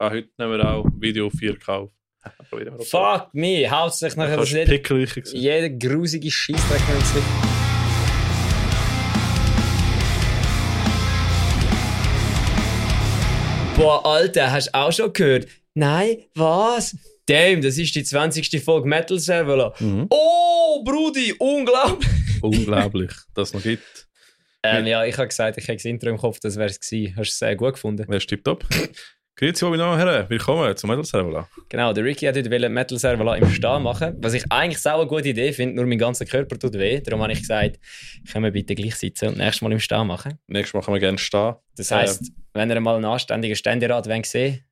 Ah, heute nehmen wir auch Video 4K auf. Fuck me, hauptsächlich nachher, Das jeder, jeder grusige Licht. Boah, Alter, hast du auch schon gehört? Nein, was? Damn, das ist die 20. Folge Metal Server. Mhm. Oh, Brudi, unglaublich. Unglaublich, dass es noch gibt. Ähm, ja, ich habe gesagt, ich hätte das Intro im Kopf, das wäre es gewesen. Hast du es sehr gut gefunden? Wer ist tipptopp? Grüezi, meine Damen und Herren. Willkommen zum Metal Server. Genau, der Ricky hat heute wollen Metal Server im Stehen machen, was ich eigentlich sau eine gute Idee finde, nur mein ganzer Körper tut weh. Darum habe ich gesagt, können wir bitte gleich sitzen und nächstes Mal im Stehen machen. Nächstes Mal können wir gerne stehen. Das heisst, wenn ihr mal einen anständigen Ständerat wollt sehen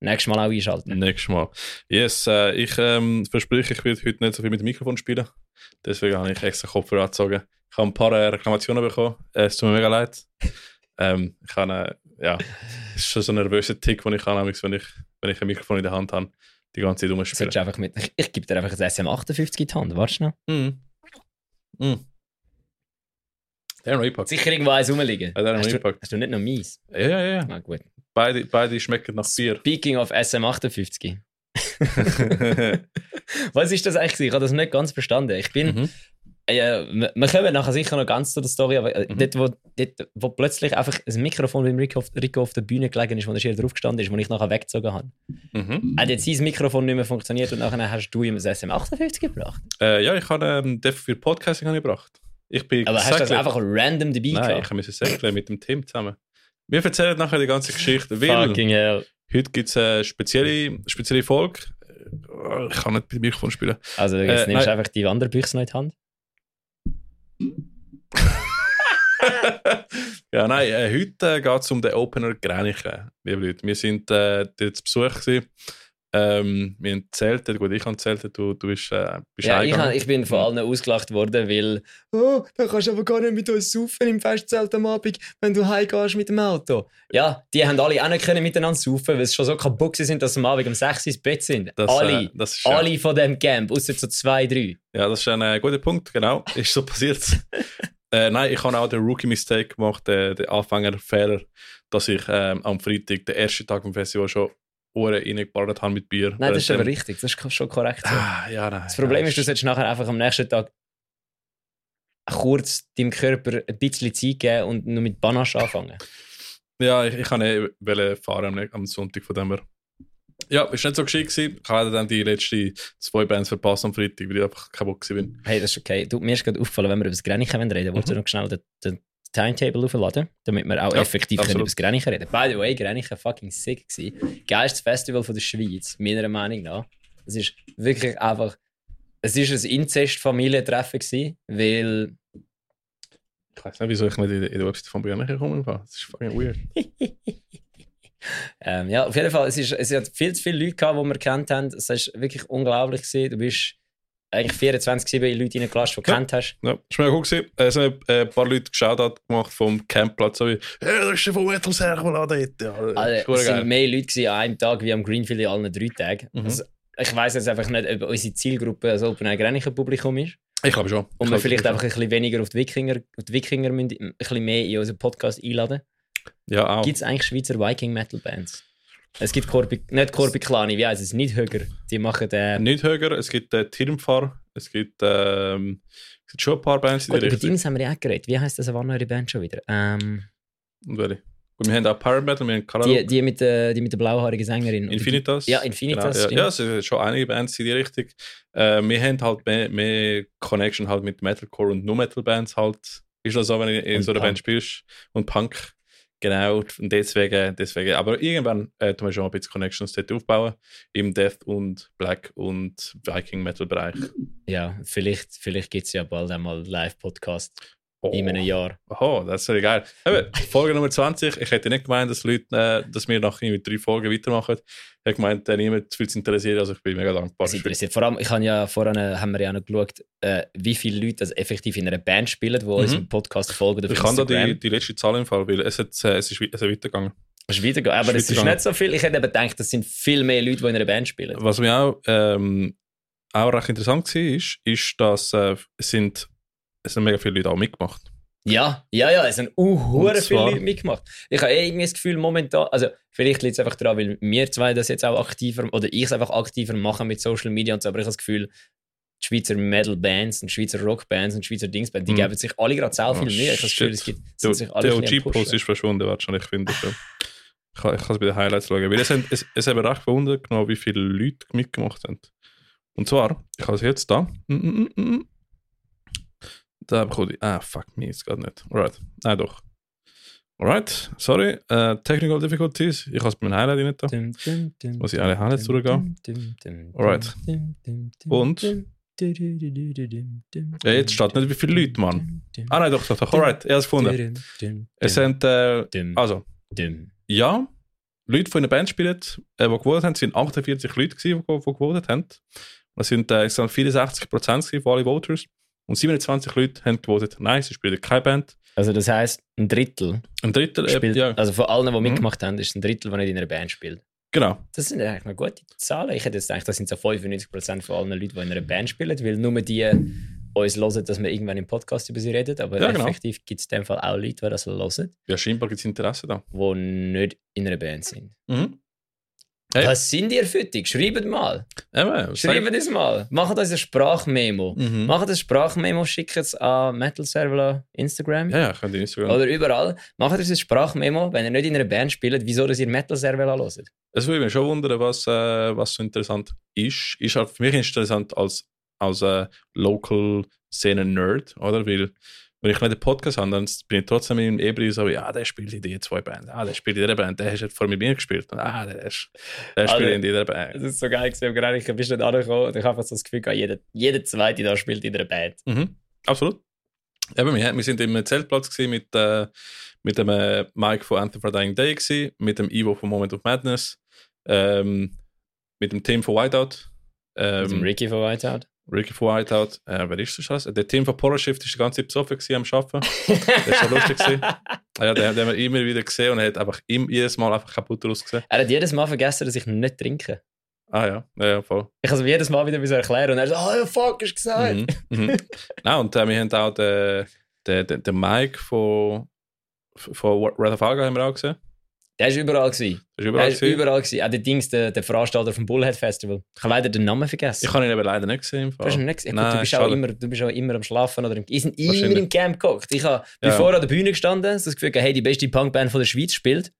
nächstes Mal auch einschalten. Nächstes Mal. Yes, äh, ich ähm, verspreche, ich werde heute nicht so viel mit dem Mikrofon spielen. Deswegen habe ich extra Kopfhörer angezogen. Ich habe ein paar äh, Reklamationen bekommen. Äh, es tut mir mega leid. Ähm, ich habe, ja, es ist schon so ein nervöser Tick, den ich habe, wenn ich, wenn ich ein Mikrofon in der Hand habe, die ganze Zeit Du rumspielen. solltest einfach mit, ich, ich gebe dir einfach ein SM58 in die Hand, warte schnell. Mhm. Mhm. Der hat noch eingepackt. Sicher irgendwo eins rumliegen. Ja, der hat noch hast, du, hast du nicht noch mies? Ja, ja, ja. Na gut. Beide, beide schmecken nach Bier. Speaking of SM58. Was ist das eigentlich? Ich habe das nicht ganz verstanden. Ich bin... Mhm. Ja, wir kommen nachher sicher noch ganz zu der Story, aber äh, Mhm. dort, wo, dort, wo plötzlich einfach ein Mikrofon beim Rico auf, Rico auf der Bühne gelegen ist, wo er schier drauf gestanden ist, wo ich nachher weggezogen habe. Mhm. Hat jetzt sein Mikrofon nicht mehr funktioniert und nachher hast du ihm ein SM58 gebracht. Äh, ja, ich habe ähm, den für Podcasting ich gebracht. Ich bin Aber hast du das einfach random dabei Nein, ich gehabt? habe Säckle mit dem Tim zusammen. Wir erzählen nachher die ganze Geschichte, weil Fucking hell. heute gibt es eine spezielle, spezielle Folge. Äh, Ich kann nicht mit dem Mikrofon spielen. Also jetzt Äh, nimmst du einfach die Wanderbüchse noch in die Hand. Ja, nein, äh, heute geht es um den Opener Gränichen, liebe Leute. Wir sind äh, dort zu Besuch gewesen. Ähm, wir haben zeltet, gut, ich habe zeltet, du, du bist, äh, bist Ja, ich, hab, ich bin von allen ausgelacht worden, weil «Oh, da kannst du aber gar nicht mit uns saufen im Festzelt am Abend, wenn du heimgehst mit dem Auto.» Ja, die haben alle auch nicht können miteinander saufen, weil sie schon so kaputt sind, dass sie am Abend um 6 Uhr ins Bett sind. Das, alle. Äh, das ist, ja, Alle von dem Camp, außer so zwei, drei. ja, das ist ein äh, guter Punkt, genau. Ist so passiert. äh, nein, ich habe auch den Rookie-Mistake gemacht, den, den Anfängerfehler, dass ich ähm, am Freitag, den ersten Tag im Festival, schon Ohren reingeballert habe mit Bier. Nein, das ist Äh, aber richtig, das ist schon korrekt. So. Ah, ja, nein. Das Problem ja, ist, du solltest nachher einfach am nächsten Tag kurz deinem Körper ein bisschen Zeit geben und nur mit Banasch anfangen. Ja, ich, ich kann eh fahren am, am Sonntag von dem her. Ja, ist nicht so geschickt gewesen. Ich habe dann die letzten zwei Bands verpasst am Freitag, weil ich einfach gewesen bin. Hey, das ist okay. Du, mir ist gerade aufgefallen, wenn wir über das Grenchen reden wollen, wolltest du Mhm. noch schnell den, den Timetable aufladen, damit wir auch Ja, effektiv können über das Grenchen reden By the way, Grenchen fucking sick gewesen. Geilstes Festival von der Schweiz, meiner Meinung nach. Es ist wirklich einfach... Es ist ein Inzest-Familientreffen gewesen, weil... Ich weiß nicht, wieso ich nicht in, die Website von gekommen bin. Das ist fucking weird. Ähm, ja, auf jeden Fall, es, ist, es hat viel zu viele Leute gehabt, die wir kennt haben. Es war wirklich unglaublich. Gewesen. Du bist eigentlich 24 7 Leute reingelassen, die du Ja. kennt hast. Ja, ist mega cool gewesen. Es haben äh, ein paar Leute geschaut gemacht vom Campplatz, so wie, hey, das ist der von Metal Server da dort. Ja, Also, es geil. mehr Leute an einem Tag wie am Greenfield in allen drei Tagen. Mhm. Also, ich weiß jetzt einfach nicht, ob unsere Zielgruppe ein Open Air Grenichen Publikum ist. Ich glaube schon. Und wir vielleicht einfach ein bisschen weniger auf die Wikinger, auf die Wikinger müssen, ein bisschen mehr in unseren Podcast einladen. Ja, auch. Gibt es eigentlich Schweizer Viking Metal Bands? Es gibt Corby, nicht Corby Klani, wie heißt es? Nicht Höger. Die machen den. Nicht höher, es gibt äh, Tirmfahr, es gibt, ähm, es gibt schon ein paar Bands Gut, die über Richtung. Teams haben wir ja auch geredet. Wie heißt das? Wann eure Band schon wieder? Ähm, Und welche? Und wir haben auch Power Metal, wir haben die, Karalo, die, mit der, die mit der blauhaarigen Sängerin. Infinitas. Ja, Infinitas, Genau, ja, ja, es sind schon einige Bands in die Richtung. Äh, wir haben halt mehr, mehr Connection halt mit Metalcore und nur Metal Bands halt. Ist das so, wenn du in Und so einer Punk. Band spielst? Und Punk. Genau, und deswegen, deswegen. Aber irgendwann äh, tun wir schon ein bisschen Connections dort aufbauen. Im Death und Black und Viking Metal Bereich. Ja, vielleicht, vielleicht gibt es ja bald einmal Live-Podcast Oh. in einem Jahr. Oh, das wäre geil. Eben, Folge Nummer 20. Ich hätte nicht gemeint, dass, Leute, äh, dass wir nach irgendwie drei Folgen weitermachen. Ich habe gemeint, äh, niemand zu viel zu interessieren. Also ich bin mega dankbar. Das interessiert. Vor allem, ich habe ja vorhin äh, haben wir ja noch geschaut, äh, wie viele Leute das effektiv in einer Band spielen, die Mhm. unserem Podcast folgen. Ich kann da die, die letzte Zahl im Fall, weil es, hat, äh, es, ist, es ist weitergegangen. Das ist weitergegangen. Aber Ist es ist weitergegangen. nicht so viel. Ich hätte eben gedacht, das sind viel mehr Leute, die in einer Band spielen. Was mir auch, ähm, auch recht interessant war, ist, ist dass äh, es, sind, es sind mega viele Leute auch mitgemacht. Ja, ja, ja, es haben Und viele Leute mitgemacht. Ich habe eh irgendwie das Gefühl, momentan, also vielleicht liegt es einfach daran, weil wir zwei das jetzt auch aktiver, oder ich es einfach aktiver machen mit Social Media und so, aber ich habe das Gefühl, die Schweizer Metal-Bands und Schweizer Rock-Bands und Schweizer Dingsbands, die Mhm. geben sich alle gerade sehr viel Oh, Mühe. Ich habe das Gefühl, es gibt, sind sich alle der OG-Post ist verschwunden, wahrscheinlich finde ich schon. Ich kann, ich kann es bei den Highlights schauen. Weil es, haben- es, es haben recht gewundert, genau, wie viele Leute mitgemacht haben. Und zwar, ich habe es jetzt da. Mm, mm, mm, mm. Da bekomme ich. Ah, fuck me, es geht nicht. Alright. Nein, doch. Alright, sorry. Äh, technical difficulties. Ich habe es bei meinem Highlight nicht da. Dum, Muss ich alle Highlights dum, Alright. Und? Ja, jetzt steht nicht, wie viele Leute, Mann. Ah, nein, doch, doch, doch. Alright, habe es gefunden. Es sind, äh, also, ja, Leute, die in der Band spielen, äh, die gewotet haben, es sind 48 Leute, gewesen, die, die gewotet haben. Das sind äh, insgesamt 64 Prozent von allen Voters. Und 27 Leute haben gewotet, nein, sie spielen keine Band. Also das heisst, ein Drittel Ein Drittel, äh, spielt, ja, also von allen, die Mhm. mitgemacht haben, ist ein Drittel, der nicht in einer Band spielt. genau. Das sind eigentlich noch gute Zahlen. Ich hätte jetzt gedacht, das sind so 95% von allen Leuten, die in einer Band spielen, weil nur die uns hören, dass wir irgendwann im Podcast über sie reden. Aber Ja, genau. effektiv gibt es in dem Fall auch Leute, die das hören, Ja, scheinbar gibt es Interesse da. die nicht in einer Band sind. Mhm. Hey. Was sind ihr Füttig? Schreibt mal. Eben, Schreibt es mal. Macht uns ein Sprachmemo. Mhm. Macht ein Sprachmemo, schickt es an Metal Server Instagram. Ja, ja, könnt ihr Instagram. Oder überall. Macht uns ein Sprachmemo, wenn ihr nicht in einer Band spielt, wieso dass ihr Metal Server hört. Es würde mich schon wundern, was, äh, was so interessant ist. Ist halt für mich interessant als, als äh, Local Szenen-Nerd, oder? Weil, wenn ich nicht den Podcast habe, dann bin ich trotzdem im Ebri so, ja, der spielt in die zwei Band, ah, der spielt in dieser Band, der hat vor mir gespielt, und, ah, der, ist, der spielt Also, in dieser Band. Es ist so geil gewesen, gerade ich bist nicht angekommen und ich habe einfach so das Gefühl jeder, jeder Zweite da spielt in einer Band. Mhm, absolut. Eben, wir, wir sind im Zeltplatz mit, äh, mit dem äh, Mike von Anthem for Dying Day, gewesen, mit dem Ivo von Moment of Madness, ähm, mit dem Tim von Whiteout. Ähm, Mit dem Ricky von Whiteout. Ricky von Whiteout. Äh, wer ist das alles? Der Tim von Polar Shift ist die ganze Zeit besoffen am Arbeiten. Das ist ja lustig. Ah ja, den, den haben wir immer wieder gesehen und er hat einfach im, jedes Mal einfach kaputt ausgesehen. Er hat jedes Mal vergessen, dass ich nicht trinke. Ah ja, ja, ja voll. Ich kann es jedes Mal wieder erklären und er so, oh fuck, hast du gesagt. Mhm. Mhm. Nein, und äh, wir haben auch den, den, den, den Mike von, von Wrath of Alga haben wir auch gesehen. Der ist überall gewesen. Das ist Er überall gewesen. Auch der Dings, der, der Veranstalter vom Bullhead Festival. Ich habe leider den Namen vergessen. Ich habe ihn aber leider nicht gesehen. Im Du, hast ihn nicht gesehen? Nein, du, bist auch immer, du bist auch immer am Schlafen oder im, ich sind immer im Camp geguckt. Ich habe Ja. bevor an der Bühne gestanden, das Gefühl, hey, die beste Punkband von der Schweiz spielt.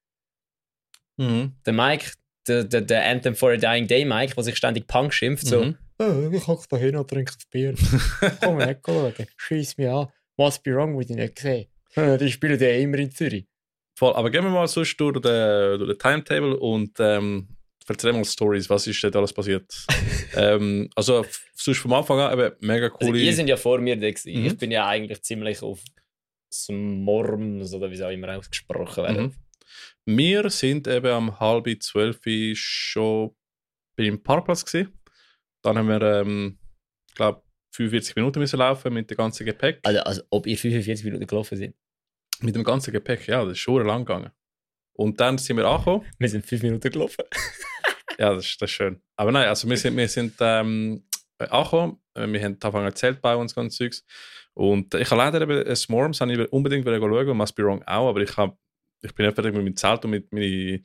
Mhm. Der Mike, der, der, der Anthem for a Dying Day Mike, der sich ständig Punk schimpft, so, Mhm. oh, ich hocke da hin und trinke das Bier. Komm nicht schauen, scheiß mich an. Must be wrong with you nicht gesehen. Äh, Die spielen ja immer in Zürich. Voll, aber gehen wir mal sonst durch den, durch den Timetable und ähm, erzähl mal Stories, was ist dort alles passiert. ähm, also sonst vom Anfang an eben mega Also, coole... ihr sind ja vor mir da gewesen. Mhm. Ich bin ja eigentlich ziemlich auf Smorms oder wie es auch immer ausgesprochen wird. Mhm. Wir sind eben am halb zwölf schon beim Parkplatz gewesen. Dann haben wir, ähm, glaube 45 Minuten müssen laufen mit dem ganzen Gepäck. Also, also, ob ihr 45 Minuten gelaufen sind. Mit dem ganzen Gepäck, ja, das ist schon lang gegangen. Und dann sind wir angekommen. Wir sind 5 Minuten gelaufen. Ja, das ist, das ist schön. Aber nein, also wir sind, wir sind ähm, angekommen. Äh, Wir haben angefangen ein Zelt bauen und so ganze Zeugs. Und äh, ich habe leider eben äh, Smorms habe ich unbedingt schauen und Must Be Wrong auch, aber ich, hab, ich bin fertig mit meinem Zelt und mit meinen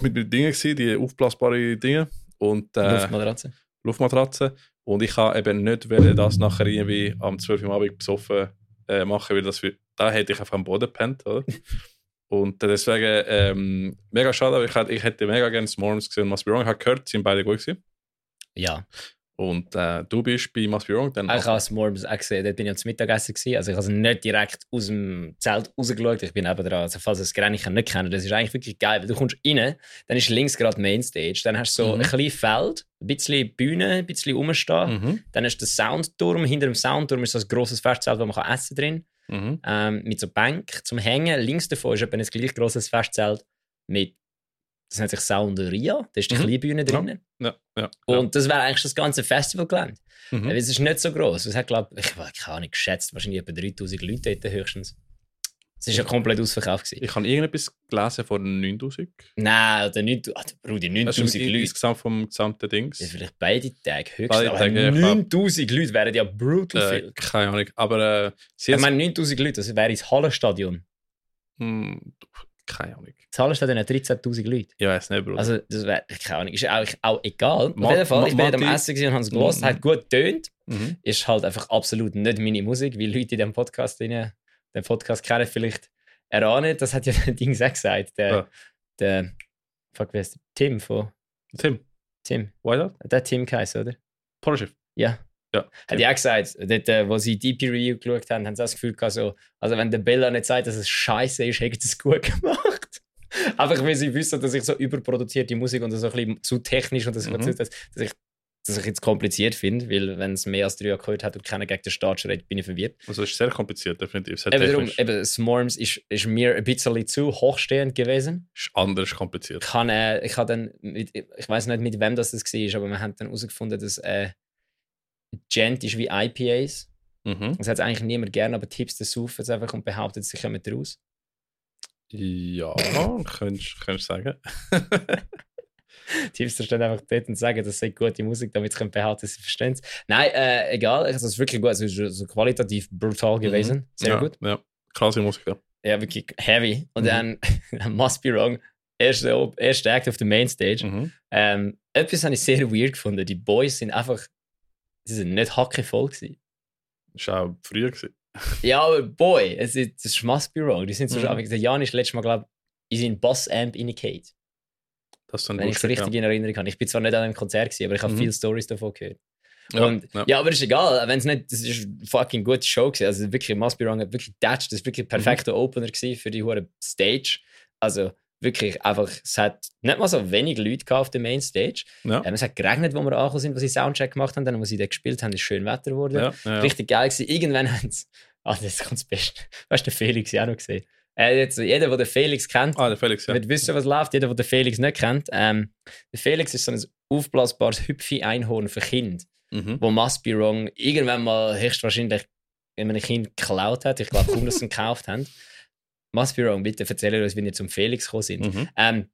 mit meinen Dingen gewesen, die aufblasbaren Dinge und äh, Luftmatratze. Luftmatratze. Und ich habe eben nicht wollen, das nachher irgendwie am 12 Uhr am Abend besoffen äh, machen, weil das für, da hätte ich einfach am Boden gepennt, oder? Und deswegen ähm, mega schade, aber ich, hätte- ich hätte mega gerne Smorms gesehen. Must Be Wrong, ich habe gehört, sind beide gut gewesen. Ja. Und äh, du bist bei Must Be Wrong, dann Ich habe Smorms auch gesehen. Dort bin ich am Mittagessen. Gewesen. Also ich habe es nicht direkt aus dem Zelt rausgeschaut. Ich bin eben dran. Also falls das Grenchen nicht kennt, das ist eigentlich wirklich geil. Weil du kommst rein, dann ist links gerade Mainstage. Dann hast du so Mhm. ein kleines Feld, ein bisschen Bühne, ein bisschen rumstehen. Mhm. Dann hast du den Soundturm. Hinter dem Soundturm ist so ein grosses Festzelt, wo man kann essen drin Mhm. ähm, mit so Bank zum Hängen. Links davon ist ein gleich grosses Festzelt mit, das nennt sich Sounderia, da ist die Mhm. kleine Bühne Ja. drinnen. Ja, ja. Und das wäre eigentlich das ganze Festivalgelände. Mhm. Es ist nicht so gross. Es hat, glaube ich, ich habe nicht geschätzt, wahrscheinlich etwa 3000 Leute dort höchstens. Es war ja komplett ausverkauft. Gewesen. Ich habe irgendetwas gelesen von 9000. Nein, oder 9000, ah, Brudi, Also 9000 Leute. insgesamt vom gesamten Dings. Ja, vielleicht beide Tage höchstens. Beide aber Tage, ja, ich glaub- 9000 Leute wären ja brutal Äh, viel. keine Ahnung. Aber äh, sie Ich meine, 9000 Leute, das wäre ins Hallenstadion. Hm, keine Ahnung. Das Hallenstadion hat 13.000 Leute. Ich weiß nicht, Bruder. Also, das wäre, keine Ahnung, ist auch, auch egal. Ma- Auf jeden Fall, ich bin dort am Essen und habe es gehört, Mhm. hat gut getönt. mhm. Ist halt einfach absolut nicht meine Musik, weil Leute in diesem Podcast drin, den Podcast kennen, vielleicht erahnen. Das hat ja der Ding auch gesagt. Der, Ja. der, fuck, wie heißt der? Tim von, Tim, Tim. Whiteout? Hat Der Tim geheißen, oder? Poloschiff. Ja. Ja. Hat ja auch gesagt, dort, äh, wo sie die EP-Review geschaut haben, haben sie das Gefühl gehabt, so, also wenn der Bella nicht sagt, dass es scheiße ist, hätten sie es gut gemacht. Einfach weil sie wissen, dass ich so überproduzierte Musik und so ein bisschen zu technisch und das, Mhm. dass, dass ich dass ich jetzt kompliziert finde, weil wenn es mehr als drei Akkorde hat und keiner gegen den Start schreit, bin ich verwirrt. Also es ist sehr kompliziert, definitiv. Sehr Eben darum, eben, Swarms ist, ist mir ein bisschen zu hochstehend gewesen. ist anders kompliziert. Ich, habe, äh, ich, habe dann mit, ich weiß nicht, mit wem das, das war, aber wir haben dann herausgefunden, dass äh, Gent ist wie IPAs. Mhm. Das hat eigentlich niemand gern, aber Tipps des Saufens einfach und behauptet, sie kommen raus. Ja, könntest du sagen. Da stehen einfach dort und sagen, das sei gute Musik, damit sie behaupten, sie verstehen es. Nein, äh, egal, also, es ist wirklich gut, es ist so qualitativ brutal gewesen. Sehr ja, gut. Ja, krasse Musik. Ja. Ja, wirklich heavy. Und Mhm. dann, Must Be Wrong, erster erste Act auf der Mainstage. Mhm. Ähm, etwas habe ich sehr weird gefunden. Die Boys sind einfach, sie sind nicht hackevoll gewesen. Das war auch früher. Gewesen. Ja, aber boy, es ist, das ist Must Be Wrong. Die sind so, Mhm. der Jan ist letztes Mal, glaube ich, in seinen Boss-Amp reingefallen. Das ist Wenn ich es richtig in Erinnerung habe. Ich bin zwar nicht an einem Konzert gewesen, aber ich habe Mhm. viele Stories davon gehört. Ja. Und, ja. ja. aber ist egal, wenn es nicht, das ist eine fucking gute Show gewesen. Also wirklich, Must Be Wrong hat wirklich datcht. Das war wirklich ein Mhm. perfekter Opener gewesen für die hure Stage. Also wirklich einfach, es hat nicht mal so wenig Leute gehabt auf der Mainstage. Ja. Ähm, es hat geregnet, wo wir angekommen sind, wo sie Soundcheck gemacht haben. Dann, wo sie da gespielt haben, ist schön Wetter geworden. Ja, ja, ja. Richtig geil gewesen. Irgendwann haben sie, ah, das kommt das Beste. Weißt du, den Felix ja auch noch gesehen. Äh, jetzt, jeder, der den Felix kennt, Ah, der Felix, ja. wird wissen, was läuft. Jeder, der den Felix nicht kennt. Ähm, der Felix ist so ein aufblasbares Hüpfi-Einhorn für Kinder, Mhm. wo Must Be Wrong irgendwann mal höchstwahrscheinlich einem Kind geklaut hat. Ich glaube kaum, dass sie ihn gekauft haben. Must Be Wrong, bitte erzähl uns, wie ihr zum Felix gekommen sind. Mhm. Ähm,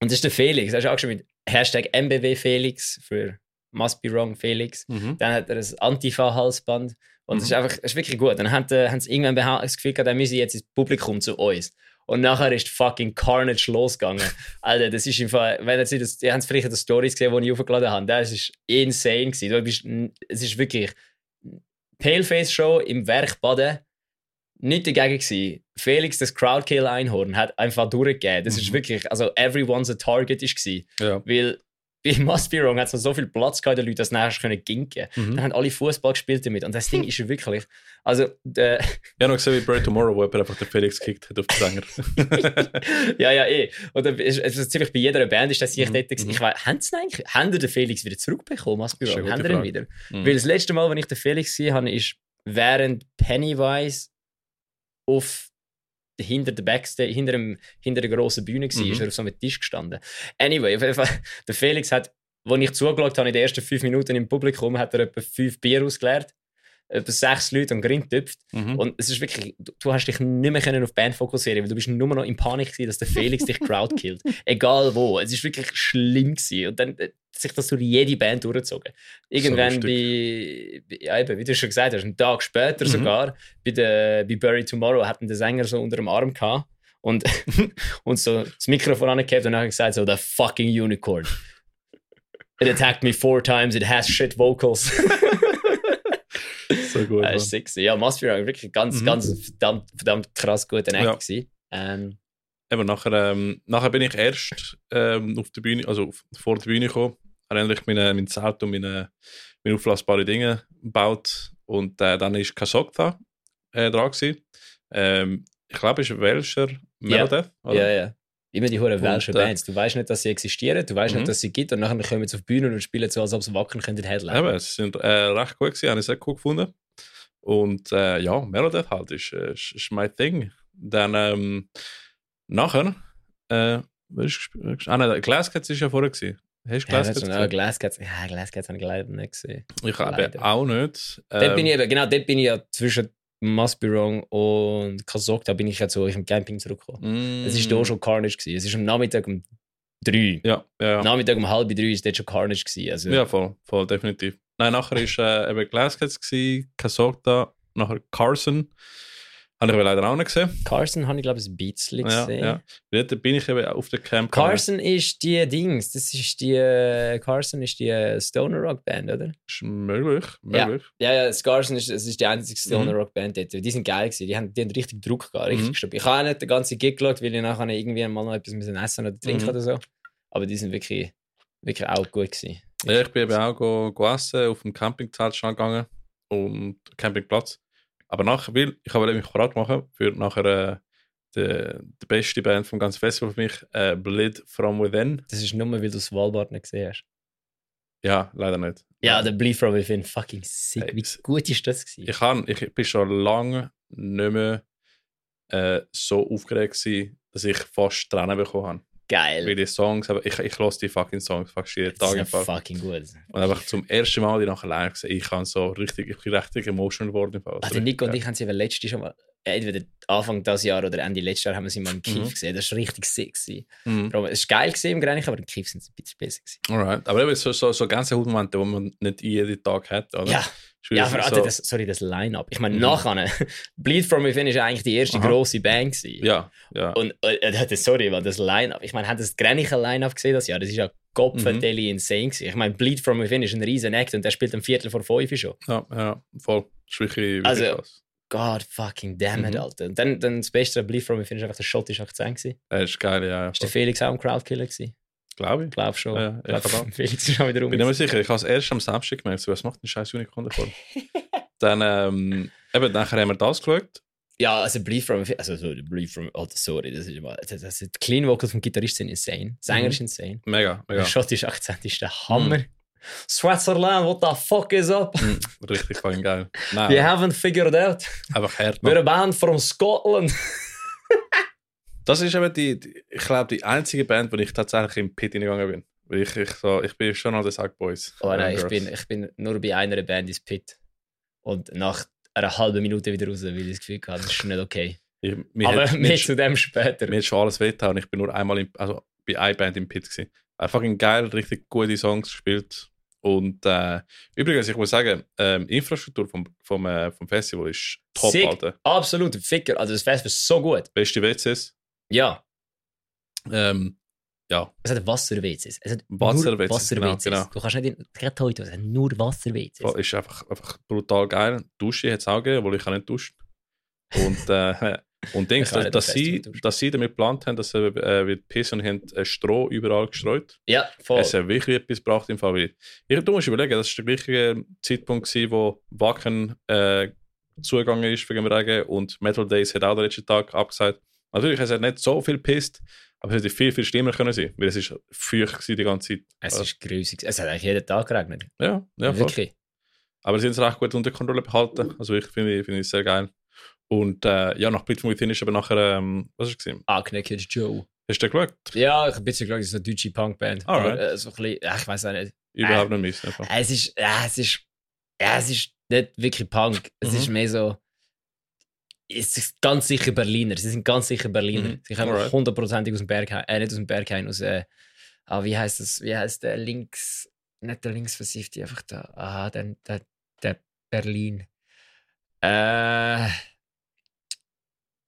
und das ist der Felix. Er ist auch schon mit Hashtag MBW Felix für Must Be Wrong Felix. Mhm. Dann hat er ein Antifa-Halsband. Und es Mhm. ist einfach, es ist wirklich gut. Dann haben, äh, haben sie irgendwann das Gefühl gehabt, er müsse jetzt ins Publikum zu uns. Und nachher ist fucking Carnage losgegangen. Alter, das ist einfach, wenn ihr das, ihr habt vielleicht die Stories gesehen, die ich aufgeladen habe, das ist insane gewesen. Du bist, es ist wirklich Paleface-Show im Werk Baden. Nicht dagegen gewesen. Felix, das Crowdkill-Einhorn, hat einfach durchgegeben. Das ist Mhm. wirklich, also everyone's a target ist gewesen. Ja. Weil bei Must Be Wrong hat es so viel Platz gehabt, den Leute, dass nachher können ginken. Mhm. Dann haben alle Fußball gespielt damit. Und das Ding ist wirklich. Also, der, Ich habe noch gesehen, wie Bird Tomorrow, wo jemand einfach den Felix gekickt hat auf den Sänger. ja, ja, eh. Und ist ziemlich bei jeder Band ist das sich Mhm, dort gewesen. mhm. Ich weiß, haben sie eigentlich, haben den Felix wieder zurückbekommen, Must Be Wrong? Haben ihn wieder? Mhm. Weil das letzte Mal, wenn ich den Felix gesehen habe, ist während Pennywise auf hinter der Backstage, hinter, dem, hinter der grossen Bühne war, Mhm. ist er auf so einem Tisch gestanden. Anyway, auf jeden Fall, der Felix hat, als ich zugeschaut habe in den ersten fünf Minuten im Publikum, hat er etwa fünf Bier ausgeleert, etwa sechs Leute und Grin tüpft. Mhm. Und es ist wirklich, du, du hast dich nicht mehr können auf die Band fokussieren, weil du bist nur noch in Panik gewesen, dass der Felix dich crowdkillt. Egal wo. Es ist wirklich schlimm gewesen. Und dann äh, sich das durch jede Band durchgezogen. Irgendwann So bei, ja eben, wie du schon gesagt hast, einen Tag später Mhm. sogar, bei, der, bei Bury Tomorrow hatten der Sänger so unter dem Arm gehabt und, und so das Mikrofon angehabt und dann gesagt so, the fucking unicorn. It attacked me four times, it has shit vocals. so gut. Ja, ja. ist sexy. Ja, Wrong, wirklich ganz, Mhm. ganz verdammt, verdammt krass guter Act Ja. gewesen. Ähm, Eben, nachher, ähm, nachher bin ich erst ähm, auf der Bühne, also auf, vor der Bühne gekommen, habe endlich meine, mein Zelt und meine, meine auflassbaren Dinge gebaut und äh, dann ist Kasokta äh, dran gewesen. Ähm, ich glaube, es ist ein Melodeath, oder? ja, ja. Immer die hohen welschen äh, Bands. Du weißt nicht, dass sie existieren, du weißt Mhm. nicht, dass sie gibt und nachher kommen sie auf die Bühne und spielen so, als ob sie wacken könnten headline. Eben, sie sind äh, recht gut gewesen, habe ich sehr cool gefunden. Und äh, ja, Melodeath halt ist, äh, ist, ist mein Ding. Dann ähm, nachher, äh, was ist gespielt? Ah nein, Glasscats ist ja vorher gewesen. Hast du Ja, Glasscats ist gesehen? ja, Glasscats, ja, Glasscats habe ich leider nicht gesehen. Ich habe auch nicht. dort Ähm, bin ich eben, genau, dort bin ich ja zwischen Must Be Wrong und Kasok, da bin ich ja zu euch im Camping zurückgekommen. Mm. Es war da schon Carnage. Gewesen. Es ist am Nachmittag um drei. Ja, ja, ja. Nachmittag um halb drei ist dort schon Carnage. Gewesen. Also, Ja, voll, voll, definitiv. Nein, nachher war äh, eben Glasscats, Kasogda, nachher Carson. Habe ich aber leider auch nicht gesehen. Carson habe ich, glaube ich, ein bisschen Ja, gesehen. ja. Dort bin ich eben auf der Camp. gegangen. Carson ist die Dings, das ist die, äh, Carson ist die äh, Stoner Rock Band, oder? Ist möglich, Ja. möglich. Ja, ja, das Carson ist, das ist die einzige Stoner Mhm. Rock Band dort. Die sind geil gewesen, die haben, die haben richtig Druck gehabt, richtig Mhm. Ich habe auch nicht den ganzen Gig geschaut, weil ich nachher irgendwie mal noch etwas essen oder trinken Mhm. oder so. Aber die sind wirklich, wirklich auch gut gewesen. Ja, ich bin eben auch go, go essen, auf dem Campingzelt schon gegangen und Campingplatz. Aber nachher, weil ich habe mich bereit machen für nachher äh, die, die beste Band vom ganzen Festival für mich, äh, Bleed From Within. Das ist nur, weil du das Svalbard nicht gesehen hast. Ja, leider nicht. Ja, der Bleed From Within, fucking sick. Hey, Wie gut ist das gewesen? Ich, kann, ich bin schon lange nicht mehr äh, so aufgeregt gewesen, dass ich fast Tränen bekommen habe. Geil. Weil die Songs, aber ich, ich lasse die fucking Songs fast jeden Das Tag ist im Fall. fucking gut. Und einfach zum ersten Mal die nachher live gesehen, ich kann so richtig, ich bin richtig emotional geworden. Fall. Also Nico und ich haben sie letztes schon mal, entweder Anfang dieses Jahr oder Ende letztes Jahr haben wir sie mal im Kiff Mhm. gesehen. Das war richtig sick. Mhm. Darum, Es war geil gewesen im Grenich, aber im Kiff sind sie ein bisschen besser gewesen. Alright. Aber eben so, so, so ganze Momente, die man nicht jeden Tag hat. Oder? Ja, ja aber so, das, sorry, das Line-Up. Ich meine, Mhm. nachher, Bleed From Within ist eigentlich die erste Aha. grosse Band gewesen. Ja, ja. Und äh, das, sorry, weil das Line-Up, ich meine, haben das Grenicher Line-Up gesehen das Jahr? Das ist ja Kopfendeli Mhm. insane gewesen. Ich meine, Bleed From Within ist ein riesen Act und der spielt am Viertel vor fünf schon. ja, ja, voll. Das ist wirklich, wirklich Also- krass. God fucking damn it, Mhm. Alter. Und dann, dann das Beste an Bleed From Within ist einfach der schottische Akzent gewesen. Das ist geil, ja. Ist der Felix auch ein Crowdkiller gewesen? Glaube ich. Glaub schon. Ja, ich glaub. Felix ist schon wieder rum. Bin mehr sicher. Ich habe es erst am Samstag gemerkt, so, was macht ein scheiß Unicorn davon? Dann, ähm, eben, nachher haben wir das geschaut. Ja, also From Within, also sorry, From, oh, sorry, das ist immer, das, das, die Clean Vocals vom Gitarrist sind insane. Sänger Mhm. ist insane. Mega, Der mega. schottische Akzent ist der Hammer. Switzerland, what the fuck is up? Mhm, richtig fucking geil. Nein, We haven't figured out. einfach hart. We're a band from Scotland. Das ist eben die, die ich glaube, die einzige Band, wo ich tatsächlich im Pit hingegangen bin. Weil ich, ich, so, ich bin schon an den Sack Boys. Oh nein, ich bin, ich bin nur bei einer Band ins Pit. Und nach einer halben Minute wieder raus, weil ich das Gefühl hatte, das ist nicht okay. Ich, mir Aber hat, mehr mir, zu dem später. mir hat schon alles wehgetan und ich bin nur einmal im, also bei einer Band im Pit gewesen. Einfach ein geil, richtig gute Songs gespielt. Und äh, übrigens, ich muss sagen, ähm, Infrastruktur vom, vom, äh, vom Festival ist top, Sick. Alter. Absolut, Ficker. Also das Festival ist so gut. Beste WCs. Ja, Ähm, ja, es hat Wasser-WCs. Es hat Wasser-WCs, nur Wasser-WCs. genau, genau. Du kannst nicht in, gerade heute, es hat nur Wasser-WCs. ist einfach, einfach brutal geil. Dusche hat es auch gegeben, obwohl ich auch nicht duscht. Und, äh, und Ich kann dass, sie, dass sie damit geplant haben, dass sie äh, wird pissen und haben äh, Stroh überall gestreut. Ja, voll. Es hat wirklich etwas gebracht im Fall. Ich, du musst überlegen, das war der gleiche Zeitpunkt, gewesen, wo Wacken äh, zugegangen ist wegen dem Regen und Metal Days hat auch den letzten Tag abgesagt. Natürlich, es hat nicht so viel gepisst, aber es hätte viel, viel schlimmer können sein, weil es ist feucht die ganze Zeit. es ist grusig. Es hat eigentlich jeden Tag geregnet. ja, ja, voll. Wirklich. Aber sie haben es recht gut unter Kontrolle behalten. Also ich finde finde ich sehr geil. Und äh, ja, nach from Within ist aber nachher, ähm, was ist gesehen? Angeknickt Joe. Hast du den geschaut? Ja, ich habe ein bisschen geschaut, es ist eine deutsche Punkband. Alright. Aber, äh, so ein bisschen, ich weiß auch nicht. Überhaupt nicht miss. Einfach. Es ist, ja, es ist, ja, es ist nicht wirklich Punk. Es Mhm. ist mehr so, es ist ganz sicher Berliner. Sie sind ganz sicher Berliner. Mhm. Sie kommen hundertprozentig aus dem Berghain, äh, nicht aus dem Berghain, aus, äh, ah, wie heißt das, wie heißt der links, nicht der linksversiffte, einfach da, aha, der, der, der Berlin. Äh,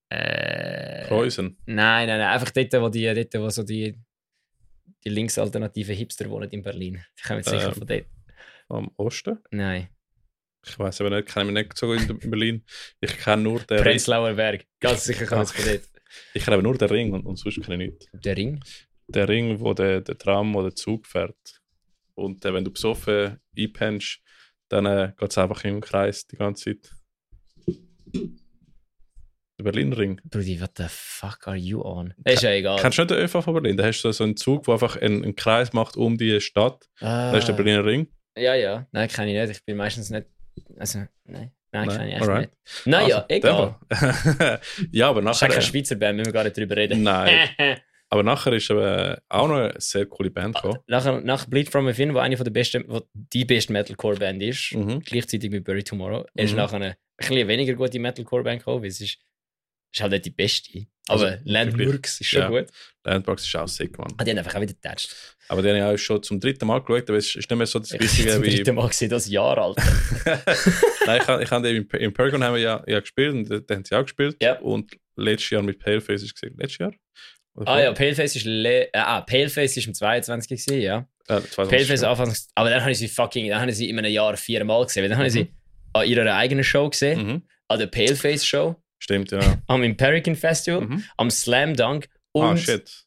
äh, Kreuzen. Nein, nein, nein, einfach dort, wo, die, dort, wo so die, die linksalternativen Hipster wohnen in Berlin. Die kommen jetzt sicher Ähm. von dort. Am Osten. Nein. Ich weiß aber nicht, kenne mich nicht so in, in Berlin. Ich kenne nur den. Prenzlauer Berg. Ganz sicher kommen sie von dort. Ich kenne aber nur den Ring und, und sonst kenne ich nicht. Der Ring? Der Ring, wo der, der Tram oder der Zug fährt. Und äh, wenn du besoffen einpennst, dann äh, geht es einfach im Kreis die ganze Zeit. Der Berliner Ring. Brudi, what the fuck are you on? Ist ja egal. Kennst du nicht den ÖV von Berlin? Da hast du so einen Zug, der einfach einen, einen Kreis macht um die Stadt. ah, Da ist der Berliner Ring. Ja, ja. Nein, kenne ich nicht. Ich bin meistens nicht. Also, nein. Nein, Nein, kenne ich echt alright. nicht. Naja, Also, egal. ja, aber Das ist nachher. keine Schweizer Band, müssen wir gar nicht drüber reden. Nein. Aber nachher ist aber auch noch eine sehr coole Band gekommen. nach, nach Bleed From Within, wo eine von der besten, wo die beste Metalcore-Band ist, Mhm. gleichzeitig mit Bury Tomorrow, ist Mhm. nachher bisschen eine weniger gute Metalcore-Band gekommen, weil es ist, ist halt nicht die beste. Aber Also, Landmarks ist schon ja. gut. Landmarks ist auch sick, Mann. Ah, die haben einfach auch wieder getatscht. Aber den habe ich auch schon zum dritten Mal geschaut, aber es ist nicht mehr so das Ich Wichtige zum wie... dritten Mal gesehen, das Jahr, Alter. Nein, ich, habe- ich habe den im, im Paragon haben wir ja, ja gespielt und da haben sie auch gespielt. Ja. Und letztes Jahr mit Paleface ist gesehen. Letztes Jahr? Oder Ah vor- ja, Paleface ist, le äh, ah, Paleface ist im 22 gesehen, ja. 2020. Paleface anfangs, aber dann habe ich sie fucking, dann habe ich sie in einem Jahr viermal gesehen. Dann habe ich sie an ihrer eigenen Show gesehen, Mhm. an der Paleface Show, Stimmt, ja. am Imperican Festival, Mhm. am Slam Dunk und ah, shit.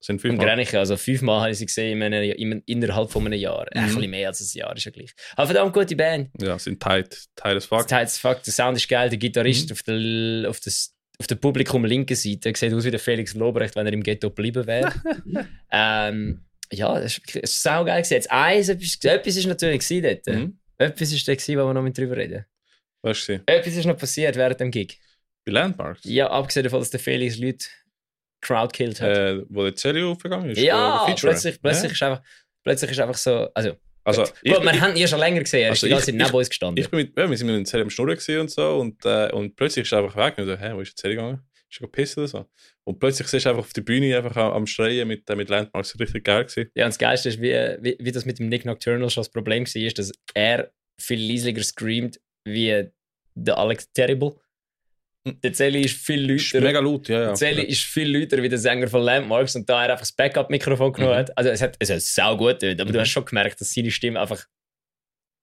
Sind fünfmal. Grenichen. Also fünfmal habe ich sie gesehen in einem, in, innerhalb von einem Jahr. Ein Mhm. bisschen mehr als ein Jahr ist ja gleich. Aber verdammt gute Band. Ja, sind tight, tight as fuck. heißt, fuck, der Sound ist geil, der Gitarrist Mhm. auf der, auf der auf der Publikum linken Seite sieht aus wie der Felix Lobrecht, wenn er im Ghetto geblieben wäre. ähm, ja, das ist, das ist saugeil gewesen. Jetzt eins, etwas, etwas ist natürlich gewesen dort. Mhm. Etwas ist da gewesen, wo wir noch mit drüber reden. Weißt du, Etwas ist noch passiert während dem Gig. Bei Landmarks, Ja, abgesehen davon, dass der Felix Leute crowd killed hat. äh, wo der Celio aufgegangen ist. ja, plötzlich, plötzlich, Ist einfach, plötzlich ist einfach so. Also, Also, gut, ich, wir ich, haben ihn schon länger gesehen, er Also ist die ganze Zeit neben uns gestanden. ich bin mit, ja, wir sind mit dem Celio am Schnurren und so und, äh, und plötzlich ist er einfach weg und ich so, hä, wo ist der Celio gegangen? Ist er gepisst oder so? Und plötzlich siehst du einfach auf der Bühne einfach am, am Schreien mit, äh, mit Landmarks, richtig geil gewesen. Ja, und das Geilste ist, wie, wie, wie das mit dem Nick Nocturnal schon das Problem war, ist, dass er viel leislicher screamt wie der Alex Terrible. Der Zelli ist viel Ist lauter. mega laut, ja, ja. Der Zelli ist viel lauter wie der Sänger von Landmarks und da er einfach das Backup-Mikrofon genommen Mhm. hat. Also es hat, es hat sau gut aber du Mhm. hast schon gemerkt, dass seine Stimme einfach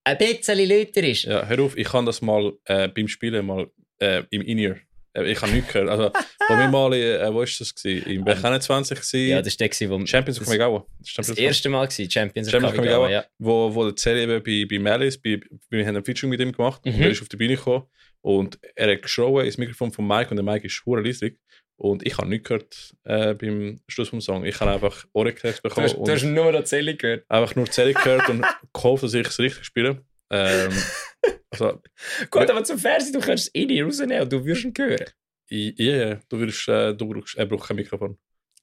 ein bisschen lauter ist. Ja, hör auf, ich kann das mal äh, beim Spielen mal äh, im In-Ear. Äh, ich habe nichts gehört. Also, wo wir mal, äh, wo ist das gewesen? Im Bereich 21 gewesen. Ja, das war der, wo Champions of das, Kamigawa. Das, das Champions erste Mal war, Champions of Champions of Kamigawa, Kamigawa, ja. wo, wo der Zeli eben bei, bei Malice, bei, wir haben ein Feature mit ihm gemacht und Mhm. er ist auf die Bühne gekommen und er hat geschrien ins Mikrofon von Mike und der Mike ist hure leislich und ich habe nichts gehört äh, beim Schluss vom Song. Ich habe einfach Ohrenkrebs Du bekommen hast, du hast nur noch Zelli gehört. einfach nur Zeli gehört und gehofft, dass ich es richtig spiele. Ähm, also, Gut, aber zum Fernsehen, du kannst es rein rausnehmen und du wirst ihn hören. Ja, yeah, du würdest, äh, du brauchst, er braucht kein Mikrofon.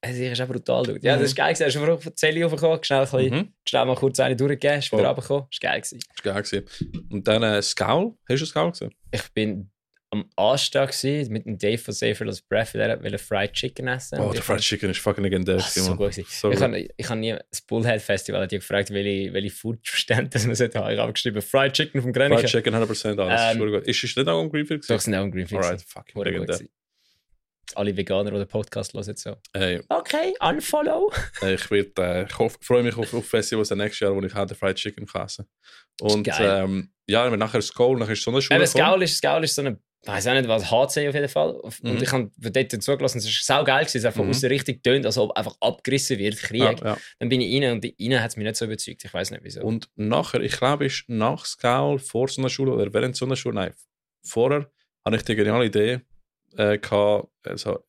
Ich ist auch brutal. laut. Ja, Mhm. das ist geil. Er ist einfach von Zelli hochgekommen, schnell, ein bisschen, Mhm. schnell mal kurz eine durchgegeben, ist wieder runtergekommen. Das war geil. Gewesen. Das war geil. Gewesen. Und dann äh, Scowl. Hast du Scowl gesehen? Ich bin am Anstag gewesen, mit dem Dave von Safer Lost Breath, der wollte Fried Chicken essen. Oh, der Fried Chicken ist fucking legendär. Ah, so gut. So ich habe ich hab nie das Bullhead Festival hat gefragt, welche, welche Food-Verständnis man sollte haben. Ich habe geschrieben, Fried Chicken vom Fried Grenichen. Chicken 100% alles. Ähm, ist. Ist es nicht auch am Greenfield? Doch, gewesen? sind auch ein Greenfield. Alright, fucking legendär. Alle Veganer, den Podcast hören, so. Ey, Okay, unfollow. ich werd, äh, ich freue mich auf, auf Festivals nächstes Jahr, wo ich den Fried Chicken kann essen Und geil. ähm, ja, nachher Skull, nachher ist Sonnenschule Eben, gekommen. Scowl ist, ist so eine, ich weiß auch nicht was, HC auf jeden Fall. Und Mhm. ich habe dort zugelassen, es war sau geil, gewesen, es von Mhm. außen richtig tönt, als ob einfach abgerissen wird, Krieg. Ja, ja. Dann bin ich rein und innen hat es mich nicht so überzeugt, ich weiß nicht wieso. Und nachher, ich glaube, ist nach Scowl, vor Sonnenschule oder während Sonnenschule, nein, vorher, hatte ich die geniale Idee äh, gehabt, also,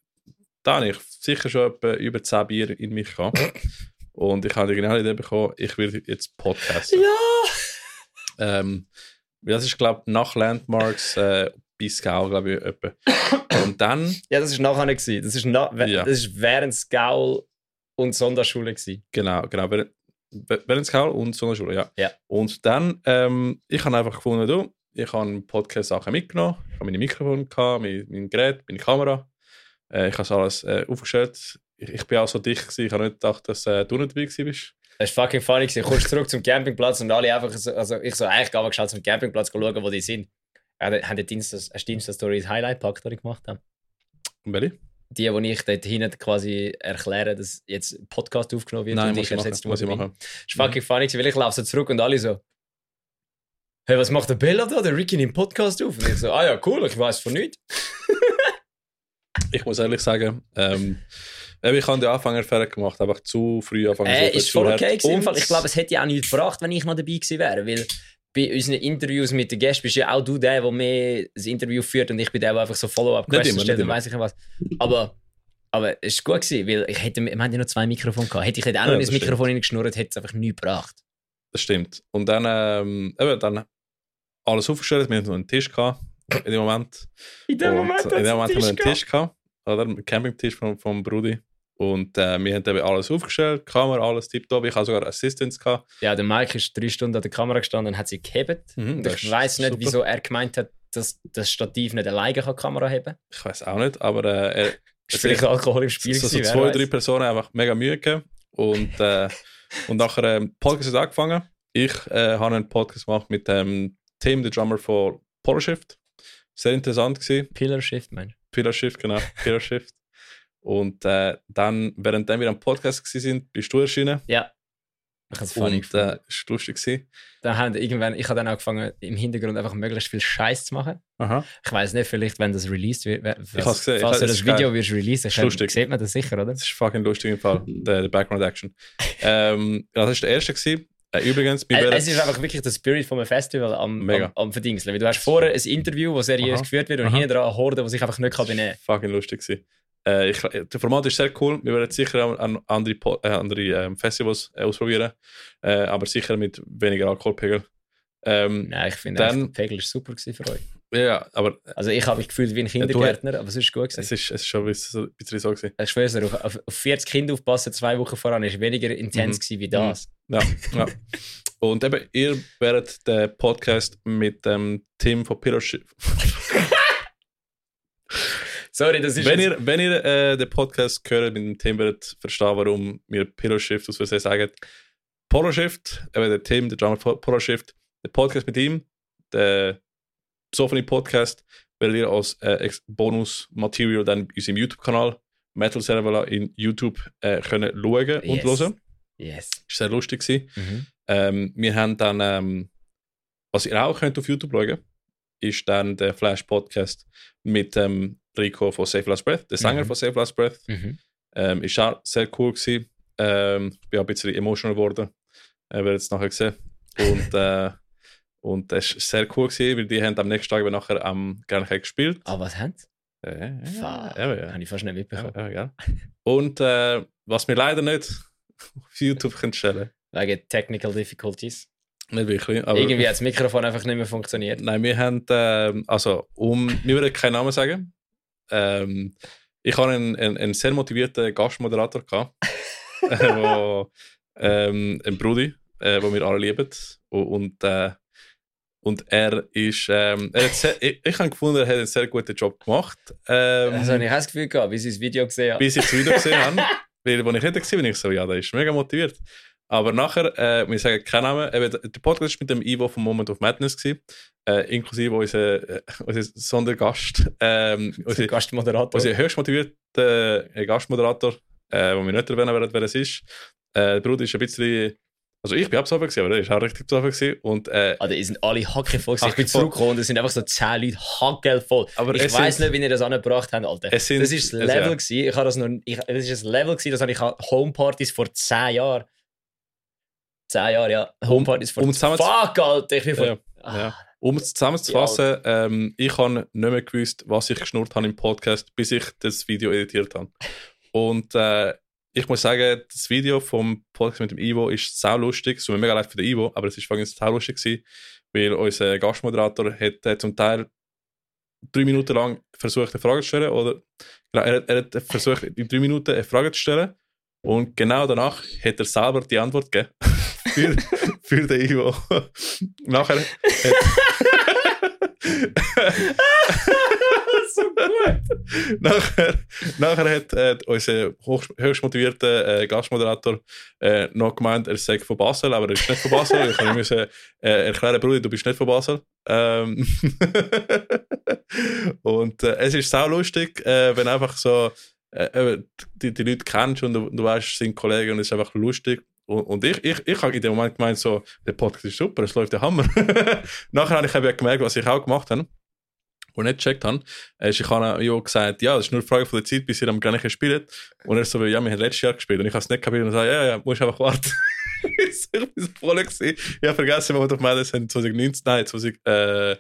da habe ich sicher schon etwa über 10 Bier in mich gehabt. Und ich habe die geniale Idee bekommen, ich will jetzt podcasten. ja! Ähm, das ist, glaube ich, nach Landmarks äh, bei Scowl, glaube ich, etwa. Und dann, Ja, das war nachher gewesen. Das ist, na, we- Ja. das ist während Scowl und Sonderschule gewesen. genau, genau, während, Scowl und Sonnenschule, ja. Ja. Und dann, ähm, ich habe einfach gefunden, du, ich habe Podcast-Sachen mitgenommen, ich habe meine Mikrofone, gehabt, mein, mein Gerät, meine Kamera, äh, ich habe es alles äh, aufgestellt. Ich, ich bin auch so dicht gewesen, ich habe nicht gedacht, dass äh, du nicht dabei bist. Das war fucking funny. gewesen. Kommst zurück zum Campingplatz und alle einfach so, also ich so, eigentlich aber geschaut zum Campingplatz schauen, wo die sind. Äh, haben die Dienst, hast du Insta-Story das Highlight gepackt, das ich gemacht habe? Und welche? Die, wo ich dort hinten quasi erkläre, dass jetzt ein Podcast aufgenommen wird Nein, und muss ich ich machen. ersetze Muss ich machen. Das war fucking funny, weil ich laufe so zurück und alle so, hey, was macht der Bella da? Der Ricky nimmt Podcast auf. Und ich so, ah ja, cool, ich weiß von nichts. Ich muss ehrlich sagen, ähm, ich habe die Anfänger fertig gemacht, einfach zu früh anfangen. Äh, ist voll okay gewesen. Ich glaube, es hätte ja auch nichts gebracht, wenn ich noch dabei gewesen wäre, weil bei unseren Interviews mit den Gästen bist ja auch du der, der mehr das Interview führt und ich bin der, der einfach so Follow-up-Questions stellt und weiss ich was. Aber, aber es war gut gewesen, weil ich hätte, wir haben ja noch zwei Mikrofone gehabt. Hätte ich dort auch noch Ja, in das das Mikrofon reingeschnurrt, hätte es einfach nichts gebracht. Das stimmt. Und dann, ähm, eben, dann alles aufgestellt. Wir hatten noch einen Tisch gehabt, in dem Moment. In dem Moment, in dem Moment haben wir einen Tisch gehabt, oder? Einen Campingtisch vom, vom Brudi. Und äh, wir haben eben alles aufgestellt, Kamera, alles tipptopp. Ich habe sogar Assistants gehabt. Ja, der Mike ist drei Stunden an der Kamera gestanden und hat sie gehebt. Mhm, ich weiß nicht, super. wieso er gemeint hat, dass das Stativ nicht alleine kann die Kamera haben Ich weiß auch nicht, aber äh, er, Ist vielleicht Alkohol im Spiel so, so zwei, wer drei. Personen einfach mega Mühe gegeben. Und, äh, und nachher ähm, Podcast hat angefangen. Ich äh, habe einen Podcast gemacht mit dem Tim, der Drummer von Polar Shift. Sehr interessant gewesen. Pillar Shift, Mensch. Pillar Shift, genau. Pillar Shift. Und äh, dann, während wir am Podcast sind, bist du erschienen. Ja. Ich habe es funny Und äh, ist lustig gewesen. Dann haben irgendwann, ich habe dann angefangen, im Hintergrund einfach möglichst viel Scheiß zu machen. Aha. Ich weiß nicht, vielleicht, wenn das released wird, wer- Ich hab's gesehen. falls Ich- du das Video wirst releasen, lustig. sieht man das sicher, oder? Das ist fucking lustig im Fall, der, der Background Action. ähm, das ist der erste gewesen. Äh, übrigens, Äh, Es ist einfach wirklich der Spirit vom Festival am, Mega. am, am Verdingseln. Weil Du hast vorher ein Interview, das seriös Aha. geführt wird und Aha. hinten dran eine Horde, die sich einfach nicht kann benehmen fucking lustig gewesen. Äh, ich, der Format ist sehr cool. Wir werden sicher auch an andere, äh, andere ähm, Festivals äh, ausprobieren, äh, aber sicher mit weniger Alkoholpegel. Ähm, Nein, ich finde, Dann- Pegel ist super für euch. ja, aber Also ich habe mich gefühlt wie ein du- Kindergärtner, aber es ist gut es gewesen. ist, es ist schon ein bisschen, so gewesen. Ich schwöre auf, auf auf 40 Kinder aufpassen, zwei Wochen voran, ist weniger intens Mhm. gewesen wie das. Ja, ja. Und eben, ihr werdet den Podcast mit dem Team von Shift. Sorry, das ist Wenn ihr, wenn ihr äh, den Podcast hört mit dem Team, werdet verstehen, warum wir Pillar Shift aus Versehen sagen. Polar Shift, eben der Team, der Drummer von Polar Shift, der Podcast mit ihm, der Sophony Podcast, werdet ihr als äh, Bonus-Material dann bei unserem YouTube-Kanal Metal Servola in YouTube äh, können schauen und Yes. hören. Yes. Ist sehr lustig gewesen. Mhm. Ähm, wir haben dann, ähm, was ihr auch könnt auf YouTube schauen, ist dann der Flash Podcast mit ähm, Rico von Save Last Breath, der Sänger Mhm. von Save Last Breath. Mhm. Ähm, ist auch sehr cool gewesen. Ähm, ich bin auch ein bisschen emotional geworden. Äh, werdet es nachher sehen. Und, äh, und das ist sehr cool gewesen, weil die haben am nächsten Tag nachher am Gernheim gespielt. Ah, was haben Ja, ja, ja, Fuck. ja, ja. Habe ich fast nicht mitbekommen. Ja, ja. Und äh, was wir leider nicht auf YouTube können stellen Wegen Technical Difficulties. Nicht wirklich. Aber Irgendwie hat das Mikrofon einfach nicht mehr funktioniert. Nein, wir haben, ähm, also, um, wir würden keinen Namen sagen. Ähm, ich hatte einen, einen, einen sehr motivierten Gastmoderator, gehabt, äh, wo, ähm, ein Brudi, äh, den wir alle lieben. Und, und, äh, und er ist, ähm, er hat sehr, ich, ich habe gefunden, er hat einen sehr guten Job gemacht. Ähm, Also habe ich das Gefühl gehabt, wie sie das Video gesehen haben. bis ich das Video gesehen habe. Weil, als ich nicht gesehen bin ich so, ja, der ist mega motiviert. Aber nachher, äh, wir sagen keinen Namen, eben, der Podcast war mit dem Ivo vom Moment of Madness, gewesen, äh, inklusive unser, äh, unser Sondergast, ähm, unser, Gastmoderator. unser höchst motivierter äh, Gastmoderator, äh, wo wir nicht erwähnen werden, wer es ist. Äh, der Bruder ist ein bisschen, also ich bin auch besoffen gewesen, aber er ist auch richtig besoffen gewesen. Und, äh, Ah, die sind alle hackevoll. gewesen. Ich bin zurückgekommen und es sind einfach so 10 Leute hackevoll. aber Ich es weiß sind- nicht, wie ihr das angebracht habt, Alter. Es sind- das ist das es- Level ja. gewesen. Ich habe das noch, ich, das ist ein Level gewesen, das habe ich Homepartys vor 10 Jahren. 10 Jahre, ja. Homepartys vor um zu- Fuck, Alter, ich bin vor. Ja, Ah, ja. Um es zusammenzufassen, ähm, ich habe nicht mehr gewusst, was ich geschnurrt habe im Podcast, bis ich das Video editiert habe. Und äh, ich muss sagen, das Video vom Podcast mit dem Ivo ist sau lustig. Es tut mir mega leid für den Ivo, aber es ist wirklich sau lustig gewesen, weil unser Gastmoderator hat äh, zum Teil drei Minuten lang versucht, eine Frage zu stellen. Oder, genau, er, hat- er hat versucht, in drei Minuten eine Frage zu stellen. Und genau danach hat er selber die Antwort gegeben. für, für den Ivo. Nachher hat, so gut. nachher, nachher hat äh, unser höchst motivierter äh, Gastmoderator äh, noch gemeint, er sei von Basel, aber er ist nicht von Basel. Ich habe müssen, äh, erklären, Bruder, du bist nicht von Basel. Ähm und äh, es ist sau lustig, äh, wenn einfach so äh, die, die Leute kennst und du, du weißt, sind Kollegen und es ist einfach lustig. Und, ich, ich, ich habe in dem Moment gemeint, so, der Podcast ist super, es läuft der Hammer. Nachher habe ich gemerkt, was ich auch gemacht habe und nicht gecheckt habe, ist, ich habe ihm gesagt, ja, das ist nur eine Frage von der Zeit, bis ihr am Gleichen spielt. Und er so, ja, wir haben letztes Jahr gespielt. Und ich habe es nicht kapiert und gesagt, ja, ja, musst einfach warten. ich bin so voll gewesen. Ich habe vergessen, wo wir auf Madness haben 2019, nein, 20, äh,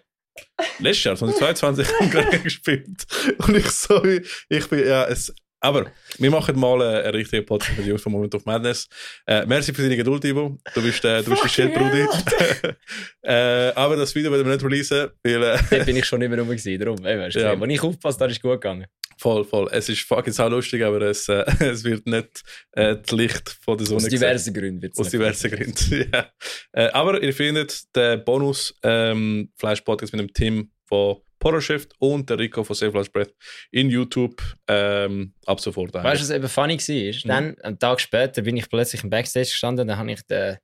letztes Jahr, 2022 am Gleichen gespielt. Und ich so, ich bin, ja, es, aber wir machen mal äh, einen richtigen Podcast mit Jungs vom Moment of Madness. Äh, merci für deine Geduld, Ivo. Du bist, äh, du bist der Schildbrudi. äh, aber das Video werden wir nicht releasen, weil, äh, Dort bin ich schon nicht mehr rum gewesen, darum. Ey, weißt du, Ja. Als ich aufpasst, dann ist es gut gegangen. Voll, voll. Es ist fucking sau lustig, aber es, äh, es wird nicht äh, das Licht von der Sonne Aus gesehen. diversen Gründen wird's Aus nicht. diversen Gründen, ja. Äh, aber ihr findet den Bonus ähm, mit dem Team von Porter Shift und der Rico von Save Last Breath in YouTube ähm, ab sofort. Weißt du, was eben funny war? Dann, einen Tag später, bin ich plötzlich im Backstage gestanden, dann habe ich den,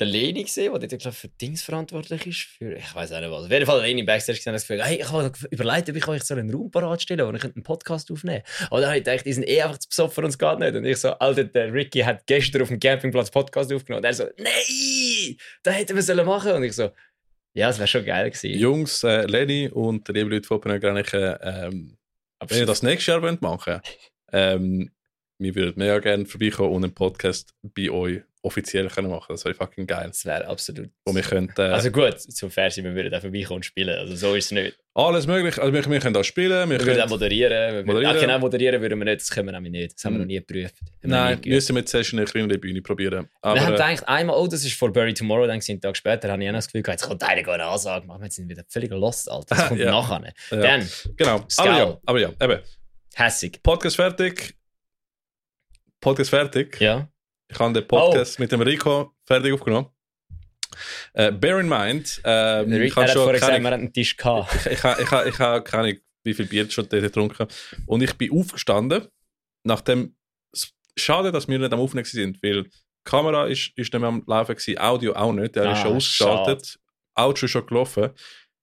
den Leni gesehen, der dort, für Dings verantwortlich ist. Für, ich weiß auch nicht was. Auf jeden Fall Leni im Backstage gesehen und Gefühl, hey, ich habe überlegt, ob ich euch so einen Raum parat stellen wo ich einen Podcast aufnehmen könnte. Aber dann habe ich gedacht, die sind eh einfach zu besoffen und es geht nicht. Und ich so, Alter, der Ricky hat gestern auf dem Campingplatz Podcast aufgenommen. Und er so, nein, das hätten wir sollen machen. Und ich so, ja, es wäre schon geil gewesen. Jungs, äh, Leni und liebe Leute von Open ähm, wenn ihr das nächstes Jahr wollt machen ähm, wir würden mega gerne vorbeikommen und einen Podcast bei euch offiziell können machen. Das wäre fucking geil. Das wäre absolut. Wo wir können, äh, Also gut, zum fair sein, wir würden auch vorbeikommen und spielen. Also so ist es nicht. alles möglich. Also wir, wir können da spielen. Wir, Wir können, auch moderieren. Wir Moderieren. Auch genau moderieren würden wir nicht, das können wir nämlich nicht. Das haben wir noch nie geprüft. Haben wir nein, nie müssen wir jetzt erst eine kleinere Bühne probieren. Aber, wir haben gedacht, einmal, oh, das ist vor Bury Tomorrow, dann einen Tag später habe ich auch das Gefühl, gehabt, jetzt kommt einer eine Ansage machen, wir jetzt sind wir wieder völlig lost, Alter. Das kommt Ja. nachher. ja, Dann, genau. Skal. Aber ja, aber ja, eben. hässig. Podcast fertig. Podcast fertig. Ja. Ich habe den Oh. Podcast mit dem Rico fertig aufgenommen. Äh, bear in mind, ähm, Der ich habe hat schon vorher gesagt, wir hatten einen Tisch gehabt. ich, ich, ich, ich, ich habe keine Ahnung, wie viel Bier schon dort getrunken Und ich bin aufgestanden, nachdem, schade, dass wir nicht am Aufnehmen sind, weil die Kamera ist, ist nicht mehr am Laufen gewesen, Audio auch nicht, der ist Ah, schon ausgeschaltet, Audio ist schon gelaufen.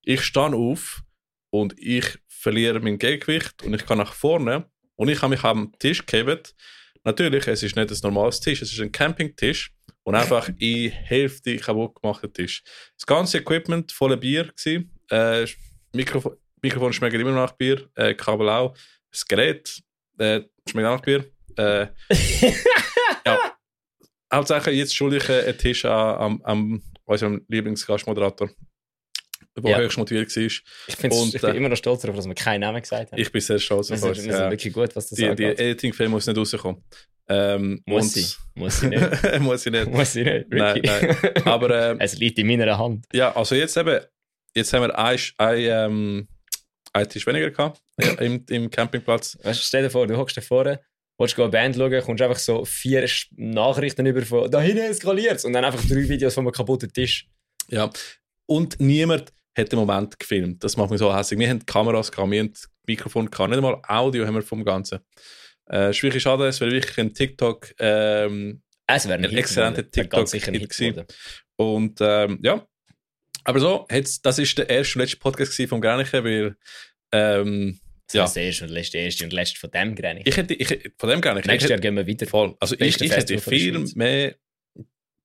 Ich stehe auf und ich verliere mein Gegengewicht und ich kann nach vorne und ich habe mich am Tisch gehebt. Natürlich, es ist nicht ein normales Tisch, es ist ein Campingtisch und einfach in Hälfte kaputt gemachter Tisch. Das ganze Equipment voller Bier gewesen, äh, Mikrofon, Mikrofon schmeckt immer nach Bier, äh, Kabel auch, das Gerät äh, schmeckt auch nach Bier. Äh, ja. Hauptsache, jetzt schulde ich äh, einen Tisch an, am, am unserem Lieblingsgastmoderator, der Ja. höchst motiviert war. Ich, Und, ich bin äh, immer noch stolz darauf, dass wir keinen Namen gesagt haben. Ich bin sehr stolz wir auf sind, wir sind Ja. wirklich gut, was das Die, die angeht. Editing-Film muss nicht rauskommen. Ähm, Muss sie. Muss sie nicht. muss ich nicht. Muss sie nicht. Nein, nein. Aber ähm, es liegt in meiner Hand. ja, also jetzt eben, jetzt haben wir ein, ein, ähm, ein Tisch weniger gehabt ja, im, im Campingplatz. Weißt, stell dir vor, du hockst da vorne, willst du eine Band schauen, kommst einfach so vier Nachrichten über von da hinten eskaliert und dann einfach drei Videos von einem kaputten Tisch. Ja. Und niemand hat den Moment gefilmt. Das macht mich so hässlich. Wir haben Kameras gehabt, wir haben Mikrofon gehabt, nicht einmal Audio haben wir vom Ganzen. Äh, ist wirklich schade, es wäre wirklich ein TikTok ähm, Es wäre ein Ein exzellenter TikTok-Hit Hit gewesen. Und ähm, ja, aber so, jetzt, das ist der erste und letzte Podcast vom Granichen, weil ähm, Das Ja. ja. der erste und letzte, erste und letzte von dem Grenich. ich hätte, ich, von dem Granichen, ich Nächstes Jahr gehen wir weiter. voll, also ich, ich hätte viel mehr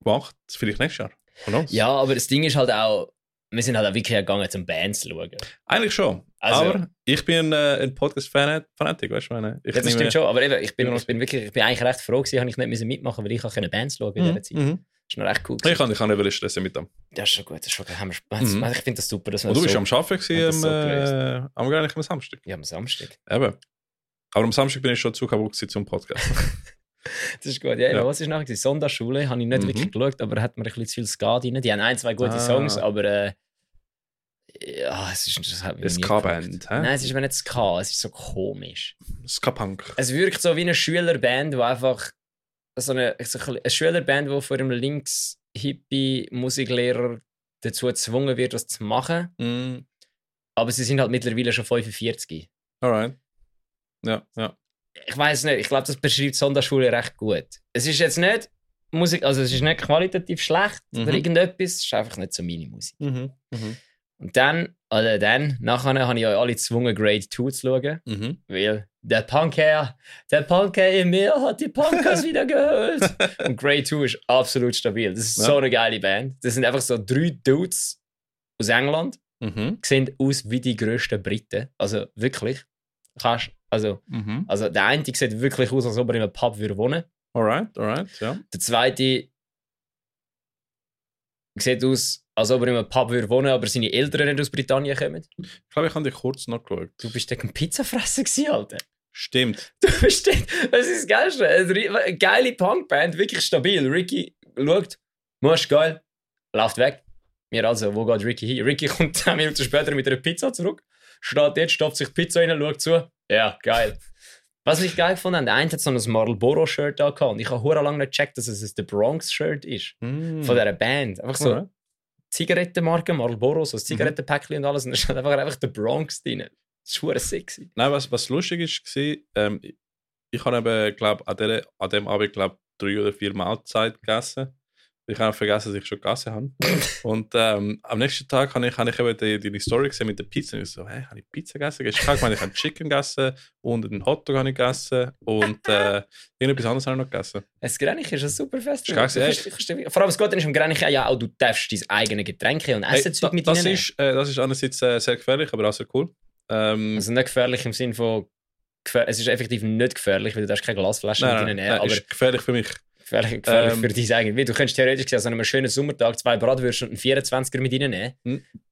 gemacht, vielleicht nächstes Jahr. Ja, aber das Ding ist halt auch, wir sind halt auch wirklich gegangen, zum Bands zu schauen. Eigentlich schon, Also- aber ich bin äh, ein Podcast-Fanatic, weißt du, was ich meine? Ich Ja, das stimmt schon, aber eben, ich bin, ich bin wirklich, ich bin eigentlich recht froh gewesen, habe ich nicht mitmachen, weil ich auch keine Bands schauen in Mhm. dieser Zeit. Mhm. Das ist noch recht cool. Ich gewesen. kann, ich kann nicht stressen mit dem. Ja, ist schon gut, das ist schon gut. Haben wir, Mhm. Ich finde das super, dass wir Und du das bist so, am Arbeiten gewesen, das so am, äh, am am Samstag. Ja, am Samstag. Eben. Aber am Samstag bin ich schon zu kaputt zum Podcast. Das ist gut. Ja, Ja. was ist nachher? gewesen? Sonntagsschule habe ich nicht Mhm. wirklich geschaut, aber hat mir ein bisschen zu viel Ska drin. Die haben ein, zwei gute Ah. Songs, aber äh, ja, es ist das hat nie Ska-Band, hä? Nein, es ist mir nicht Ska, es ist so komisch. Ska-Punk. Es wirkt so wie eine Schülerband, die einfach so eine, so ein- eine Schülerband, die von einem links-hippie-Musiklehrer dazu gezwungen wird, das zu machen. Mm, Aber sie sind halt mittlerweile schon 45. alright. Ja, ja. Ich weiß nicht, ich glaube, das beschreibt Sonderschule recht gut. Es ist jetzt nicht Musik, also es ist nicht qualitativ schlecht oder Mhm. irgendetwas, es ist einfach nicht so meine Musik. Mhm. Mhm. Und dann, oder dann, nachher habe ich euch alle gezwungen, Grade 2 zu schauen, Mhm. weil der Punkherr, der Punkherr in mir hat die Punkers wieder geholt. Und Grade 2 ist absolut stabil. Das ist Ja. so eine geile Band. Das sind einfach so drei Dudes aus England, Mhm. sehen aus wie die grössten Briten. Also wirklich. Kannst, also Mhm. also der eine sieht wirklich aus, als ob er in einem Pub würde wohnen. Alright, alright, ja. Der zweite sieht aus, als ob er in einem Pub würde wohnen, aber seine Eltern nicht aus Britannien kommen. Ich glaube, ich habe dich kurz noch geschaut. Du bist ein Pizzafresser gewesen, Alter. Stimmt. Du bist das ist das Geilste. Eine geile Punkband, wirklich stabil. Ricky schaut, Musch, geil, läuft weg. Mir also, wo geht Ricky hin? Ricky kommt 10 Minuten später mit einer Pizza zurück, steht dort, stopft sich die Pizza rein, schaut zu. Ja, geil. Was ich geil fand, der eine hat so ein Marlboro-Shirt da und ich habe hure lange nicht gecheckt, dass es ein The Bronx-Shirt ist. Mm. Von dieser Band. Einfach so Alright. Zigarettenmarke, Marlboro, so ein Mhm. Zigarettenpäckchen und alles. Und da stand einfach, einfach der Bronx drin. Das war sexy. Nein, was, was lustig ist, war, ähm, ich, ich habe eben, glaube an, der- an dem Abend, glaube drei oder vier Mahlzeiten gegessen. Ich habe vergessen, dass ich schon gegessen habe. und ähm, am nächsten Tag habe ich, habe ich eben die, die, Story gesehen mit der Pizza. Und ich so, hey, habe ich Pizza gegessen? Tag meine ich, habe Chicken gegessen und einen Hotdog habe ich gegessen und äh, irgendetwas anderes habe ich noch gegessen. Das Grenich ist ein super Festival. Ist kannst- kannst- Vor allem das Gute ist am Grenich ja auch, du darfst dein eigenes Getränk und Hey, Essenzeug da- mit das, ist, äh, das ist einerseits äh, sehr gefährlich, aber auch sehr cool. Ähm, Also nicht gefährlich im Sinne von. Es ist effektiv nicht gefährlich, weil du darfst keine Glasflaschen nein, mit nein, reinnehmen. nein, aber ist gefährlich für mich. Gefährlich, gefährlich Ähm, für dein eigenes. Du könntest theoretisch gesehen, an einem schönen Sommertag zwei Bratwürste und einen 24er mit reinnehmen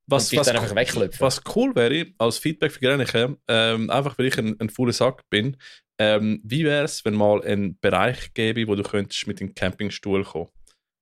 Was, und dich was, dann einfach wegklopfen. was cool wäre, als Feedback für Greniche, ähm, einfach weil ich ein, ein fauler Sack bin, ähm, wie wäre es, wenn mal einen Bereich gäbe, wo du könntest mit dem Campingstuhl kommen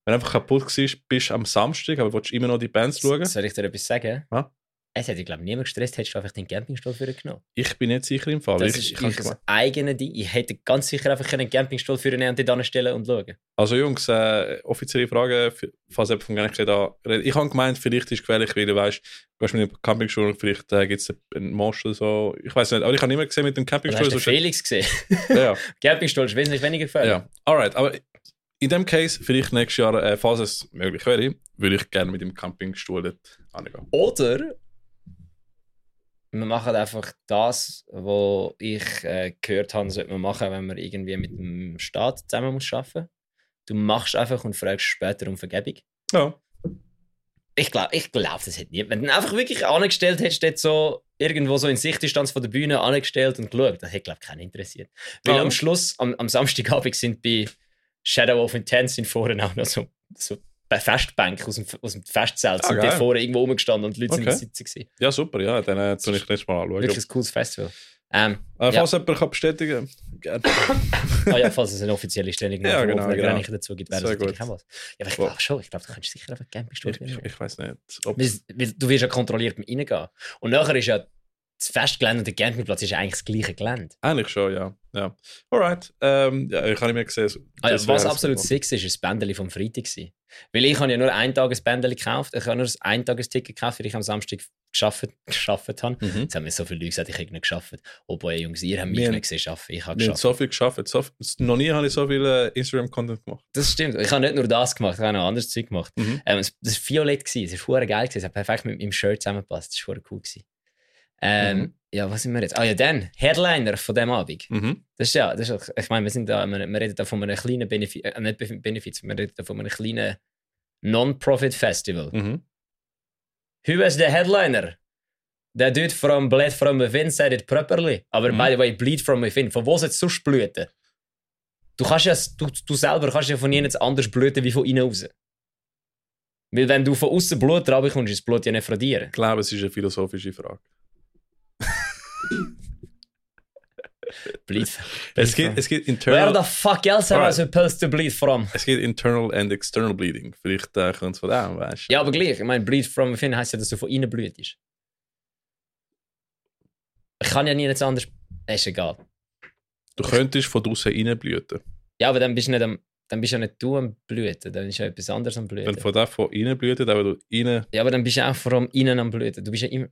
Wenn du einfach kaputt warst, bist du am Samstag, aber willst immer noch die Bands schauen? Soll ich dir etwas sagen? Ja. Es hätte, glaube ich, niemand gestresst, hättest du einfach den Campingstuhl für genommen. Ich bin nicht sicher im Fall. Das ich, ist ich, ich das eigene Ding. Ich hätte ganz sicher einfach einen Campingstuhl für einen und dort stellen und schauen. also Jungs, äh, offizielle Frage, falls jemand von Greniche da redet. Ich habe gemeint, vielleicht ist es gefährlich, weil du weißt, du gehst mit dem Campingstuhl und vielleicht äh, gibt es einen Mosch oder so. Ich weiß nicht, aber ich habe niemand gesehen mit dem Du hast Campingstuhl. den sonst- Felix gesehen. ja. Campingstuhl ist wesentlich weniger gefährlich. Ja, alright. Aber in dem Case, vielleicht nächstes Jahr, äh, falls es möglich wäre, würde ich gerne mit dem Campingstuhl dort angehen. Oder wir machen einfach das, was ich äh, gehört habe, sollte man machen, wenn man irgendwie mit dem Staat zusammen muss arbeiten. Du machst einfach und fragst später um Vergebung. Ja. Ich glaube, ich glaub, das hätte niemand. Wenn du einfach wirklich angestellt hättest, dort so irgendwo so in Sichtdistanz von der Bühne angestellt und geschaut, das hätte, glaube ich, keinen interessiert. Weil Ja. am Schluss, am, am Samstagabend sind bei Shadow of Intense sind vorne auch noch so, so Festbänke aus dem, aus dem Festzelt Ah, sind dort vorne irgendwo rumgestanden und die Leute Okay. sind sitzen. Ja, super, ja, dann äh, tue ich nächstes Mal anschauen. Wirklich ein cooles Festival. Ähm, Äh, ja. falls jemand kann bestätigen gerne. ah ja, falls es eine offizielle Stellung Ja, genau, genau. Grenche dazu gibt, wäre das natürlich auch was. Ja, aber ich glaube schon, ich glaube, du könntest sicher einfach Campingstuhl Ich, ich, ich weiß nicht. Ob, weil du wirst ja kontrolliert beim Reingehen. Und nachher ist ja das Festgelände und der Campingplatz ist ja eigentlich das gleiche Gelände. eigentlich schon, ja. ja. Alright. Ähm, ja, ich habe nicht mehr gesehen. so- ja, das was absolut six ist, ist das Bändeli vom Freitag. Gewesen. Weil ich habe ja nur ein Tages Bändeli gekauft. Ich habe nur ein Tagesticket gekauft, weil ich am Samstag geschafft, geschafft habe. Mhm. Jetzt haben mir so viele Leute gesagt, ich hätte nicht geschafft. Obwohl, Jungs, ihr habt mich Wir- nicht gesehen arbeiten. Ich habe geschafft. so viel geschafft. So, noch nie habe ich so viel äh, Instagram-Content gemacht. Das stimmt. Ich habe nicht nur das gemacht, ich habe noch anderes Zeug gemacht. Mhm. Ähm, es- das war violett, gewesen. es war geil, gewesen. es hat perfekt mit meinem Shirt zusammengepasst. Das war cool. Gewesen. Ähm, Mhm. Ja, was sind wir jetzt? Ah ja, dann, Headliner von dem Abend. Mhm. Das ist ja, das ist, ich meine, wir, sind da, wir, wir reden da von einem kleinen Benefit, äh, nicht Bef- Benefits, wir reden da von einem kleinen Non-Profit-Festival. Mhm. Who was the headliner? Der Dude from Bled from Within said it properly. Aber Mhm. by the way, Bleed from Within, von wo soll es sonst blüten? Du kannst ja, du, du selber kannst ja von ihnen anders blüten wie von innen raus. Weil wenn du von außen Blut reinkommst, ist das Blut ja nicht von dir. Ich glaube, es ist eine philosophische Frage. Bleed. Es gibt, es Where internal, the fuck else am I supposed to bleed from? es gibt internal and external bleeding. Vielleicht äh, kommt es von dem, weißt du? Ja, aber gleich. Ich meine, Bleed from Within heisst ja, dass du von innen blütest. Ich kann ja nie nichts anderes. Ist egal. Du könntest von draußen reinblüten. Ja, aber dann bist du nicht am, dann bist ja nicht du am Blüten, dann ist ja etwas anderes am Wenn Blüten. von da von innen blüht, aber du innen. Ja, aber dann bist du auch vor allem innen am Blüten. Du bist ja immer.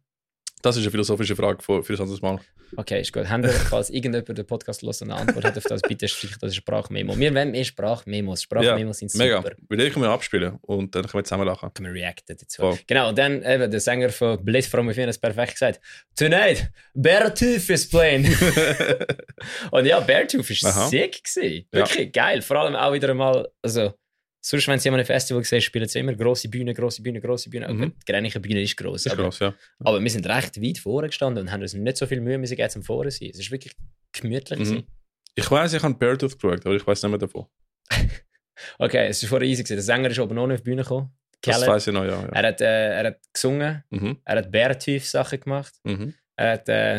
Das ist eine philosophische Frage für, für ein anderes Mal. Okay, ist gut. Haben wir, falls irgendjemand den Podcast los und eine Antwort hat auf das, bitte streich das Sprachmemo. Wir wollen mehr Sprachmemos. Sprachmemos sind super. Mega. Würde ich mir abspielen und dann können wir zusammen lachen. Können wir reacten dazu. Voll. Genau, und dann eben der Sänger von Blitz from Within hat perfekt gesagt. Tonight, Beartooth is playing. und ja, Beartooth Aha. sick gewesen. Ja. Wirklich geil. Vor allem auch wieder einmal, also, sonst, wenn sie an einem Festival sehen, spielen sie immer grosse Bühne, grosse Bühne, grosse Bühne. Mhm. Die Grenige Bühne ist gross. Ist aber, gross, ja. aber wir sind recht weit vorne gestanden und haben uns nicht so viel Mühe müssen geben zum Vorne sein. Es ist wirklich gemütlich. Mhm. Ich weiß, ich habe Beartooth geschaut, aber ich weiß nicht mehr davon. Okay, es war vorher easy. gewesen. Der Sänger ist oben ohne auf die Bühne gekommen. Das Khaled. weiß ich noch, ja. ja. Er hat, äh, er hat gesungen, Mhm. er hat Beartooth-Sachen gemacht. Mhm. Er hat, äh,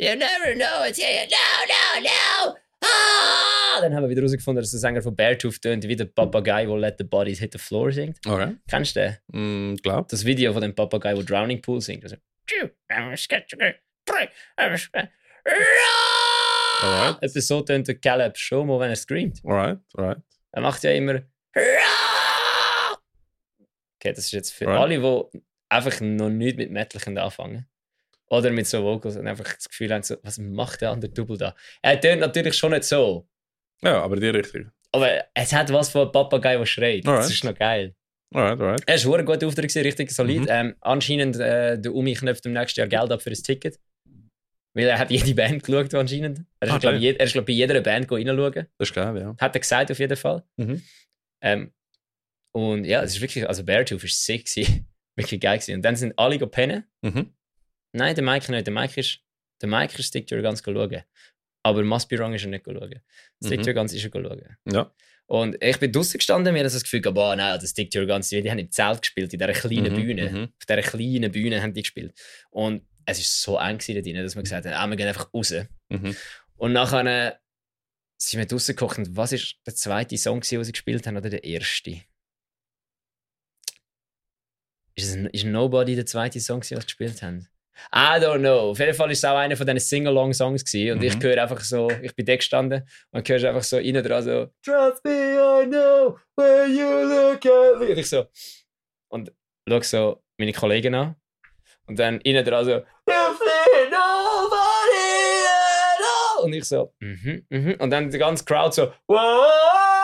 You never know it's here. No, no, no. Ah! Dann haben wir wieder herausgefunden, dass der Sänger von Beartooth tönt wie der Papagei, der Let the Bodies Hit the Floor singt. Okay. Kennst du den? Mm, glaub. Das Video von dem Papagei, der Drowning Pool singt. Also, Alright. Etwas so tönt der Caleb schon mal, wenn er screamt. Alright, alright. Er macht ja immer. Okay, das ist jetzt für Right. alle, die einfach noch nicht mit Metal anfangen Oder mit so Vocals und einfach das Gefühl haben, so, was macht der andere Double da? Er tönt natürlich schon nicht so. Ja, aber die Richtung. Aber es hat was von Papagei, der schreit. Das Alright. ist noch geil. Alright, alright. Er war ein guter Auftritt, richtig solid. Mhm. Ähm, anscheinend, äh, der Umi knöpft im nächsten Jahr Geld ab für ein Ticket. Weil er hat jede Band geschaut, anscheinend. Er ist, Ah, glaube ich, glaub, bei jeder Band reinschauen. Das ist geil, ja. Hat er gesagt, auf jeden Fall. Mhm. Ähm, und ja, es ist wirklich, also Beartooth ist sick wirklich geil gewesen. Und dann sind alle go pennen. Mhm. Nein, der Mike nicht. Der Mike ist, der Mike ist Stick Guns schauen. Aber Must Be Wrong ist er nicht schauen. Stick Mhm. Guns ist er schauen. Ja. Und ich bin draußen gestanden, mir hat das Gefühl, gehabt, boah, nein, das Stick to Your Guns, die haben im Zelt gespielt, in dieser kleinen Mhm, Bühne. mhm. Auf dieser kleinen Bühne haben die gespielt. Und es ist so eng da drin, dass wir gesagt haben, ah, wir gehen einfach raus. Mhm. Und nachher sind wir draußen gekocht und was ist der zweite Song, den sie gespielt haben, oder der erste? Ist, es, ist Nobody der zweite Song, den sie gespielt haben? I don't know. Auf jeden Fall ist es auch einer von diesen Sing-Along-Songs. Und Mhm. ich höre einfach so, ich bin da gestanden und höre einfach so innen dran so Trust me, I know where you look at me. Und ich so und schau so meine Kollegen an und dann innen dran so nobody at all. Und ich so mhm, mhm. Und dann die ganze Crowd so wow.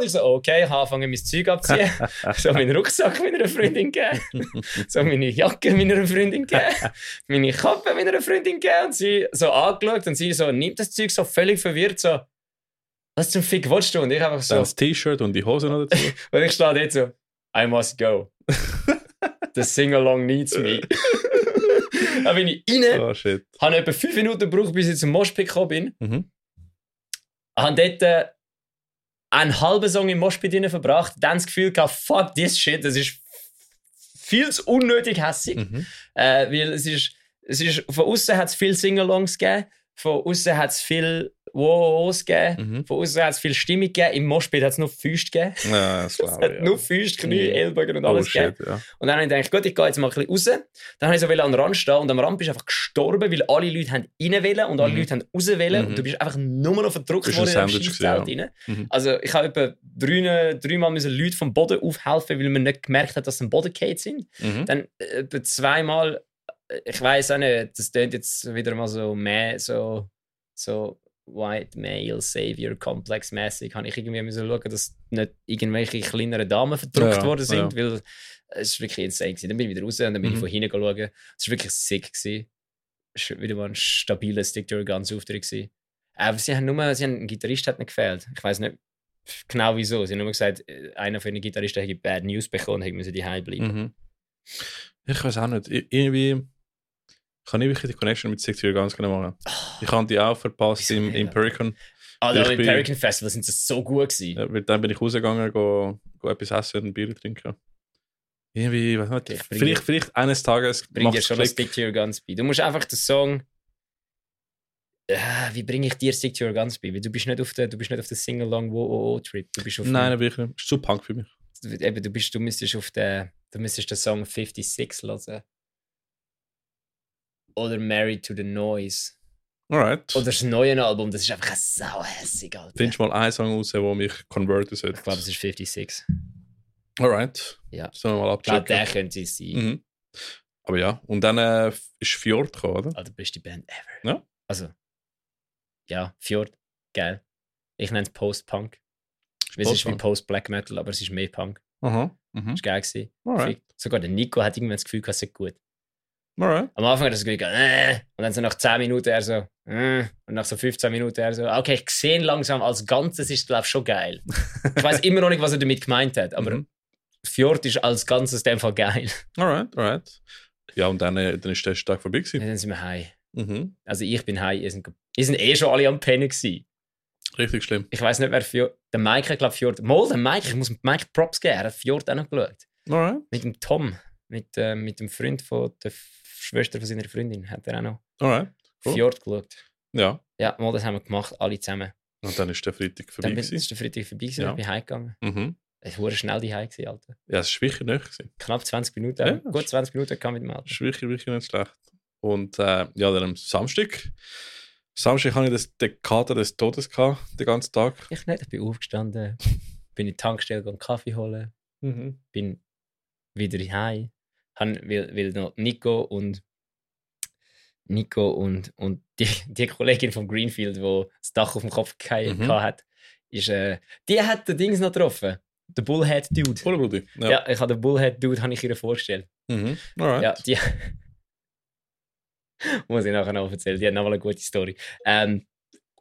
Und ich so okay, ich anfange mein Zeug abziehen. so meinen Rucksack meiner Freundin geben. so meine Jacke meiner Freundin geben. meine Kappe meiner Freundin geben. Und sie so angeschaut und sie so nimmt das Zeug so völlig verwirrt so was zum Fick willst du? Und ich einfach so das T-Shirt und die Hose noch dazu. und ich stehe dort so, I must go. The sing-along needs me. dann bin ich rein, oh shit. habe etwa fünf Minuten gebraucht, bis ich zum Moshpit gekommen bin. Mhm. Habe dort äh, einen halben Song im Moshpit verbracht, dann das Gefühl gehabt, fuck this shit, das ist viel zu unnötig hässig. Mhm. Äh, weil es ist, es ist, von außen hat es viel Sing-alongs gegeben, von außen hat es viel Woos gegeben, Mhm. von außen hat es viel Stimmung gegeben, im Moshpit hat es nur Füße gegeben. Ja, das Es glaube hat ich. nur Ja. Füße, Knie, Mhm. Ellbogen und Oh alles gegeben. shit, ja. Und dann habe ich gedacht, gut, ich gehe jetzt mal ein bisschen raus. Dann habe ich so an den Rand stehen und am Rand bist du einfach gestorben, weil alle Leute haben rein wollen und alle Mhm. Leute haben raus wollen Mhm. und du bist einfach nur noch verdrückt worden in Sandwich Scheißzelt gewesen, rein. Mhm. Also ich habe etwa drei, dreimal müssen Leute vom Boden aufhelfen, weil man nicht gemerkt hat, dass sie am Boden gefallen sind. Mhm. Dann äh, etwa zweimal, äh, ich weiß auch nicht, das klingt jetzt wieder mal so mehr so, so White Male Savior Complex mäßig, habe ich irgendwie müssen schauen, dass nicht irgendwelche kleineren Damen verdrückt Ja, worden sind, ja. weil es ist wirklich insane gewesen. Dann bin ich wieder raus und dann bin ich Mhm. von hinten schauen. Es war wirklich sick gewesen. Es war wieder mal ein stabiler Stick to Guns Auftritt gewesen. Aber sie haben nur, sie haben, ein Gitarrist hat nicht gefehlt. Ich weiß nicht genau wieso. Sie haben nur gesagt, äh, einer von den Gitarristen hätte Bad News bekommen, hätte müssen die bleiben. Mhm. Ich weiß auch nicht. Irgendwie kann ich wirklich die Connection mit Six Year ganz genau machen. Ich habe die auch verpasst im, im Alter? Pericon. Also im American Festival sind sie so gut gewesen. Ja, weil dann bin ich rausgegangen, go, go etwas essen und ein Bier trinken. Irgendwie, weiß nicht, ich bring vielleicht, vielleicht eines Tages bringt dir schon Klick. Stick to Your Guns bei. Du musst einfach den Song. Äh, wie bringe ich dir Stick to Your Guns bei? Weil du bist nicht auf der, du bist nicht auf der Sing-Along Wo-Oh-Oh-Trip. Du bist auf Nein, wirklich nicht. Ist zu punk für mich. eben, du bist, du müsstest auf der, du müsstest den Song 56 hören. Oder Married to the Noise. Alright. Oder das neue Album, das ist einfach sauhässig, Alter. Findest du mal einen Song raus, der mich converten sollte? ich glaube, es ist 56. Alright. Ja. Sollen wir mal Ich glaube, abchecken. der könnte es sein. Mhm. Aber ja, und dann äh, ist Fjord gekommen, oder? Ah, die beste Band ever. Ja. Also, ja, Fjord, geil. Ich nenne es Post-Punk. Es ist wie. Post-Black Metal, aber es ist mehr Punk. Aha. Mhm. Das war geil. Gewesen. Alright. Sogar der Nico hat irgendwann das Gefühl, es sei gut. Alright. Am Anfang hat er Gefühl, gehabt, äh, und dann so nach 10 Minuten er so, äh, und nach so 15 Minuten er so, okay, ich sehe langsam als Ganzes, ist glaube ich schon geil. ich weiß immer noch nicht, was er damit gemeint hat, aber Mhm. Fjord ist als Ganzes in dem Fall geil. Alright, alright. Ja, und dann, äh, dann ist der Tag vorbei gewesen. dann sind wir heim. Mhm. Also ich bin heim, ihr sind, ihr sind eh schon alle am Pennen gewesen. Richtig schlimm. Ich weiß nicht, wer Fjord. Der Mike hat, glaube Fjord. Mal, der Mike, ich muss Mike Props geben. Er hat Fjord auch noch geschaut. Alright. Mit dem Tom. Mit, äh, mit dem Freund von der Schwester von seiner Freundin. Hat er auch noch Alright. Cool. Fjord geschaut. Ja. Ja, mal, das haben wir gemacht, alle zusammen. Und dann ist der Freitag vorbei Dann bin, ist der Freitag vorbei gewesen, Ja. ich bin heimgegangen. Mhm. Es war schnell die gewesen, Alter. Ja, es ist wirklich nicht. Knapp 20 Minuten. Ja, gut 20 Minuten kam mit dem ist wirklich, wirklich nicht schlecht. Und äh, ja, dann am Samstag. Samstag hatte ich das, den Kater des Todes gehabt, den ganzen Tag. Ich nicht, ich bin aufgestanden, bin in die Tankstelle gegangen, Kaffee holen, Mhm. bin wieder heim. Han- Weil, weil noch Nico und Nico und, und die, die Kollegin von Greenfield, die das Dach auf dem Kopf gehabt Mhm. hat, ist, äh, die hat den Dings noch getroffen. Der Bullhead Dude. Ja. Ja. ich habe den Bullhead Dude habe ich ihr vorgestellt. Mhm. Alright. Ja, die. Muss ich nachher noch erzählen. Die hat nochmal eine gute Story. Ähm,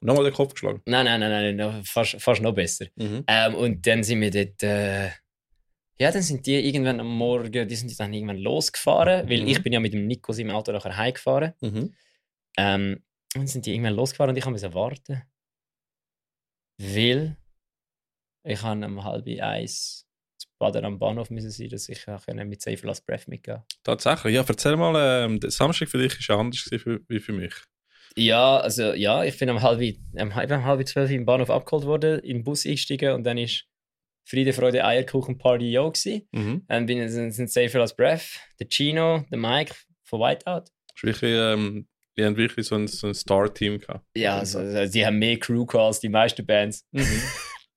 Nochmal den Kopf geschlagen. nein, nein, nein, nein, nein, fast, fast noch besser. Mhm. Ähm, und dann sind wir dort. Äh, ja, dann sind die irgendwann am Morgen, die sind dann irgendwann losgefahren, weil Mhm. ich bin ja mit dem Nico im Auto nachher heimgefahren. Mhm. Ähm, und dann sind die irgendwann losgefahren und ich musste warten. Weil ich habe um halb eins zu Baden am Bahnhof müssen sein, dass ich mit Safe Last Breath mitgehen Tatsächlich. Ja, erzähl mal, ähm, der Samstag für dich ist ja anders für, wie für mich. Ja, also ja, ich bin um halb, um halb, um halb zwölf im Bahnhof abgeholt worden, in den Bus eingestiegen und dann ist Friede, Freude, Eierkuchen Party ja gewesen. Mhm. Dann bin sind, sind Safer als Breath, der Chino, der Mike von Whiteout. Ist wirklich, ähm, die haben wirklich so ein, so ein Star-Team gehabt. Ja, also, also, die haben mehr Crew gehabt als die meisten Bands. Mhm.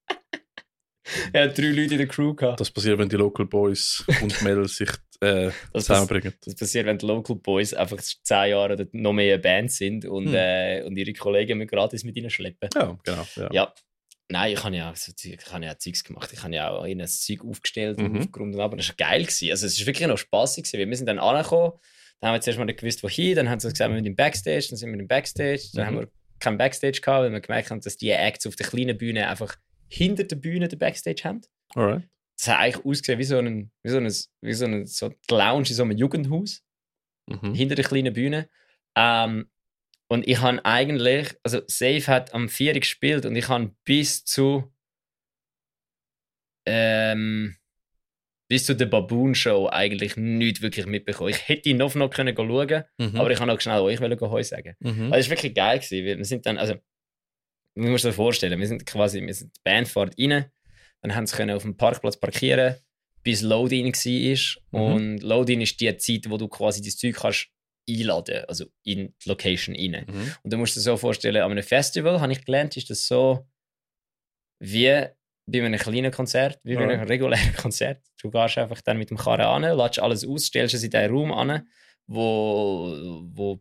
Er hat drei Leute in der Crew gehabt. Das passiert, wenn die Local Boys und Mädels sich äh, Das, zusammenbringen. das passiert, wenn die Local Boys einfach zehn Jahre oder noch mehr eine Band sind und, Hm. äh, und ihre Kollegen müssen gratis mit ihnen schleppen. Ja, genau. Ja. Ja. Nein, ich habe ja, so, Zeug- ich habe ja Zeugs gemacht. Ich habe ja auch das Zeug aufgestellt und Mhm. aufgeräumt. Aber das war geil. Gewesen. Also, es war wirklich noch spaßig. Gewesen. Wir sind dann angekommen, dann haben wir zuerst mal nicht gewusst, wohin. Dann haben sie gesagt, wir sind im Backstage. Dann sind wir im Backstage. Dann Mhm. haben wir kein Backstage gehabt, weil wir gemerkt haben, dass die Acts auf der kleinen Bühne einfach hinter der Bühne den Backstage haben. Alright. Das hat eigentlich ausgesehen wie so ein, wie so ein, wie so ein so die Lounge in so einem Jugendhaus Mhm. hinter der kleinen Bühne. Ähm, und ich habe eigentlich, also Safe hat am 4 gespielt und ich habe bis zu ähm, bis zu der Baboon Show eigentlich nichts wirklich mitbekommen. Ich hätte noch noch können schauen, Mhm. aber ich kann auch schnell euch wollen Heu sagen. Mhm. Also es war wirklich geil gewesen. Wir sind dann, also man muss sich vorstellen, wir sind quasi, wir sind die Band fährt rein, dann haben sie können auf dem Parkplatz parkieren, bis Load-in war. Mhm. Und Load-in ist die Zeit, wo du quasi das Zeug kannst einladen, also in die Location rein. Mhm. Und du musst dir so vorstellen, an einem Festival, habe ich gelernt, ist das so wie bei einem kleinen Konzert, wie bei einem Alright. regulären Konzert. Du gehst einfach dann mit dem Karren an, lädst alles aus, stellst es in den Raum an, wo, wo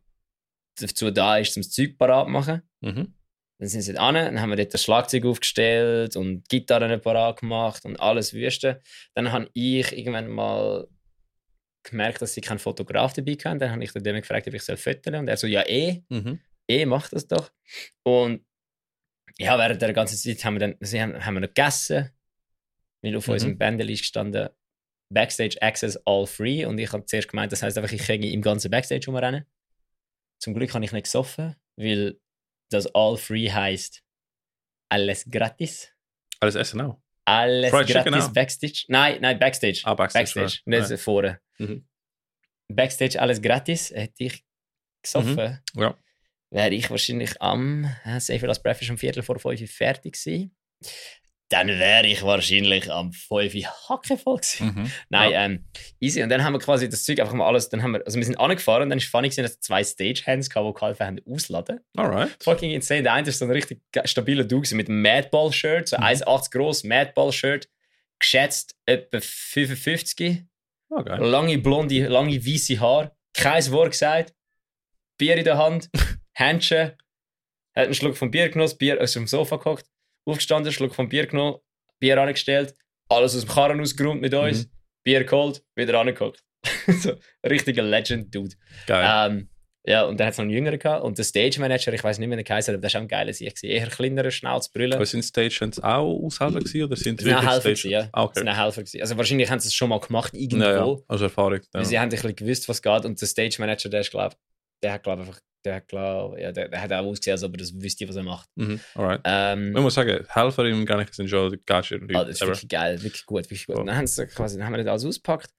dazu da ist, um das Zeug parat zu machen. Mhm. Dann sind sie an, dann haben wir dort das Schlagzeug aufgestellt und Gitarren parat gemacht und alles Wüste. Dann habe ich irgendwann mal gemerkt, dass sie keinen Fotograf dabei hatten. Dann habe ich den gefragt, ob ich soll fotografieren Und er so, ja eh, Mhm. eh, mach das doch. Und ja, während der ganzen Zeit haben wir dann sie haben, haben wir noch gegessen. Weil auf Mhm. unserem Bändel ist gestanden Backstage Access All Free. Und ich habe zuerst gemeint, das heißt einfach, ich kann im ganzen Backstage rumrennen. Zum Glück habe ich nicht gesoffen, weil das All Free heißt alles gratis. Alles Essen auch. Alles Fried gratis? Backstage. Nein, nein, Backstage. Ah, Backstage. Backstage, nicht vorne. Mhm. Backstage alles gratis, hätte ich gesoffen. Ja. Wäre ich wahrscheinlich am, äh, Safe Last Breath ist um Viertel vor fünf fertig gewesen. Dann wäre ich wahrscheinlich am 5 Hacke voll gewesen. Mhm. Nein, Ja. ähm, easy. Und dann haben wir quasi das Zeug einfach mal alles, dann haben wir, also wir sind angefahren und dann ist funny gewesen, dass zwei Stagehands gehabt, die geholfen haben ausladen. Alright. Fucking insane. Der eine ist so ein richtig stabiler Dude mit einem Madball-Shirt, so Mhm. 1,80 groß, Madball-Shirt, geschätzt etwa 55. Ah, geil. Lange blonde, lange weiße Haare, kein Wort gesagt, Bier in der Hand, Händchen, hat einen Schluck vom Bier genommen, Bier aus dem Sofa gehockt, aufgestanden, Schluck vom Bier genommen, Bier angestellt, alles aus dem Karren ausgeräumt mit uns, Mhm. Bier geholt, wieder angehockt. so, richtiger Legend-Dude. Geil. Ähm, ja, und dann hat es noch einen Jüngeren gehabt und der Stage-Manager, ich weiß nicht mehr, wie der geheißen hat, aber der war auch ein geiler Sieg. Eher kleinerer, Schnauzbrille. Aber sind Stagehands auch Aushelfer gewesen oder sind Das sind auch Helfer, gewesen, ja. Ah, Das sind okay. auch Helfer. gewesen. Also wahrscheinlich haben sie es schon mal gemacht, irgendwo. Ja, ja. Also Erfahrung. Ja. Weil sie haben ein bisschen gewusst, was geht. Und der Stage Manager, der ist, glaub, der hat, glaub, einfach, der hat, glaub, ja, der, der hat auch ausgesehen, als ob er das wüsste, was er macht. Mhm. Alright. Ähm, Ich muss sagen, Helfer im Garnick sind schon Leute ah, das ist ever. wirklich geil, wirklich gut, wirklich gut. Und dann haben, sie quasi, dann haben wir das alles ausgepackt.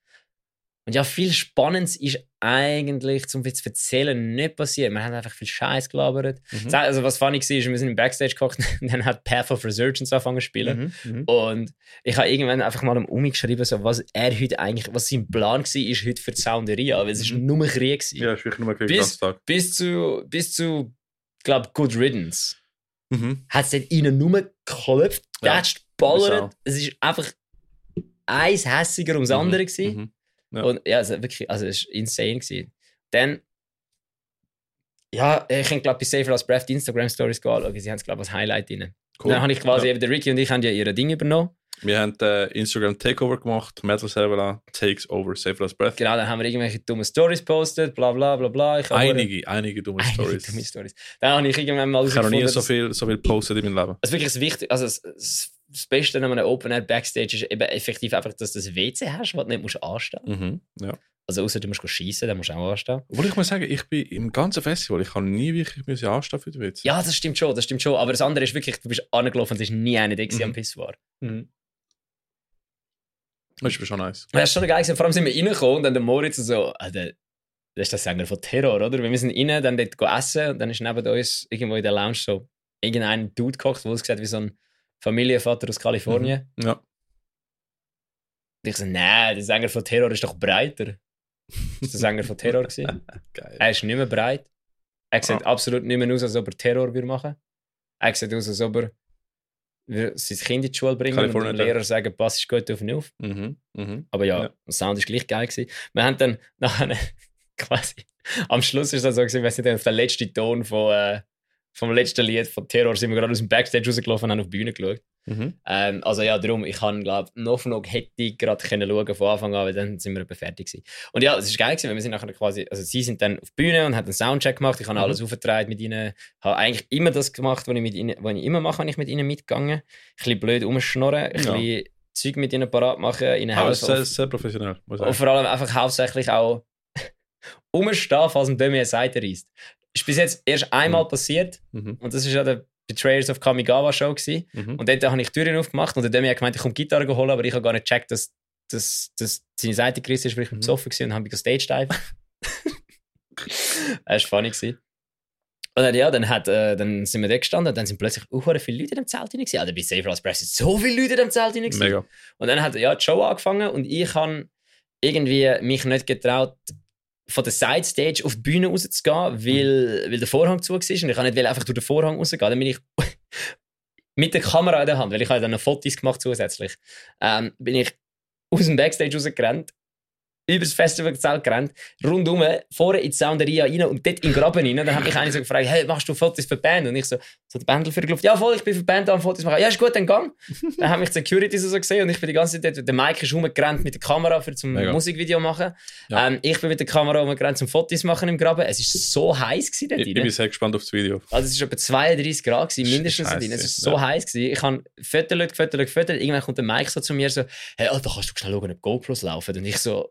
Und ja, viel Spannendes ist eigentlich, zum zu erzählen, nicht passiert. Wir haben einfach viel Scheiß gelabert. Mhm. Also, was funny war, ist, wir sind im Backstage gekocht und dann hat Path of Resurgence angefangen zu spielen. Mhm. Mhm. Und ich habe irgendwann einfach mal am Umi geschrieben, so, was er heute eigentlich, was sein Plan war, ist heute für die Sounderia, weil es ist Mhm. nur Krieg gewesen. Ja, ist wirklich nur den Bis- Tag. bis zu, bis zu glaube Good Riddance. Mhm. Hat es dort ihnen nur geklopft, Ja, getatscht, ballert. Sau. Es ist einfach eins hässiger ums Mhm, andere gewesen. Ja. Und ja, also wirklich, also es war insane. Gewesen. Dann, ja, ich habe, glaube bei Safer als Breath die Instagram-Stories anschauen. Sie haben es, glaube ich, als Highlight drin. Cool. Dann habe ich quasi, Ja. eben der Ricky und ich haben ja ihre Dinge übernommen. Wir haben äh, Instagram Takeover gemacht, Metal Servala takes over Safe Last Breath. Genau, dann haben wir irgendwelche dumme Stories postet, bla bla bla bla. Ich Einige, einige dumme Stories. dumme Stories. Dann habe ich irgendwann mal Ich habe noch nie so viel, so viel postet in meinem Leben. Also wirklich das Wichtigste, also das, das das Beste an einem Open Air Backstage ist eben effektiv einfach, dass du das WC hast, was du nicht musst anstehen. Mhm. Ja. Also außer du musst schießen, dann musst du auch anstehen. Obwohl ich muss sagen, ich bin im ganzen Festival, ich habe nie wirklich müssen anstehen für den Witz. Ja, das stimmt schon, das stimmt schon. Aber das andere ist wirklich, du bist angelaufen und es ist nie einer, der Mhm. am Piss war. Das ist schon nice. Das ist schon geil gewesen. Vor allem sind wir reingekommen und dann der Moritz so, ah, der, das ist der Sänger von Terror, oder? Wir sind rein, dann dort essen und dann ist neben uns irgendwo in der Lounge so irgendein Dude gekocht, der ausgesehen hat wie so ein Familienvater aus Kalifornien. Ja. Und ich so, nein, der Sänger von Terror ist doch breiter. Das war der Sänger von Terror. Gewesen. Geil. Er ist nicht mehr breit. Er sieht Ah. absolut nicht mehr aus, als ob er Terror würde machen Er sieht aus, als ob er sein Kind in die Schule bringen und California dem Lehrer sagen, pass ist gut auf ihn auf. Mhm. Mhm. Aber ja, Ja. der Sound ist gleich geil gewesen. Wir haben dann nachher quasi, am Schluss ist das so gewesen, wir sind dann auf den letzten Ton von, äh, vom letzten Lied von Terror sind wir gerade aus dem Backstage rausgelaufen und haben auf die Bühne geschaut. Mhm. Ähm, also ja, darum, ich kann glaube noch noch hätte ich gerade können schauen von Anfang an, weil dann sind wir fertig gewesen. Und ja, es ist geil gewesen, weil wir sind nachher quasi, also sie sind dann auf die Bühne und haben einen Soundcheck gemacht, ich habe Mhm. alles aufgetragen mit ihnen, habe eigentlich immer das gemacht, was ich, mit ihnen, was ich immer mache, wenn ich mit ihnen mitgegangen. Ein bisschen blöd rumschnorren, ein Ja. bisschen Zeug mit ihnen parat machen, ihnen Aber helfen. sehr, sehr professionell, muss ich Und sagen. vor allem einfach hauptsächlich auch umstehen, falls ein Demi eine Seite reißt. Ist bis jetzt erst einmal Mhm. passiert Mhm. und das ist ja der Betrayers of Kamigawa Show gewesen. Mhm. Und dort habe ich die Türen aufgemacht und Demi hat gemeint, ich komme Gitarre holen, aber ich habe gar nicht gecheckt, dass, dass, dass seine Seite gerissen ist, weil ich Mhm. besoffen war und habe mich Stage dive. das war funny. Gewesen. Und dann, ja, dann, hat, äh, dann sind wir da gestanden und dann sind plötzlich auch viele Leute in dem Zelt drin. gewesen. Also bei Safer als Press sind so viele Leute in dem Zelt drin. Mega. Und dann hat ja die Show angefangen und ich habe irgendwie mich nicht getraut, von der Sidestage auf die Bühne rauszugehen, weil, weil der Vorhang zu war. Und ich kann nicht einfach durch den Vorhang rausgehen. Dann bin ich mit der Kamera in der Hand, weil ich habe dann noch Fotos gemacht zusätzlich, ähm, bin ich aus dem Backstage rausgerannt, über das Festivalzelt gerannt, rundum, vorne in die Sounderia rein und dort in den Graben rein. Dann hat mich einer so gefragt, hey, machst du Fotos für die Band? Und ich so, so der Bändel für ja voll, ich bin für die Band da am Fotos machen. Ja, ist gut, dann gang. dann haben mich die Security so gesehen und ich bin die ganze Zeit dort, der Mike ist rumgerannt mit der Kamera für zum Mega. Musikvideo machen. Ja. Ähm, ich bin mit der Kamera rumgerannt zum Fotos machen im Graben. Es ist so heiß gewesen dort Ich, ich bin sehr gespannt auf das Video. Also es war etwa 32 Grad, gewesen, mindestens. Drin. Es war so ja. heiß. Gewesen. Ich habe Fotos, gefotet, gefotet. Irgendwann kommt der Mike so zu mir so, hey, Alter, kannst du schnell schauen, ob GoPros laufen? Und ich so,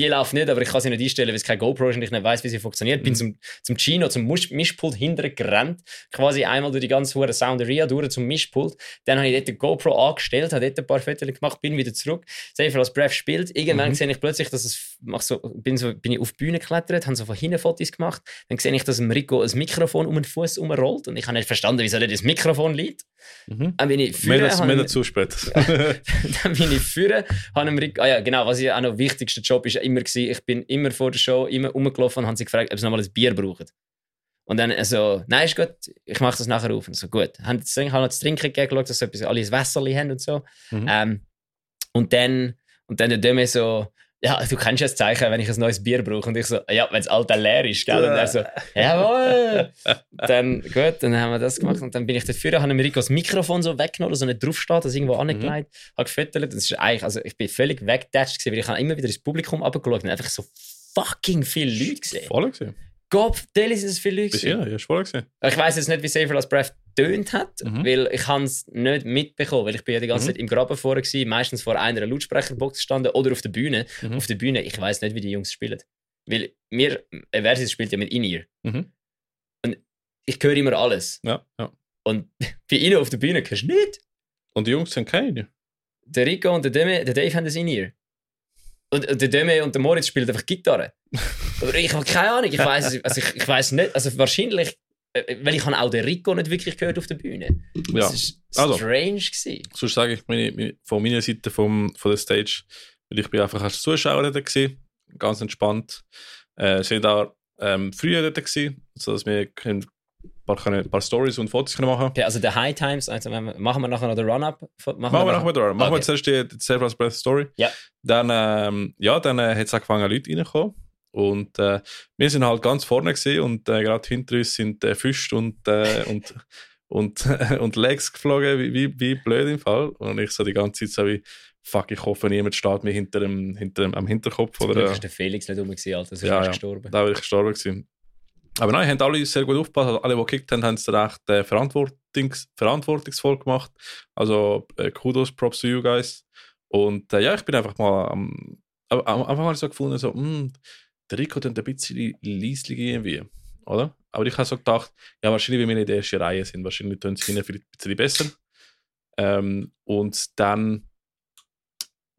die laufen nicht, aber ich kann sie nicht einstellen, weil es kein GoPro ist und ich nicht weiß, wie sie funktioniert. Bin Mhm. zum, zum Chino, zum Mischpult hinterher gerannt, quasi einmal durch die ganze hure Sounderia durch zum Mischpult. Dann habe ich dort die GoPro angestellt, habe dort ein paar Fotos gemacht, bin wieder zurück. Safer als Breath spielt. Irgendwann Mhm. sehe ich plötzlich, dass es, mach so, bin, so, bin ich auf die Bühne geklettert, habe so von hinten Fotos gemacht. Dann sehe ich, dass Rico ein Mikrofon um den Fuß umrollt und ich habe nicht verstanden, wieso das Mikrofon liegt. Mhm. Dann bin ich Mehr, habe mehr ihm- dazu später. dann bin ich führen, habe Rico, ah ja, genau, was ich auch noch wichtigster Job ist immer gewesen, ich bin immer vor der Show immer rumgelaufen und haben sie gefragt, ob sie nochmal ein Bier brauchen. Und dann so, nein, ist gut, ich mache das nachher auf. Und so, gut. Haben das haben noch das Trinken gegeben, geschaut, dass sie alle ein Wässerli haben und so. Mhm. Ähm, und dann, und dann der Döme so, ja, du kannst ja das Zeichen, wenn ich ein neues Bier brauche. Und ich so, ja, wenn das alte leer ist, gell? Und er so, jawohl. dann, gut, dann haben wir das gemacht. Und dann bin ich vorne, habe dem Rico das Mikrofon so weggenommen, dass er nicht draufsteht, das irgendwo angelegt, habe gefüttert. Das ist eigentlich, also ich bin völlig weggetatscht gewesen, weil ich habe immer wieder ins Publikum abgeschaut und einfach so fucking viele Leute gesehen. Voll gesehen. Gott, Deli sind es viele Leute Bis gewesen. ja, ja, ist voll gesehen. Ich weiß jetzt nicht, wie Safer Last Breath tönt hat, Mhm. weil ich habe es nicht mitbekommen, weil ich bin ja die ganze Mhm. Zeit im Graben vorher gewesen, meistens vor einer Lautsprecherbox gestanden oder auf der Bühne. Mhm. Auf der Bühne, ich weiß nicht, wie die Jungs spielen. Weil mir, äh, Versus spielt ja mit In-Ear. Mhm. Ich höre immer alles. Ja, ja. Und bei ihnen auf der Bühne hörst du nicht. Und die Jungs sind keine. Der Rico und der, Deme, der Dave haben das In-Ear. Und, und der Deme und der Moritz spielen einfach Gitarre. Aber ich habe keine Ahnung, ich weiß also ich, ich weiß nicht, also wahrscheinlich, äh, weil ich habe auch den Rico nicht wirklich gehört auf der Bühne. Ja. Das war Also. strange. gewesen. Sonst sage ich meine, meine, von meiner Seite vom, von der Stage, weil ich bin einfach als Zuschauer dort gewesen, ganz entspannt. Äh, sind da ähm, früher dort gewesen, sodass wir können paar, können, ein paar Stories und Fotos können machen. Okay, also der High Times, also machen wir nachher noch den Run-Up? Machen, Machen wir nachher dran. Machen wir zuerst die, die Self Breath Story. Ja. Dann, ähm, ja, dann äh, hat es angefangen, Leute reinzukommen. Und äh, wir sind halt ganz vorne gesehen und äh, gerade hinter uns sind äh, Füße und, äh, und, und, und Legs geflogen, wie, wie, wie blöd im Fall. Und ich so die ganze Zeit so wie, fuck, ich hoffe, niemand steht mir hinter dem, hinter dem, am Hinterkopf. Zum Oder, Glück ist der Felix nicht rum, gewesen, Alter, sonst Ja, ja. gestorben. da wäre ich gestorben gewesen. Aber nein, haben alle sehr gut aufgepasst. Also alle, die gekickt haben, haben es recht äh, verantwortungs verantwortungsvoll gemacht. Also äh, Kudos, Props to you guys. Und äh, ja, ich bin einfach mal am, am, am Anfang so gefunden, so, hm, der Rico tut ein bisschen leislich irgendwie, oder? Aber ich habe so gedacht, ja, wahrscheinlich, weil wir in der ersten Reihe sind, wahrscheinlich tun sie hinten vielleicht ein bisschen besser. Ähm, und dann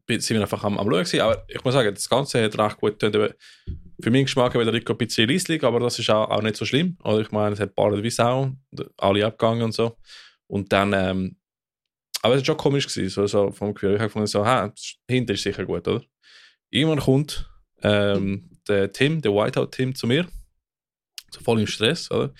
sind wir einfach am, am Schauen gewesen. Aber ich muss sagen, das Ganze hat recht gut. Eben, Für meinen Geschmack wäre der Rico ein bisschen leislich, aber das ist auch, auch nicht so schlimm. Oder ich meine, es hat ein paar wie Sau, alle abgegangen und so. Und dann, ähm, aber es war schon komisch gewesen, so, so vom Gefühl. Ich habe gefunden, so, hinter ist sicher gut, oder? Irgendwann kommt ähm, der Tim, der Whiteout-Tim zu mir, so voll im Stress, oder?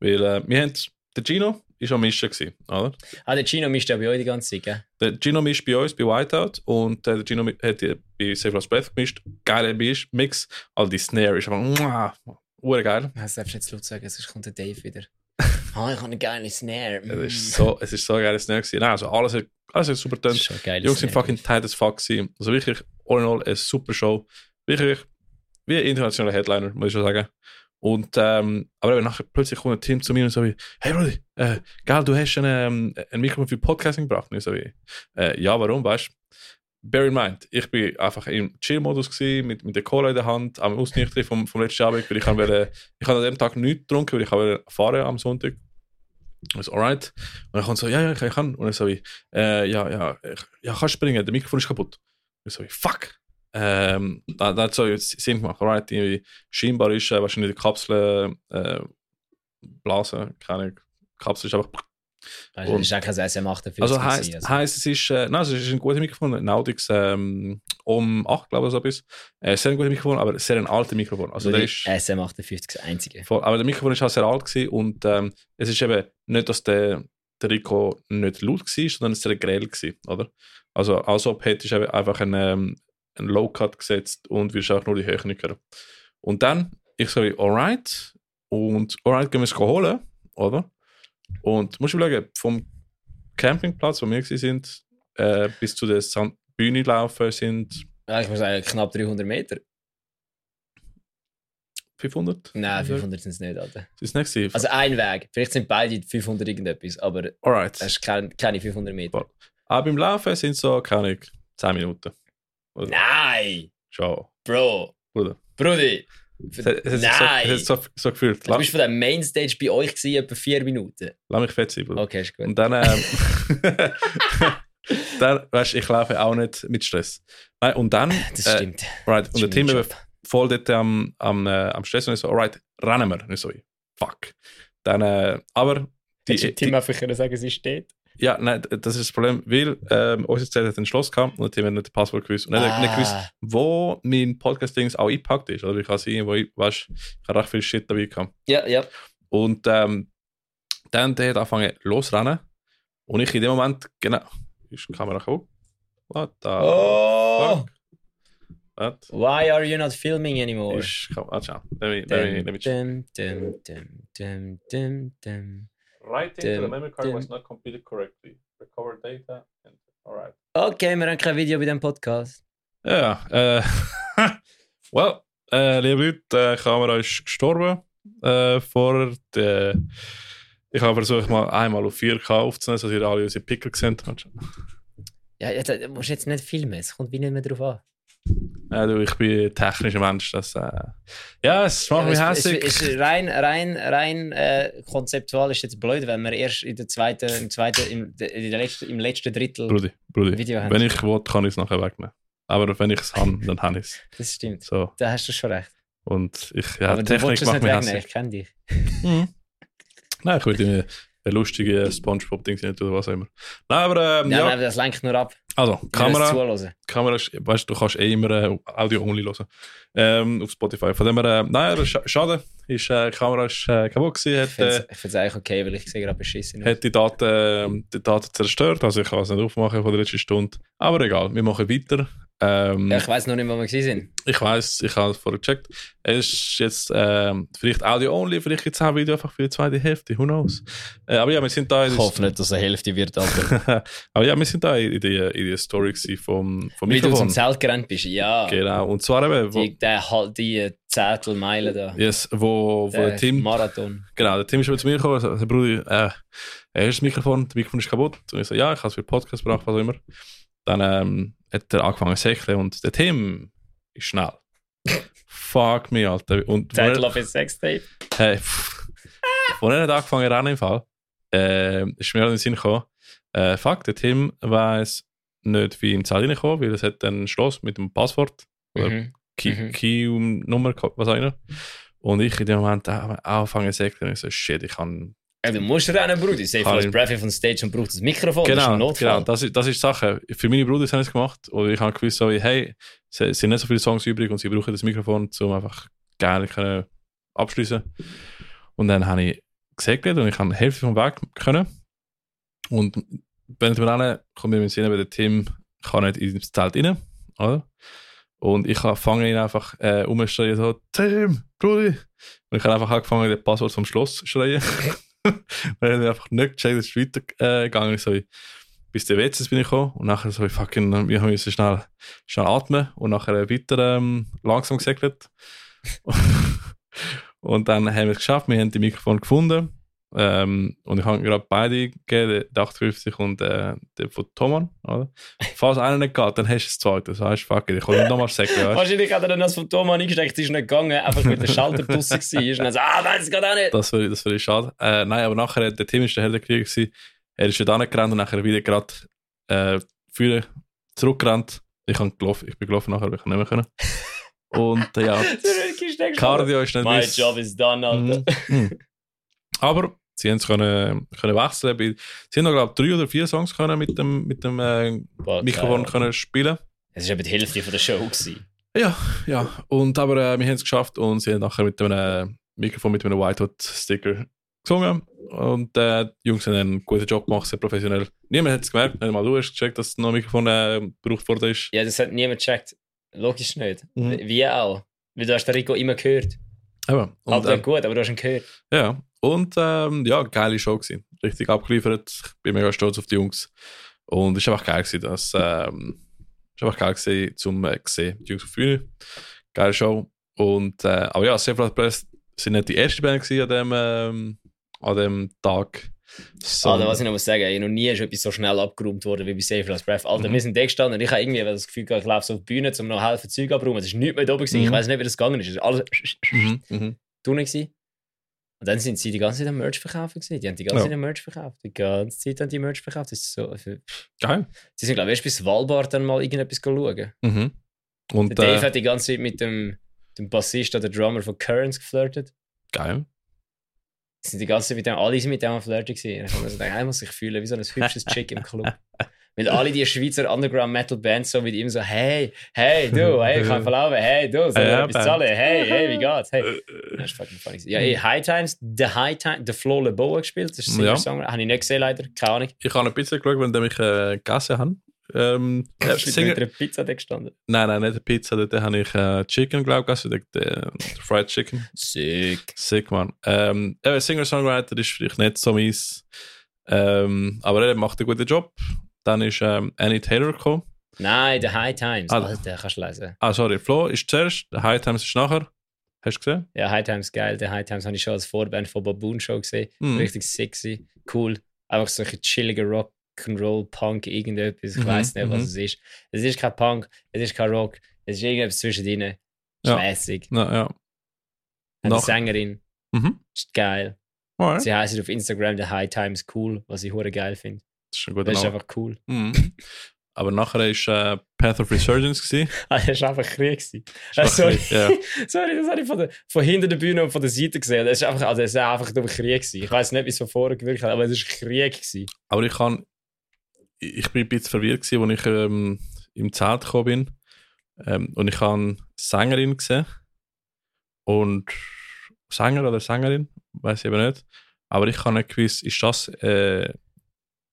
Weil äh, wir haben, der Gino ist am Mischen gewesen, oder? Ah, der Chino mischt ja bei euch die ganze Zeit, gell? Der Gino mischt bei uns bei Whiteout und äh, der Gino hat bei Save Lost Breath gemischt. Geiler Misch- Mix. Also die Snare ist einfach muah, geil. Das darfst du jetzt laut sagen, sonst kommt der Dave wieder. Ah, ich habe eine geile Snare. Es ist so, es ist so ein geiler Snare gewesen. Nein, also alles, hat- alles hat super eine geile Die Jungs sind Snare. fucking tight as fuck gewesen. Also wirklich, all in all, eine super Show. Wirklich, wie ein internationaler Headliner, muss ich schon sagen. Und, ähm, aber eben nachher plötzlich kommt ein Team zu mir und so wie, hey Brudi, äh, geil, du hast ein, ähm, ein Mikrofon für Podcasting gebracht. Und ich so wie, äh, ja, warum, weißt du? Bear in mind, ich bin einfach im Chill-Modus mit, mit der Cola in der Hand, am Ausnüchtern vom, vom letzten Abend, weil ich wollte, ich habe an dem Tag nichts getrunken, weil ich wollte fahren am Sonntag. Ich so, alright. Und dann kommt so, ja, ja, ich, ich kann. Und dann so wie, äh, ja, ja, ich, ja, kannst springen, der Mikrofon ist kaputt. Und ich so wie, fuck. Ähm, da, da hat so Sinn gemacht, alright, irgendwie, scheinbar ist äh, wahrscheinlich die Kapsel, äh, Blase, keine Kapsel ist einfach, Also, das ist auch kein SM58. also heisst, also. heisst es ist, äh, nein, es ist ein gutes Mikrofon, ein Audix, ähm, um 8, glaube ich, so etwas. Äh, sehr ein gutes Mikrofon, aber sehr ein altes Mikrofon. Also der ist, SM58 das einzige. Voll, aber der Mikrofon ist auch sehr alt gewesen und ähm, es ist eben nicht, dass der, der Rico nicht laut war, sondern es war sehr grell gewesen, oder? Also als ob hättest du einfach einen, ähm, einen Low-Cut gesetzt und wirst auch nur die hören. Und dann, ich wie, alright, und alright, gehen wir es holen, oder? Und musst du überlegen, vom Campingplatz, wo wir sind, äh, bis zu der Bühne laufen, sind Ja, ich muss sagen, knapp 300 Meter. 500? Nein, Also, 500 sind es nicht, Alter. Das ist nicht gewesen. Also ein Weg. Vielleicht sind beide 500 irgendetwas, aber das alright. ist kein, keine 500 Meter. Aber beim Laufen sind es so, keine Ahnung, 10 Minuten. Oder? Nein! Schon, Bro! Bruder. Brudi! Es hat, es Nein! so, es hat so, so gefühlt. du Lass, bist von der Mainstage bei euch gewesen, etwa 4 Minuten. lass mich fett sein, Bruder. Okay, ist gut. Und dann, ähm, dann weißt du, ich laufe auch nicht mit Stress. Nein, und dann, Das äh, stimmt. right, Das und der eben Job. voll dort am, am, äh, am Stress und ich so, alright, rennen wir. Und ich so, fuck. Dann, äh, aber die, Hättest du Tim einfach können sagen, sie steht? Ja, nein, das ist das Problem, weil ähm, unser Zelt hat ein Schloss gehabt und Team hat nicht das Passwort gewusst. Und hat nicht gewusst, Ah, wo mein Podcast-Dings auch eingepackt ist. Oder ich kann sehen, wo ich, weißt, ich habe recht viel Shit dabei gehabt. ja, ja. Und ähm, dann der hat angefangen losrennen. Und ich in dem Moment, genau, ist die Kamera hoch. What the Oh! fuck? What? Why are you not filming anymore? Ist, komm, warte schon. Let me, let me, let me check. Dum, dum, dum, dum, dum, dum. Writing to the memory card was not completed correctly. Recover data. And, alright. Okay, wir haben kein Video bei dem Podcast. Ja, äh, well, äh, liebe Leute, äh, die Kamera ist gestorben. Äh, vor der, ich habe versucht, mal einmal auf 4K aufzunehmen, dass ihr alle unsere Pickel gesehen habt. Ja, ja, da musst du jetzt nicht filmen, es kommt wie nicht mehr drauf an. Ja, du, ich bin ein technischer Mensch. Das, äh, ja, es macht mich Ja, hässlich. es, rein rein, rein äh, konzeptual ist jetzt blöd, wenn wir erst in der zweiten, im, zweiten, im, in der letzten, im letzten Drittel. Brudi, Brudi. Video haben. Wenn ich will, kann ich es nachher wegnehmen. Aber wenn ich es habe, dann habe ich es. Das stimmt. So. Da hast du schon recht. Und ich, ja, Aber Technik macht nicht mich hässlich. ich kenne dich. Mhm. Nein, ich würde mir eine lustige Spongebob-Ding nicht oder was auch immer. Nein, aber ähm, Ja, ja. Nein, das lenkt nur ab. Also, Kamera. Kamera ist, weißt du, kannst eh immer äh, Audio-only hören. Ähm, auf Spotify. Von dem her, äh, ist scha- schade. Ist, äh, die Kamera ist äh, kaputt gewesen, Ich finde hat, äh, es eigentlich okay, weil ich sehe gerade beschissen. hat die Daten, äh, die Daten zerstört. Also ich kann es nicht aufmachen von der letzten Stunde. Aber egal, wir machen weiter. Ähm, Ja, ich weiß noch nicht, wo wir sind. Ich weiß, ich habe es vorher gecheckt. Es ist jetzt ähm, vielleicht Audio-only, vielleicht gibt es auch Video einfach für die zweite Hälfte, who knows. Äh, aber ja, wir sind da Ich hoffe nicht, dass es eine Hälfte wird, Alter. aber ja, wir sind da in der, in der Story vom, vom Wie du zum Mikrofon. Zelt gerannt bist, ja. Genau, und zwar eben, wo, Die, der, die Zettelmeile da. yes, wo, wo der Tim, Marathon. genau, der Tim ist eben zu mir gekommen und sagt, Bruder, äh, er ist das Mikrofon, das Mikrofon ist kaputt. Und ich so, ja, ich habe es für Podcast gebracht, was auch immer. Dann ähm, hat er angefangen zu säckeln und der Tim ist schnell. Fuck me, Alter. Und Zettel auf ein Sextape. Hey. Als er nicht angefangen hat, Rennen im Fall, äh, ist mir in den Sinn gekommen, äh, fuck, der Tim weiss nicht, wie in die Zahl reinkommen, weil es hat ein Schloss mit dem Passwort, oder Mhm. Key, Mhm. Key-Nummer, was auch immer. Und ich in dem Moment auch anfangen zu sagen, ich so, shit, ich kann... Ja, du musst rennen, Bruder. Ich sehe ich- Breath von Stage und braucht das Mikrofon. das ist Genau, genau das, ist, das ist die Sache. Für meine Brüder haben es gemacht und ich habe gewusst, so, hey, es sind nicht so viele Songs übrig und sie brauchen das Mikrofon, um einfach können abschließen. Und dann habe ich gesegelt und ich habe Hälfte vom Weg können. Und während wir rennen, kommt mir in den Sinn, weil der Tim kann nicht ins Zelt rein, oder? Und ich fange ihn einfach äh, umzuschreien, so, Tim, Brudi. Und ich habe einfach angefangen, das Passwort vom Schloss zu schreien. er hat einfach nicht gecheckt, ist weitergegangen. Ich so, bis der WCs bin ich gekommen und nachher so, fucking, wir müssen schnell, schnell atmen und nachher weiter ähm, langsam gesegelt. und dann haben wir es geschafft, wir haben die Mikrofon gefunden. Ähm, und ich habe gerade beide gegeben, den 58 und äh, den von Thomann, oder? Falls einer nicht geht, dann hast du das zweite. Das heißt, fuck it, ich kann nicht nochmal sagen? Wahrscheinlich hat er dann das von Thomas eingesteckt, es ist nicht gegangen, einfach mit der Schalter draussen war. Und dann so, ah, nein, das geht auch nicht. Das wäre das wär schade. Äh, nein, aber nachher, der Tim ist der Held Krieg gewesen. Er ist ja da nicht gerannt und nachher wieder gerade äh, führen, zurückgerannt. Ich, gelaufen, ich bin gelaufen nachher, aber ich kann nicht mehr können. Und äh, ja, Der ist Cardio ist nicht My mein- job is done, Alter. Aber sie haben es können, können wechseln. Sie haben noch, glaube ich, drei oder vier Songs können mit dem, mit dem äh, Boah, Mikrofon geil. können spielen. Es war eben die Hälfte von der Show. Gewesen. Ja, ja. Und aber äh, wir haben es geschafft und sie haben nachher mit einem äh, Mikrofon mit einem White Hot Sticker gesungen. Und äh, die Jungs haben einen guten Job gemacht, sehr professionell. Niemand hat es gemerkt, nicht mal du hast gecheckt, dass noch ein Mikrofon äh, gebraucht worden ist. Ja, das hat niemand gecheckt. Logisch nicht. Mhm. Wie auch. Weil du hast den Rico immer gehört. Eben. Und, Aber äh, gut, aber du hast ihn gehört. ja, und ähm, ja, geile Show gewesen. Richtig abgeliefert. Ich bin mega stolz auf die Jungs. Und es war einfach geil gewesen, dass, ähm, war einfach geil gewesen, zum äh, sehen, die Jungs auf der Bühne. Geile Show. Und, äh, aber ja, Several Press sind nicht die erste Band gewesen an dem, ähm, an dem Tag. Alter, was ich noch muss sagen, ey, noch nie ist etwas so schnell abgeräumt worden wie bei Safe Last Breath. Alter, Mhm. wir sind da gestanden und ich habe irgendwie das Gefühl, gehabt, ich laufe so auf die Bühne, um noch helfen, Zeug abzuräumen. Es war nichts mehr da oben. gewesen. Ich Mhm. weiß nicht, wie das gegangen ist. Es war alles mhm, mhm. gewesen. Und dann sind sie die ganze Zeit am Merch verkaufen. Gewesen. Die haben die ganze Ja. Zeit am Merch verkauft. Die ganze Zeit haben die Merch verkauft. Das ist so, also, Geil. sie sind, glaube ich, erst bis Walbart dann mal irgendetwas schauen. Mhm. Und Der Dave äh, hat die ganze Zeit mit dem, dem Bassist oder Drummer von Currents geflirtet. geil. Sie sind die ganze Zeit mit dem, alle sind mit dem am Flirten gewesen. Und ich habe mir so gedacht, er muss sich fühlen wie so ein hübsches Chick im Club. Weil alle die Schweizer Underground-Metal-Bands so mit ihm so, hey, hey, du, hey, ich kann verlaufen, hey, du, Ja, etwas Band. zahlen? Hey, hey, wie geht's? Hey. Äh, Das ist fucking funny. Ja, eh, High Times, The High Times, The Flo LeBeau gespielt, das ist Ja. Singer-Song, habe ich nicht gesehen leider, keine Ahnung. Ich habe ein bisschen geschaut, wenn ich äh, gegessen habe. Ähm, äh, mit Singer, einer Pizza da gestanden. nein, nein, nicht eine Pizza. Dort habe ich äh, Chicken, glaube ich, der, der Fried Chicken. Sick. Sick, man. Ähm, Singer-Songwriter ist vielleicht nicht so meins. Ähm, aber er macht einen guten Job. Dann ist ähm, Annie Taylor gekommen. Nein, The High Times, Ah. Alter, kannst du lesen. Ah, sorry, Flo ist zuerst, der High Times ist nachher. Hast du gesehen? Ja, High Times geil. Der High Times habe ich schon als Vorband von Baboon Show gesehen. Mhm. Richtig sexy, cool. Einfach solche chillige Rock'n'Roll, Punk, irgendetwas. Ich weiß nicht, was mhm. es ist. Es ist kein Punk, es ist kein Rock, es ist irgendetwas zwischendrin. Ja. Schmäßig. Na, ja. Eine Nach- Sängerin, Mhm. ist geil. Alright. Sie heißt auf Instagram The High Times Cool, was ich hure geil finde. Das ist ein guter Das ist Name. einfach cool. Mhm. Aber nachher war äh, Path of Resurgence. Gewesen. Ah, das war einfach Krieg. gewesen. Das war Äh, sorry. bisschen- Ja. Sorry, das habe ich von, der, von hinter der Bühne und von der Seite gesehen. Das ist einfach, also es war einfach nur Krieg. Gewesen. Ich weiß nicht, wie es von vorher gewirkt hat, aber es war Krieg. Gewesen. Aber ich kann, ich bin ein bisschen verwirrt gewesen, als ich ähm, im Zelt gekommen bin. Ähm, und ich habe eine Sängerin gesehen. Und Sänger oder Sängerin, weiß ich eben nicht. Aber ich habe nicht gewusst, ist das äh,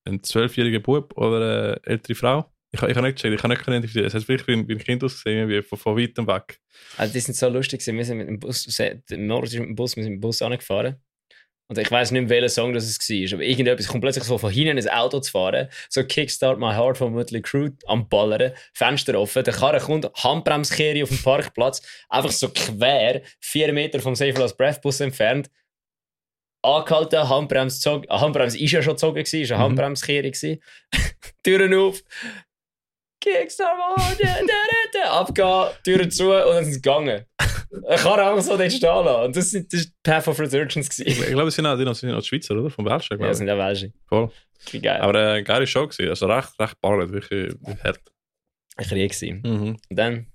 ein zwölfjähriger Bub oder eine ältere Frau? Ich, ich habe nicht gecheckt, ich habe nicht identifiziert. Es hat vielleicht wie ein, Kind ausgesehen, wie von, von weitem weg. Also die sind so lustig. Wir sind mit dem Bus, mit dem Bus, wir sind mit dem Bus angefahren. Und ich weiß nicht mehr, welcher Song das war. Aber irgendetwas kommt plötzlich so von hinten ins Auto zu fahren. So Kickstart My Heart von Mötley Crew am Ballern. Fenster offen. Der Karre kommt, Handbremskehre auf dem Parkplatz. Einfach so quer, vier Meter vom Save Last Breath Bus entfernt. Angehalten, Handbremse gezogen. Ah, Handbremse ist ja schon gezogen, ist eine Mhm. Handbremskehre. Türen auf. Da. Abgehen, Türen zu und dann sind sie gegangen. Ich kann einfach so dort stehen lassen. Und das, sind, die Path of Resurgence. Ich, ich glaube, es sind auch, die sind auch Schweizer, oder? Vom Welschen, Ja, glaube ich. sind ja Welschen. Voll. Geil. Aber äh, eine geile Show gewesen. Also recht, recht ballert, wirklich hart. ein Krieg gewesen. Mhm. Und dann,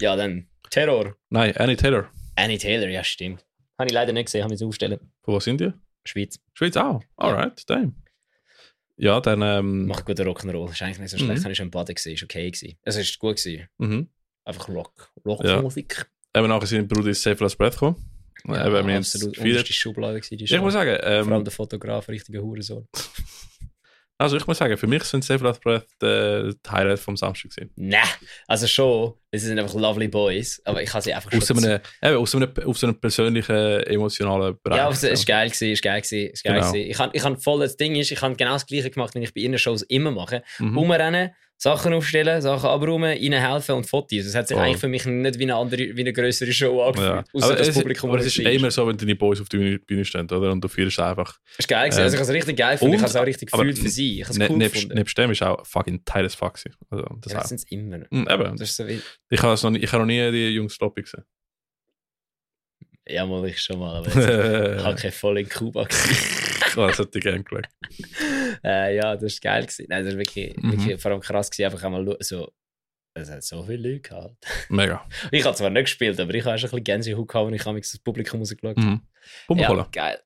ja, dann Terror. Nein, Annie Taylor. Annie Taylor, ja, stimmt. Habe ich leider nicht gesehen, habe ich aufstellen. Von wo sind die? Schweiz. Schweiz auch. Alright, damn. Ja, dann. Ähm, Macht guten Rock'n'Roll. Ist eigentlich nicht so Mhm. schlecht. Habe ich schon im Baden gesehen. Ist okay gewesen. Also, ist gut gewesen. mhm. Einfach Rock. Ja. Rockmusik. Eben nachher sind Bruder ins Safe Last Breath gekommen. Ja, Eben, wir haben absolut es unterste Schublade gewesen, die Ich muss sagen, Vor allem ähm, der Fotograf, richtiger Hurensohn. also ich muss sagen, für mich sind Safe Last Breath äh, die Highlight vom Samstag gewesen. Nein, also schon. Es sind einfach lovely boys. Aber ich habe sie einfach Aus schon... einem, eben, aus einem, auf so einem persönlichen, emotionalen Bereich. Ja, es ist geil gewesen, ist geil gewesen, ist geil Genau. gewesen. Ich habe ich hab voll, das Ding ist, ich habe genau das Gleiche gemacht, wie ich bei ihren Shows immer mache. Mhm. Umrennen, Sachen aufstellen, Sachen abräumen, ihnen helfen und Fotos. Es hat sich Voll. eigentlich für mich nicht wie eine andere, wie eine größere Show Ja. angefühlt. Außer Aber, das es, Publikum, aber das es ist immer so, wenn deine Boys auf der Bühne, Bühne stehen, oder? Und du feierst einfach. ist geil gewesen. Ähm, Also ich habe es richtig geil gefunden. Ich habe es auch richtig gefühlt für sie. Ich habe es Ne, cool nebst, gefunden. nebst dem ist auch fucking Teil des Fuck gewesen. Also, das ja, das sind es immer. Mhm, eben. Das ist so wie... Ich habe es noch nie, ich habe noch nie die Jungs Sloppy gesehen. Ja, mal ich schon mal, aber jetzt, ich habe keine voll in Kuba gesehen. oh, das hätte ich gerne geschaut. äh, ja, das war geil gewesen. Nein, das war wirklich, Mhm. wirklich vor allem krass gewesen. Einfach einmal so... Es hat so viele Leute gehabt. Mega. Ich habe zwar nicht gespielt, aber ich habe schon ein bisschen Gänsehaut gehabt, und ich habe das Publikum rausgeschaut. Mhm. Pumpercola. Ja, geil.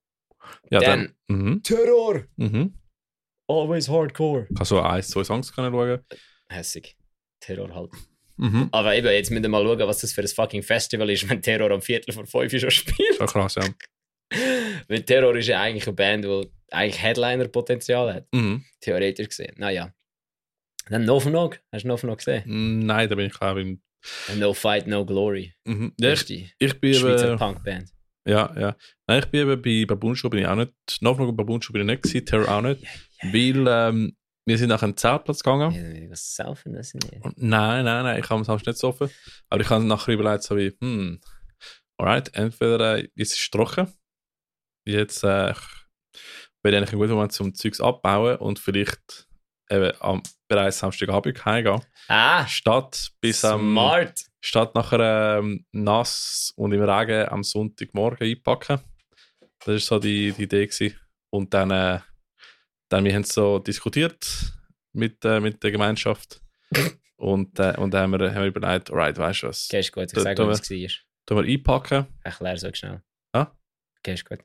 Ja, Dann- dann. Mhm. Terror! Mhm. Always hardcore. Ich habe so ein, zwei Songs können schauen. Hässig. Terror halt. Mhm. Aber eben, jetzt müssen wir mal schauen, was das für ein fucking Festival ist, wenn Terror am Viertel vor fünf schon spielt. Schon krass, ja. Weil Terror ist ja eigentlich eine Band, die eigentlich Headliner-Potenzial hat. Mhm. Theoretisch gesehen. Naja. Dann No Nog. Hast du No Nog gesehen? Nein, da bin ich auch in. No Fight, No Glory. Mhm. Ja, ich, ich bin Schweizer eben. Punkband. Ja, ja. Nein, ich bin eben bei Baboon Show bin ich auch nicht. Noch bei Baboon Show bin ich nicht gewesen, Terror auch nicht. Weil ähm, wir sind nach einem Zeltplatz gegangen. Ja, was saufen das nicht? Nein, nein, nein, ich habe es Samstag nicht gesoffen. Aber ich habe nachher überlegt, so wie, hm, alright, entweder äh, jetzt ist es trocken. Jetzt äh, wäre eigentlich ein guter Moment zum Zeugs abbauen und vielleicht eben am bereits Samstagabend heimgehen. Ah, Statt bis am smart. statt nachher ähm, nass und im Regen am Sonntagmorgen einpacken. Das war so die, die Idee. Gewesen. Und dann, äh, dann wir haben so diskutiert mit, äh, mit der Gemeinschaft. und, äh, und dann haben wir, haben wir überlegt, alright, weißt du was, Okay, ist gut. Ich Da- sage, was es war. tun wir einpacken. Erklär euch schnell. Ah? Okay, ist gut.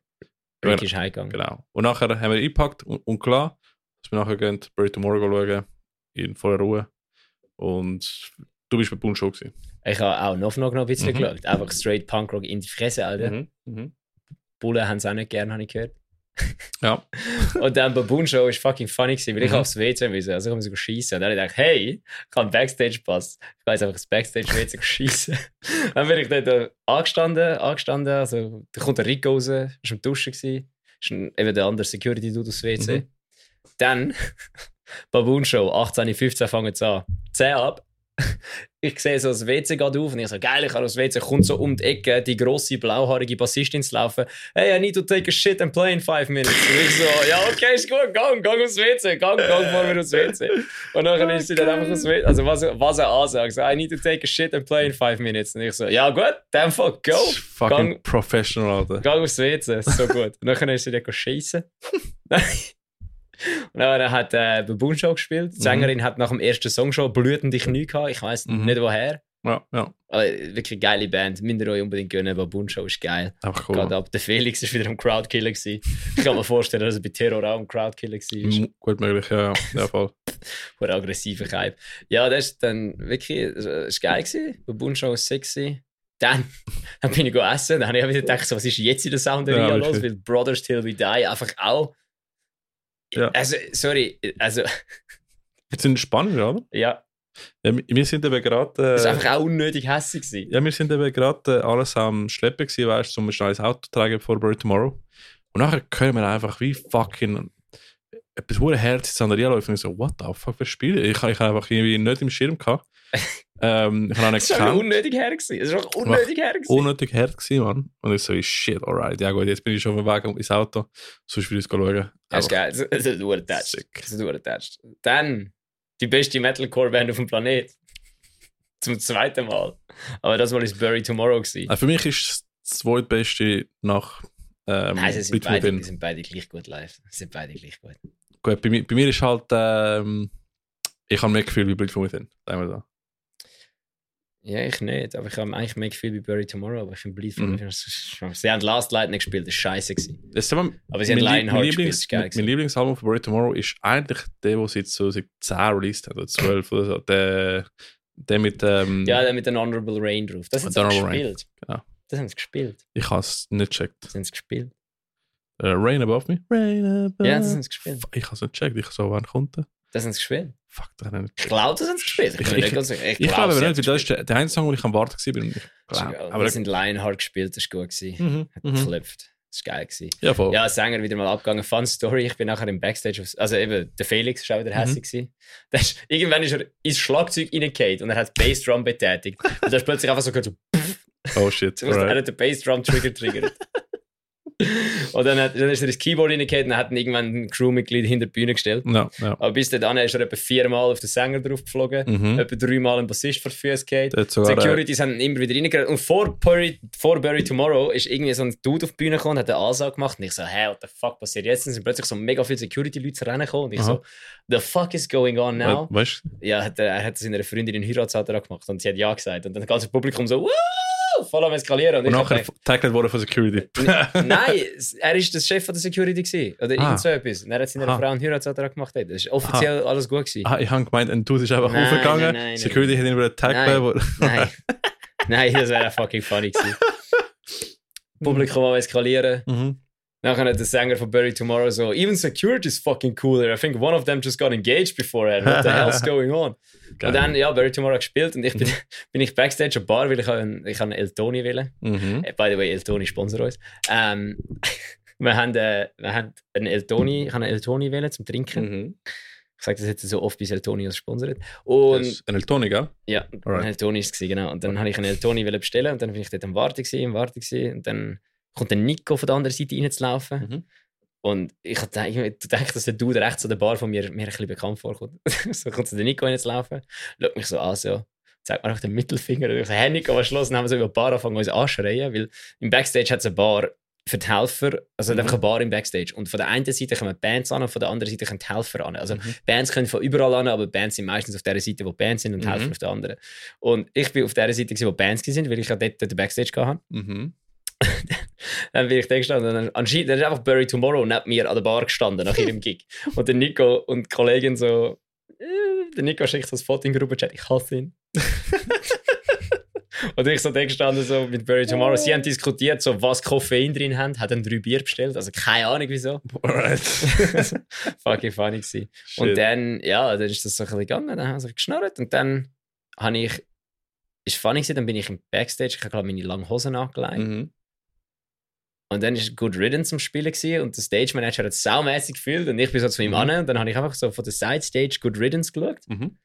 Ja, Rick ist heimgegangen. Genau. Und nachher haben wir eingepackt und, und klar, dass wir nachher gehen, Barry Tomorrow schauen, in voller Ruhe. Und du bist bei Bund Show gewesen. Ich habe auch noch, noch, ein bisschen Mhm. geschaut. Einfach straight Punkrock in die Fresse, Alter. Mhm. Mhm. Bullen haben es auch nicht gern, habe ich gehört. Ja. Und dann Baboon Show ist fucking funny gewesen, weil ich Mhm. aufs WC müssen. Also ich musste schießen. Und dann habe ich gedacht, hey, ich habe einen Backstage-Pass. Ich weiß einfach das Backstage-WC schießen. dann bin ich dort äh, angestanden, angestanden. Also da kommt der Rico raus, ist am Duschen gewesen. Ist ein, eben der andere Security-Dude aufs WC. Mhm. Dann Baboon Show, 18, 15 fangen sie an. 10 ab. Ich sehe so das WC geht auf und ich so, geil, ich habe das WC, kommt so um die Ecke, die grosse blauhaarige Bassistin zu laufen. Hey, I need to take a shit and play in five minutes. Und ich so, ja, okay, ist gut, gang, gang aufs WC, gang, gang vor mir aufs WC. Und dann ist sie dann einfach aufs WC, also was, was er ansagt, so, I need to take a shit and play in five minutes. Und ich so, ja gut, dann fuck, go. Fucking Gang- professional, Alter. Gang aufs WC, so gut. Und dann ist sie dann schießen. Und dann hat äh, Baboon Show gespielt. Die Mhm. Sängerin hat nach dem ersten Song schon blutende Knie gehabt. Ich weiß Mhm. nicht woher. Ja, ja. Aber wirklich geile Band. Müsst ihr euch unbedingt gönnen. Baboon Show ist geil. Einfach cool. Gerade ab. Der Felix ist wieder am Crowdkiller gewesen. Ich kann mir vorstellen, dass er bei Terror auch am Crowdkiller war. Gut möglich, ja, ja. voll. Hure aggressiver Hype. Ja, das ist dann wirklich, das ist geil gewesen. Babun Show war sexy. Dann, dann bin ich go essen. Dann habe ich wieder gedacht, so, was ist jetzt in der Sounderia Ja, los? Weil Brothers Till We Die einfach auch. Ja. Also, sorry, also, Jetzt sind spannend, oder? ja, Ja, wir- sind eben gerade. das war Äh, einfach auch unnötig hässlich gewesen. ja, wir sind eben gerade äh, alles am Schleppen gewesen, weißt du, um ein schnelles Auto zu tragen vor Bury Tomorrow. Und nachher können wir einfach wie fucking etwas hure Herz an der Ria laufen und ich so, what the fuck, was spiele ich? Ich habe einfach irgendwie nicht im Schirm gehabt. ähm, ich habe auch nicht Das gekannt. unnötig her. Das war auch unnötig her. Unnötig gewesen, Mann. Und ich so, shit, alright. Ja gut, jetzt bin ich schon auf dem Weg ins Auto. Sonst will ich es schauen. Das ist geil. Das ist durchgetatscht. Das ist durchgetatscht. Dann die beste Metalcore-Band auf dem Planet. Zum zweiten Mal. Aber das Mal ist Bury Tomorrow gewesen. Äh, für mich ist es das zweitbeste nach ähm, Nein, sie sind, beide, die sind beide gleich gut live. Sie sind beide gleich gut. Gut, bei, mir- bei mir ist halt, ähm, ich habe mehr Gefühl wie from Within. Sagen wir so. Ja, ich nicht. Aber ich habe eigentlich mehr Gefühl wie Bury Tomorrow. Aber ich finde Bleed Mhm. from Sie haben Last Lightning gespielt, das war scheiße. Das aber Aber sie haben Lionheart mein, gespielt, das Lieblings, ist geil. mein. Lieblingsalbum von Bury Tomorrow ist eigentlich der, der sie jetzt so seit 10 released hat, oder 12 oder so. Der, der mit, ähm, Ja, der mit den Honorable Rain drauf. Das haben sie Honorable Rain, gespielt. genau. Das haben sie gespielt. ich habe es nicht gecheckt. Das haben sie gespielt. Äh, Rain Above Me? Rain Above Ja, das haben sie gespielt. Ich habe es nicht gecheckt. Ich so, wann kommt der? Das haben sie gespielt. Fuck, das habe ich nicht Ich gecheckt. glaube, das haben sie gespielt. Ich, Ich- ich-. Ich glaube aber haben nicht, weil das ist der, einzige Song, wo ich am Warten war. bin. Ich glaube, Aber wir sind Lionheart gespielt, das war gut. Mhm, Hat mhm. geklopft. Das war geil. Gewesen. Ja, voll. Ja, Sänger wieder mal abgegangen. Fun Story. Ich bin nachher im Backstage. Also eben, der Felix war auch wieder Mhm. hässlich. Der ist, irgendwann ist er ins Schlagzeug reingefallen und er hat Bassdrum betätigt. Und da ist plötzlich einfach so gehört, so, Oh shit. er hat den Bassdrum Trigger triggert. und dann, hat, dann ist er ins Keyboard reingefallen und hat ihn irgendwann ein Crewmitglied hinter die Bühne gestellt. Ja, ja. Aber bis dahin ist er etwa viermal auf den Sänger drauf geflogen, Mhm. etwa dreimal einen Bassist vor die Füße sogar, äh, Securities haben immer wieder reingerannt. Und vor Bury, vor Bury Tomorrow ist irgendwie so ein Dude auf die Bühne gekommen und hat eine Ansage gemacht. Und ich so, hä, what the fuck passiert jetzt? Dann sind plötzlich so mega viele Security-Leute zu rennen gekommen. Und ich Aha. so, the fuck is going on now? we- weißt du? Ja, hat, er er hat seiner Freundin einen Heiratsantrag gemacht und sie hat ja gesagt. Und dann das ganze Publikum so, Woo! Voll am eskalieren. Und, Und nachher tackled wurde von Security. Nein, er ist der Chef von der Security gewesen. Oder Ah. irgend so etwas. Und er hat seiner Aha. Frau einen Heiratsantrag gemacht. Das ist offiziell alles gut gewesen. ah, ich habe gemeint, ein Dude ist einfach Nein, aufgegangen. nein, nein, Security hat ihn wieder Nein. tackeln. wo- Nein. Nein, das wäre fucking funny gewesen. Publikum am eskalieren. Mhm. Nachher hat der Sänger von Bury Tomorrow so, even security is fucking cooler. I think one of them just got engaged beforehand. What the hell's going on? Geil. Und dann, ja, Bury Tomorrow gespielt und ich bin, bin ich backstage am Bar, weil ich einen, ich einen El Toni will. Mhm. Äh, By the way, El Toni sponsor uns. Ähm, wir haben, äh, wir haben einen El Toni, ich habe einen El Toni wählen zum Trinken. Mhm. Ich sage das jetzt so oft, bis El Toni uns sponsert. Und ist ein Eltoni, gell? ja, Alright. ein El Toni war es, genau. Und dann habe ich einen El Toni wollen bestellen und dann bin ich dort am Warten am Warten. Und dann kommt der Nico von der anderen Seite reinzulaufen. Mhm. Und ich denkst, dass der Dude rechts an der Bar von mir mir ein bisschen bekannt vorkommt. so kommt der Nico reinzulaufen, schaut mich so an, so, zeigt mir einfach den Mittelfinger. Und ich so, hey Nico, was los? Dann haben wir so über die Bar angefangen, uns anschreien, weil im Backstage hat es eine Bar für die Helfer, also Mhm. einfach eine Bar im Backstage. Und von der einen Seite kommen Bands an und von der anderen Seite kommen die Helfer an. Also Mhm. Bands können von überall an, aber Bands sind meistens auf der Seite, wo Bands sind und Mhm. Helfer auf der anderen. Und ich bin auf der Seite, gewesen, wo Bands sind, weil ich ja dort den Backstage hatte. Mhm. Dann bin ich da gestanden und anscheinend dann ist einfach Bury Tomorrow neben mir an der Bar gestanden nach ihrem Gig. Und der Nico und die Kollegin so, äh, der Nico schickt so ein Foto in den Gruppenchat, ich hasse ihn. und ich so da gestanden so mit Bury Tomorrow. Sie haben diskutiert, so, was Koffein drin haben, hat dann drei Bier bestellt, also keine Ahnung wieso. Alright. Fucking funny gewesen. Und dann, ja, dann ist das so ein bisschen gegangen, dann haben sie geschnurrt und dann habe ich, ist funny gewesen, dann bin ich im Backstage, ich habe meine langen Hosen angelegt. Mhm. Und dann ist Good Riddance zum Spielen gewesen und der Stage Manager hat es saumässig gefühlt und ich bin so zu ihm Mhm. an und dann habe ich einfach so von der Side Stage Good Riddance geschaut. Mhm.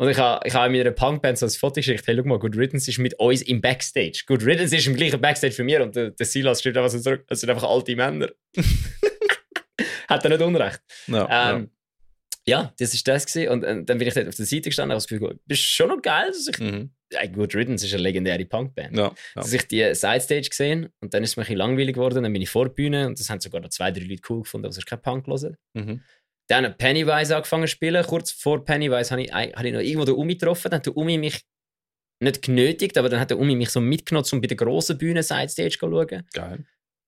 Und ich habe ich hab in meiner Punkband so ein Foto geschickt, hey, schau mal, Good Riddance ist mit uns im Backstage. Good Riddance ist im gleichen Backstage für mir und der, der Silas schreibt einfach so zurück, es sind einfach alte Männer. hat er nicht unrecht. Ja, Ähm, ja. das ist das gewesen. Und äh, dann bin ich dort auf der Seite gestanden und habe das Gefühl, gehabt, bist schon noch geil, dass ich. Mhm. ja, Good Riddance ist eine legendäre Punkband. Ja, ja. dass ich die Sidestage gesehen und dann ist es mir ein bisschen langweilig geworden. Dann bin ich vor der Bühne und das haben sogar noch zwei, drei Leute cool gefunden, aber sonst kein Punk hören. Mhm. Dann hat Pennywise angefangen zu spielen. Kurz vor Pennywise habe ich, habe ich noch irgendwo den Umi getroffen. Dann hat der Umi mich nicht genötigt, aber dann hat der Umi mich so mitgenommen, um bei der grossen Bühne Sidestage zu schauen. Ich Geil.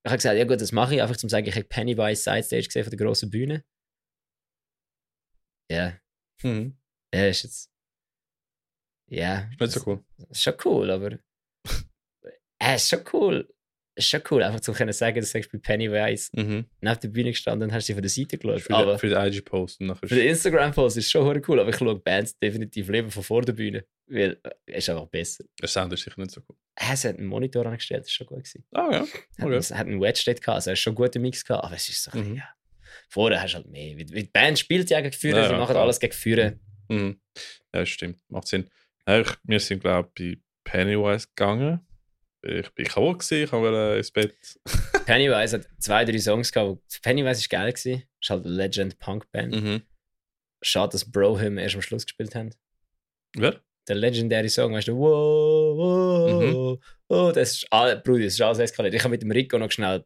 habe gesagt, ja gut, das mache ich einfach, um zu sagen, ich habe Pennywise Sidestage gesehen von der grossen Bühne. Ja, Mhm. ja, ist jetzt. Ja. Nicht so cool. Ist schon cool, aber. äh, ist schon cool. Ist schon cool, einfach zu können sagen, dass du bei Pennywise Mhm. neben der Bühne gestanden und hast sie von der Seite geschaut. Für, aber den, für den IG-Post. für den Instagram-Post ist es schon cool, aber ich schaue Bands definitiv lieber von vor der Bühne, weil äh, ist einfach besser. Der Sound ist sicher nicht so cool. Äh, Es hat einen Monitor angestellt, das ist schon gut gewesen. Ah ja. Hat, Okay. es hat einen Wedge-State gehabt, also es hat schon einen guten Mix gehabt, aber es ist so, Mhm. ja. Vorher hast du halt mehr. Wie die Band spielt ja gegen Führer, sie ja, machen klar. alles gegen Führer. Mhm. Ja, stimmt. Macht Sinn. Ja, ich, wir sind, glaube ich, bei Pennywise gegangen. Ich bin kaputt gewesen, ich habe ins Bett. Pennywise hat zwei, drei Songs gehabt. Pennywise ist geil gewesen. Ist halt eine Legend-Punk-Band. Mhm. Schade, dass Brohim erst am Schluss gespielt haben. Wer? Der legendary Song, weißt du, wow, wow, Mhm. oh, das ist, all, Bruder, das ist alles eskaliert. Ich habe mit dem Rico noch schnell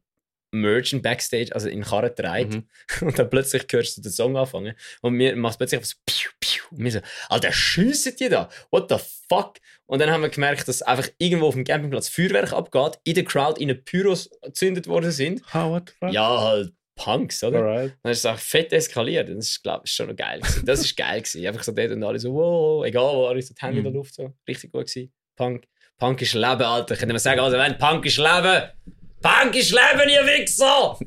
Merchant Backstage, also in den Karren getragen. Mhm. Und dann plötzlich hörst du den Song anfangen. Und mir macht plötzlich einfach so, piu, piu. Und wir so, Alter, schiessen die da? What the fuck? Und dann haben wir gemerkt, dass einfach irgendwo auf dem Campingplatz Feuerwerk abgeht, in der Crowd in Pyros gezündet worden sind. Ah, what the fuck? Ja, halt Punks, oder? Alright. Dann ist es auch fett eskaliert. Das ist, glaube ich, schon noch geil. Gewesen. Das ist geil. Gewesen. Einfach so dort und alle so, wow, egal wo, alle so die Hände in der Mhm. Luft. So. Richtig gut gewesen. Punk. Punk ist Leben, Alter. Könnte man sagen, also wenn Punk ist Leben. Punk ist Leben, ihr Wichser!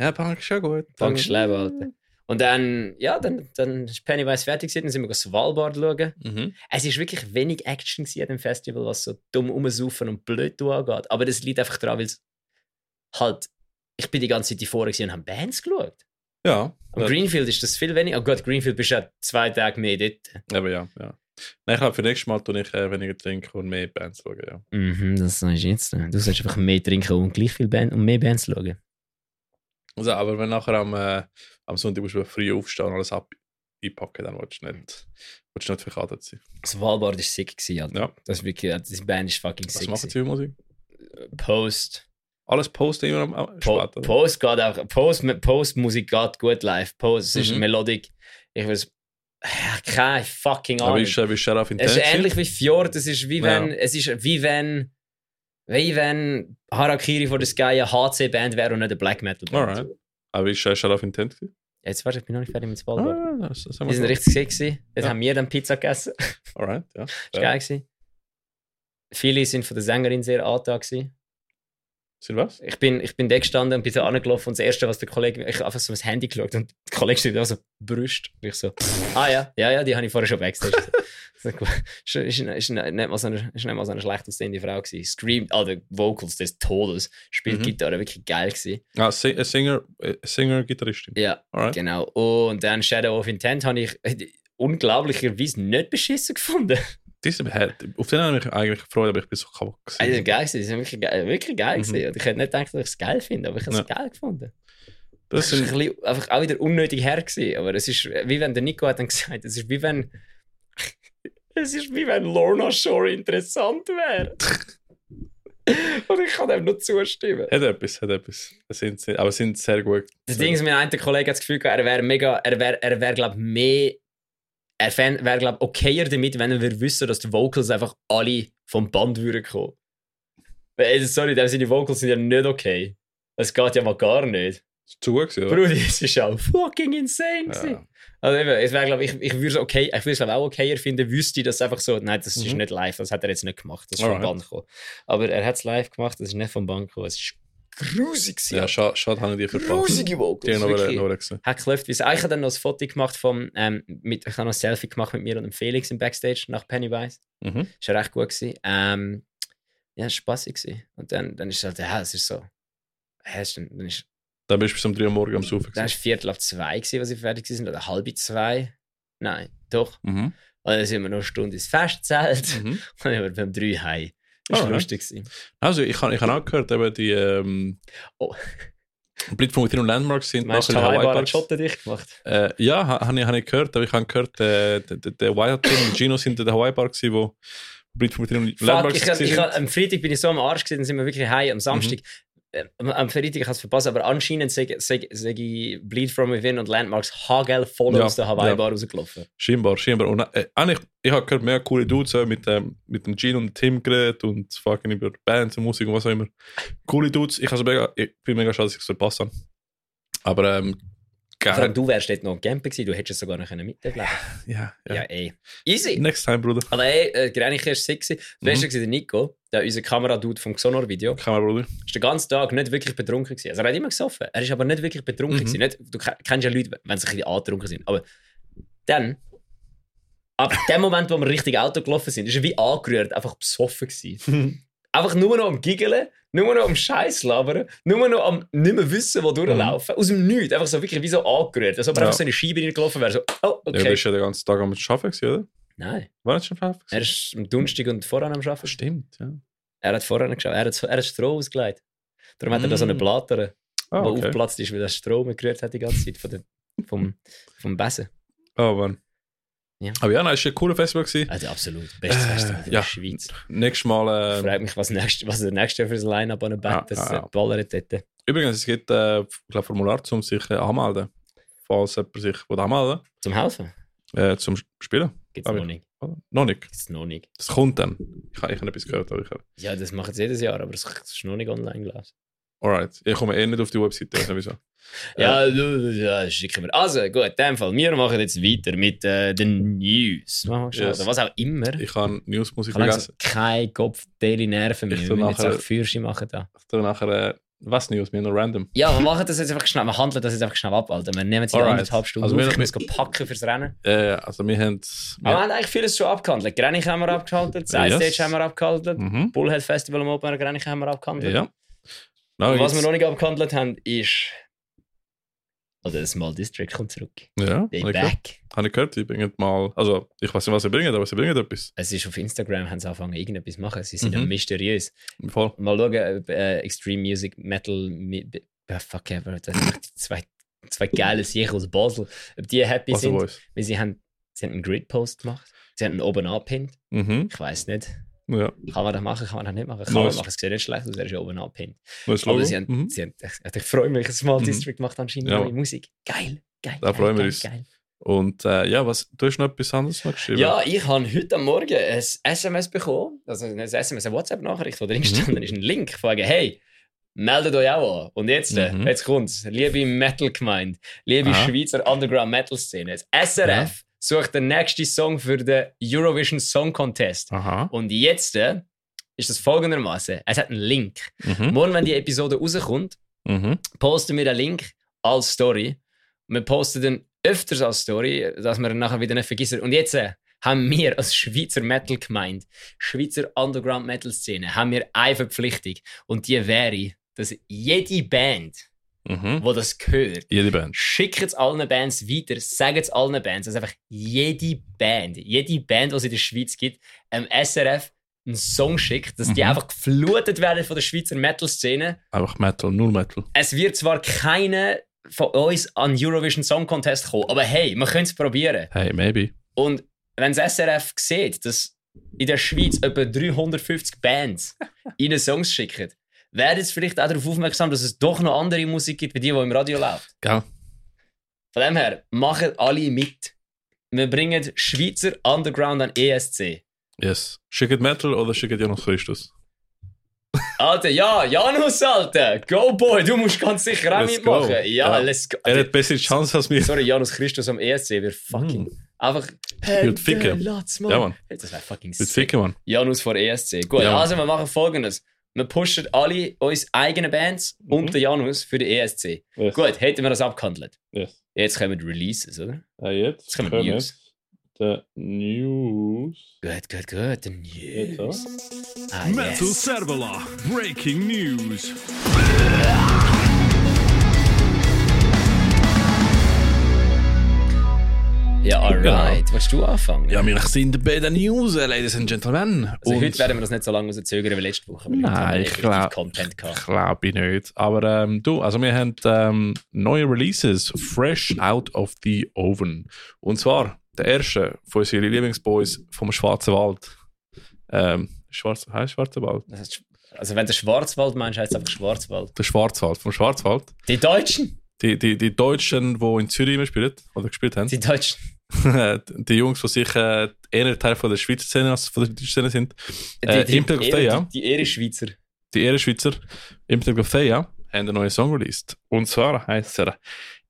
Ja, Punk ist schon gut. Punk ist Leben, Alter. Und dann, ja, dann, dann ist Pennywise fertig gewesen, dann sind wir Svalbard schauen. Mhm. Es ist wirklich wenig Action an dem Festival, was so dumm rumsaufen und blöd angeht. Aber das liegt einfach daran, weil es halt, ich bin die ganze Zeit gewesen und habe Bands geschaut. Ja. Am. Greenfield ist das viel weniger. Oh Gott, Greenfield bist ja zwei Tage mehr dort. Aber ja, ja. Nein, ich glaube, für nächstes Mal tue ich äh, weniger trinken und mehr Bands schauen, ja. Mhm, das du jetzt. Du sollst einfach mehr trinken und gleich viel Band und mehr Bands schauen. Also, aber wenn nachher am, äh, am Sonntag musst du früh aufstehen und alles ab einpacken, dann willst du nicht, willst du nicht verkatert sein. Das Wahlbord war sick. Gewesen, Alter. Ja. Das ist wirklich, die Band ist fucking Was sick. machen gewesen. sie für Musik? Post. Alles posten immer am am- Po spät? Post geht auch. Post, Post Musik geht gut live. Post, es ist Mhm. Melodic. Ich weiß. Keine fucking Aber Ahnung. wie ist, äh, ist Sheriff Es ist ähnlich wie Fjord. Es ist wie Ja. wenn. Es ist wie wenn. Wie wenn Harakiri for the Sky eine HC-Band wäre und nicht eine Black Metal-Band. Alright. Aber ist Sheriff Intense? gewesen? Jetzt warte, ich bin noch nicht fertig mit Svalbard. Ah, das, das haben Wir sind richtig sick gewesen. Dort Ja. haben wir dann Pizza gegessen. Alright, ja. Das ja. war geil. Gewesen. Viele sind von der Sängerin sehr angetan. gewesen. Sind was? Ich bin, ich bin da gestanden und bin so angelaufen und das Erste, was der Kollege, ich habe einfach so ins Handy geschaut und der Kollege steht da so, Brüste. Und ich so, ah ja, ja, ja, die habe ich vorher schon backstage. So, gut. ist, ist, ist, nicht mal so eine, ist nicht mal so eine schlecht aussehende Frau gewesen. Screamt, ah, die Vocals des Todes, spielt Mhm. Gitarre, wirklich geil gewesen. Ah, Sing, äh, Singer, äh, Singer, Gitarristin. Ja, Alright. genau. Und dann Shadow of Intent habe ich äh, unglaublicherweise nicht beschissen gefunden. Diese, hä, auf den habe ich mich eigentlich gefreut, aber ich bin so kaputt. gewesen. Also geil gewesen, sie sind wirklich geil, wirklich geil Mhm. gewesen. Und ich hätte nicht gedacht, dass ich es geil finde, aber ich habe es Ja. geil gefunden. das ist ein sind, bisschen, einfach auch wieder unnötig her gewesen. Aber es ist wie wenn der Nico hat dann gesagt, es ist wie wenn es ist wie wenn Lorna Shore interessant wäre. Und ich kann dem nur zustimmen. hat etwas, hat etwas. Sind, sind, aber sind sehr gut. Das Ding ist, mein einer Kollege hat das Gefühl gehabt, er wäre mega, er wäre, er wäre glaube mehr, er wäre glaube okayer damit, wenn er würde wissen, dass die Vocals einfach alle vom Band würden kommen. Weil, Sorry, dem seine Vocals sind ja nicht okay. Das geht ja mal gar nicht. Ist zu gut oder? Brudi, es ist auch fucking insane. Ja. Also eben, es wäre, glaube ich, ich würde es okay, ich würde es auch okayer finden, wüsste ich das einfach so, nein, das ist Mhm. nicht live, das hat er jetzt nicht gemacht, das ist vom Alright. Band gekommen. Aber er hat es live gemacht, das ist nicht vom Band gekommen, es ist grusig gewesen. Ja, schade, schade habe ich die verpasst. grusige Die Vocals. haben noch wirklich. noch gesehen. Hat es- Ah, Ich habe dann noch ein Foto gemacht vom, ähm, mit, ich habe noch ein Selfie gemacht mit mir und dem Felix im Backstage nach Pennywise. Mhm. Das war recht gut. Gewesen. Ähm, ja, es war spaßig. Gewesen. Und dann, dann ist es halt, ja, es ist so. Ja, es ist dann, dann ist, Dann bist du bis um 3 Uhr morgens am Saufen. dann ist gewesen. Viertel ab zwei, gewesen, was ich fertig war, oder halb zwei. Nein, doch. Mhm. Und dann sind wir noch eine Stunde ins Festzelt. Mhm. Und dann sind wir beim drei heim. Das war Alright. lustig. Gewesen. Also, ich habe ich hab auch gehört, eben die ähm, Oh. Blit von Within und Landmarks sind Meinst du, nachher in Hawaii Parks. Schotten dicht gemacht? Äh, ja, ha- habe ich, hab ich gehört, aber ich habe gehört, äh, der, der, Wild Team und Gino sind in der Hawaii gewesen, wo Blit von Within und Fuck, Landmarks ich, hab- ich, sind. hab- am Freitag bin ich so am Arsch gewesen, dann sind wir wirklich heim. Am Samstag, äh, am, Freitag, ich es verpasst, aber anscheinend sage sag, sag ich Bleed From Within und Landmarks hagel voll Ja, aus der Hawaii ja. Bar rausgelaufen. Scheinbar, scheinbar. Und äh, eigentlich, ich habe gehört, mehr coole Dudes äh, mit, ähm, mit dem Gino und Tim geredet und fucking über Bands und Musik und was auch immer. Coole Dudes. Ich, also mega, ich bin mega schade, dass ich es verpasst habe. Aber ähm, allem du wärst dort noch am Campen gewesen, du hättest es sogar noch miterleben Ja, Ja, ja. ey. Easy. Next time, Bruder. Aber ey, äh, Granich war sick. Das Mhm. War der Nico, der unser Kameradude vom Xonor-Video. Kamera, Bruder. ist den ganzen Tag nicht wirklich betrunken gewesen. Also er hat immer gesoffen. Er ist aber nicht wirklich betrunken Mhm. gewesen. Nicht, du ke- kennst ja Leute, wenn sie ein bisschen angetrunken sind. Aber dann, ab dem Moment, wo wir richtig Auto gelaufen sind, ist er wie angerührt, einfach besoffen gewesen. einfach nur noch am Giggeln, nur noch am Scheiß labern, nur noch am nicht mehr wissen, wo durchlaufen. Aus dem Nichts. Einfach so wirklich wie so angerührt. Als ob er Mhm. Ja. einfach so in eine Scheibe reingelaufen wäre. So, oh, Ja, du okay. bist ja den ganzen Tag am Arbeiten, oder? Nein, War nicht schon Arbeiten? er ist am Donnerstag und voran am Arbeiten. Stimmt, ja. Er hat vorher geschaut, er hat, er hat Stroh ausgelegt. Darum hat er da so eine Mm. Blatter. Ah, der okay. aufgeplatzt ist, weil der Strom gerührt hat die ganze Zeit von der, vom, vom Besen. Oh, Mann. Ja. Aber ja, nein, es war ein cooler Festival. Gewesen. Also absolut. Bestes Äh, Festival in ja. der Schweiz. Nächstes Mal. Ich Äh, frage mich, was, nächst, was der nächste für ein Line-Up an Ja, Bett das ja, ja. äh, ballert übrigens, es gibt äh, glaub, Formular, um sich äh, anmelden. Falls jemand sich anmelden Zum Helfen? Äh, zum Spielen. Gibt es Aber noch nicht. Noch nicht. Gibt's noch nicht. Das kommt dann. Ich habe ich hab etwas gehört. Aber ich hab... Ja, das machen sie jedes Jahr, aber das das ist noch nicht online gelesen. Alright. Ich komme eh nicht auf die Webseite. Wieso. Ja, du- ja, schicken wir. Also, gut, in dem Fall. Wir machen jetzt weiter mit äh, den News. Machen wir. Yes. Oder was auch immer. Ich habe Newsmusik habe vergessen. keinen Kopf, Daily Nerven mehr. Ich Wir müssen jetzt nachher- auch Fürsche machen da. Ich tue nachher. Was News? Wir haben noch random. Ja, wir machen das jetzt einfach schnell. Wir handeln das jetzt einfach schnell ab, Alter. Wir nehmen jetzt die anderthalb Stunden Also auf. wir- muss go packen fürs Rennen. Äh, also, wir haben. Wir haben eigentlich vieles schon abgehandelt. Grenich haben wir abgehandelt, Side Yes. Stage haben wir abgehandelt, Mhm. Bullhead Festival am Open Grenich haben wir abgehandelt. Ja. No, was wir noch nicht abgehandelt haben, ist... Oder das Small District kommt zurück. Ja, They habe ich, back. Habe ich gehört. Die bringen mal. Also, ich weiß nicht, was sie bringen, aber sie bringen etwas. Es ist auf Instagram, haben sie angefangen, irgendetwas zu machen. Sie sind Mhm. ja mysteriös. Voll. Mal schauen, ob äh, Extreme Music, Metal, mi- äh, fuck ever, das sind zwei, zwei geile Sicher aus Basel, ob die happy Was sind. Voice. Weil sie haben, sie haben einen Grid-Post gemacht. Sie haben ihn oben angepinnt. Mhm. Ich weiß nicht. Ja. Kann man das machen, kann man das nicht machen? Kann Nice. man machen, es sieht nicht schlecht aus, er ist oben angepinnt. Neues Logo. Aber sie haben, Mhm. sie haben, ich, freue mich, Small Mhm. District macht anscheinend Ja. neue Musik. Geil, geil. Da geil, freuen wir uns. Geil. Und äh, ja, was, du hast noch etwas anderes noch geschrieben? Ja, ich habe heute am Morgen ein SMS bekommen, also ein SMS, eine WhatsApp-Nachricht, wo drin Mhm. gestanden ist, ein Link, fragen, hey, meldet euch auch an. Und jetzt, äh, Mhm. jetzt kommt's, liebe Metal-Gemeinde, liebe Aha. Schweizer Underground-Metal-Szene, SRF sucht den nächsten Song für den Eurovision Song Contest. Aha. Und jetzt äh, ist das folgendermaßen: Es hat einen Link. Mhm. Morgen, wenn die Episode rauskommt, Mhm. posten wir den Link als Story. Wir posten den öfters als Story, dass wir ihn nachher wieder nicht vergessen. Und jetzt äh, haben wir als Schweizer Metal gemeint, Schweizer Underground Metal Szene, haben wir eine Verpflichtung. Und die wäre, dass jede Band, Mhm. die das gehört, Jede Band. schickt es allen Bands weiter, sagt es allen Bands, dass einfach jede Band, jede Band, die es in der Schweiz gibt, am SRF einen Song schickt, dass die Mhm. einfach geflutet werden von der Schweizer Metal-Szene. Einfach Metal, nur Metal. Es wird zwar keine von uns an Eurovision Song Contest kommen, aber hey, wir können es probieren. Hey, maybe. Und wenn das SRF sieht, dass in der Schweiz etwa 350 Bands ihnen Songs schicken, werden sie vielleicht auch darauf aufmerksam, dass es doch noch andere Musik gibt, wie die, die im Radio läuft. Gell? Von dem her, machen alle mit. Wir bringen Schweizer Underground an ESC. Yes. Schickt Metal oder schickt Janus Christus? Alter, ja, Janus, Alter! Go Boy, du musst ganz sicher auch Let's go. mitmachen. Ja, Ja. let's go. Er hat bessere Chance als mir. Sorry, Janus Christus am ESC, wir fucking. Hm. Einfach. Wird ficken. Latz, Mann. Ja, Mann. Das wäre fucking Mit sick. Ficken, Mann. Janus vor ESC. Gut, Ja, also wir machen folgendes. Wir pushen alle unsere eigenen Bands Mhm. und den Janus für den ESC. Yes. Gut, hätten wir das abgehandelt. Yes. Jetzt kommen die Releases, oder? Äh, jetzt Jetzt kommen kommen News. die News. Gut, gut, gut. The Jetzt, News. Ah, Metal yes. Servola, breaking news. Ja, alright. Willst du anfangen? Ja, wir sind bei den News, Ladies and Gentlemen. Also Und- heute werden wir das nicht so lange rauszögern wie letzte Woche. Nein, ich effektiv glaub- Content gehabt. Glaube ich nicht. Aber ähm, du, also wir haben ähm, neue Releases, fresh out of the oven. Und zwar der erste von unseren Lieblingsboys vom Schwarzen Wald. Ähm, Schwarz, heißt Schwarzer Wald? Also wenn du Schwarzwald meinst, heißt es einfach Schwarzwald. Der Schwarzwald, vom Schwarzwald. Die Deutschen! Die, die, die Deutschen, die in Zürich immer spielen, oder gespielt haben. Die Deutschen. die Jungs, die sicher eher Teil von der Schweizer Szene als von der deutschen Szene sind. Äh, Die, die, Impact of die, die Ehrenschweizer. Die Ehrenschweizer Impact of Thea haben einen neuen Song released. Und zwar heißt er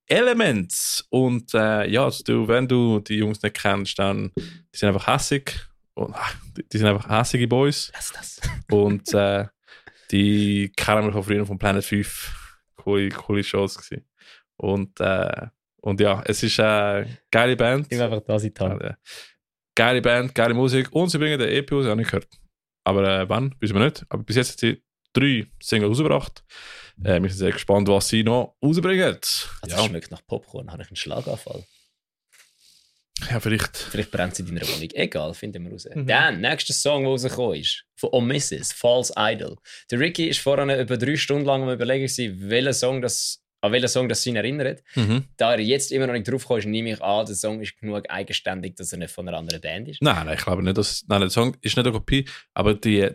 Elements. Und äh, ja, also du, wenn du die Jungs nicht kennst, dann die sind einfach hässig. Und, ah, die, die sind einfach hässige Boys. Lass das. Und äh, die kennen wir von früher von Planet 5. Coole, coole Shows gewesen. Und, äh, und ja, es ist eine geile Band. Ich will einfach da sein, Tom. Ja, geile Band, geile Musik. Und sie bringen den EP raus, habe ich nicht gehört. Aber äh, wann, wissen wir nicht. Aber bis jetzt hat sie drei Singles rausgebracht. Äh, wir sind sehr gespannt, was sie noch rausbringen. Also, Ja, Das schmeckt nach Popcorn. Habe ich einen Schlaganfall? Ja, vielleicht. Vielleicht brennt sie in deiner Wohnung. Egal, finden wir raus. Mhm. Dann, nächster Song, der rausgekommen ist, von Mrs., False Idol. Der Ricky ist vorhin über drei Stunden lang am überlegen, welcher Song das, an welchen Song das ihn erinnert. Mhm. Da er jetzt immer noch nicht drauf ist, nehme ich an, der Song ist genug eigenständig, dass er nicht von einer anderen Band ist. Nein, nein, ich glaube nicht. Dass, nein, der Song ist nicht eine Kopie, aber die,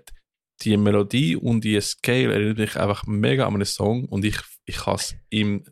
die Melodie und die Scale erinnert mich einfach mega an einen Song und ich, ich habe es im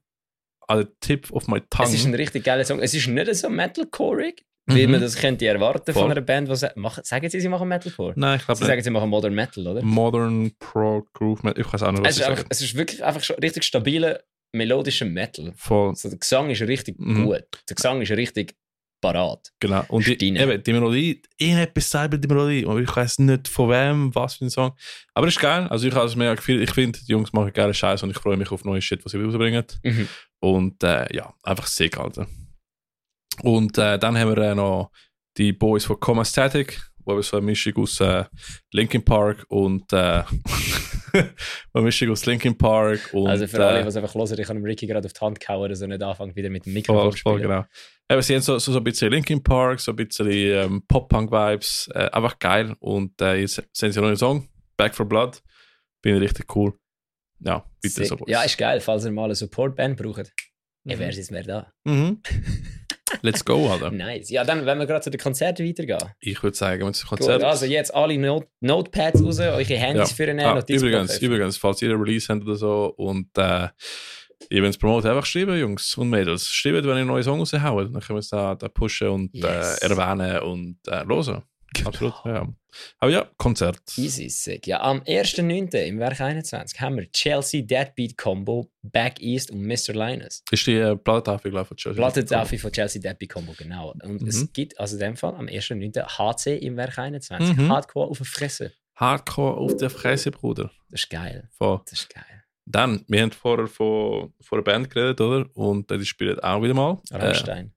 the tip of my tongue. Es ist ein richtig geiler Song. Es ist nicht so Metalcore-ig, wie Mhm. man das könnte erwarten Voll. von einer Band, die sagen sie, sie machen Metalcore? Nein, ich Sie glaube nicht. sagen, sie machen Modern Metal, oder? Modern Pro Groove Metal. Ich weiß auch nicht, was Es sie ist, einfach, es ist wirklich einfach richtig stabiler, melodischer Metal. Voll, Also der Gesang ist richtig Mhm. gut. Der Gesang ist richtig parat. genau. Und die, eben, die Melodie, irgendetwas mir die Melodie. Aber ich weiß nicht von wem, was für ein Song. Aber es ist geil. Also ich habe es mega gefühlt. Ich finde, die Jungs machen geile Scheiße und ich freue mich auf neue Shit, was sie rausbringen. Mhm. Und äh, ja, einfach sick, Alter. Und äh, dann haben wir äh, noch die Boys von Coma Static, wo wir so eine Mischung aus äh, Linkin Park und äh, eine Mischung aus Linkin Park und also für alle, äh, die es einfach hören, ich habe dem Ricky gerade auf die Hand gehauen, dass er nicht anfängt, wieder mit dem Mikrofon voll, voll, spielen. genau. Eben, sie haben so, so, so ein bisschen Linkin Park, so ein bisschen ähm, Pop-Punk-Vibes, äh, einfach geil. Und äh, jetzt sehen sie noch einen Song, Back for Blood, finde ich richtig cool. Ja, bitte so. Ja, ist geil, falls ihr mal eine Support-Band braucht. Mhm. Wer ist mehr da? Mhm. Let's go, Alter. Nice. Ja, dann, wenn wir gerade zu den Konzerten weitergehen. Ich würde sagen, wenn es Gut, Konzert also jetzt alle Not Notepads raus, eure Handys Ja. für einen Ah, übrigens, übrigens, falls ihr ein Release habt oder so und äh, ihr wollt es promoten, einfach schreiben, Jungs und Mädels. Schreibt, wenn ihr neue Songs raushaut. Dann können wir es da, da pushen und Yes. äh, erwähnen und äh, hören. Absolut, ja. Aber ja, Konzert. Easy, sick. Ja, am 1.9. im Werk 21 haben wir Chelsea Deadbeat Combo, Back East und Mr. Linus. Ist die äh, Plattentafel gelaufen von Chelsea? Plattentafel von Chelsea Deadbeat Combo, genau. Und Mhm. es gibt also in dem Fall am 1.9. HC im Werk 21. Mhm. Hardcore auf der Fresse. Hardcore auf der Fresse, Bruder. Das ist geil. Voll. Das ist geil. Dann, wir haben vorher von, von einer Band geredet, oder? Und äh, die spielen auch wieder mal. Äh, Rammstein.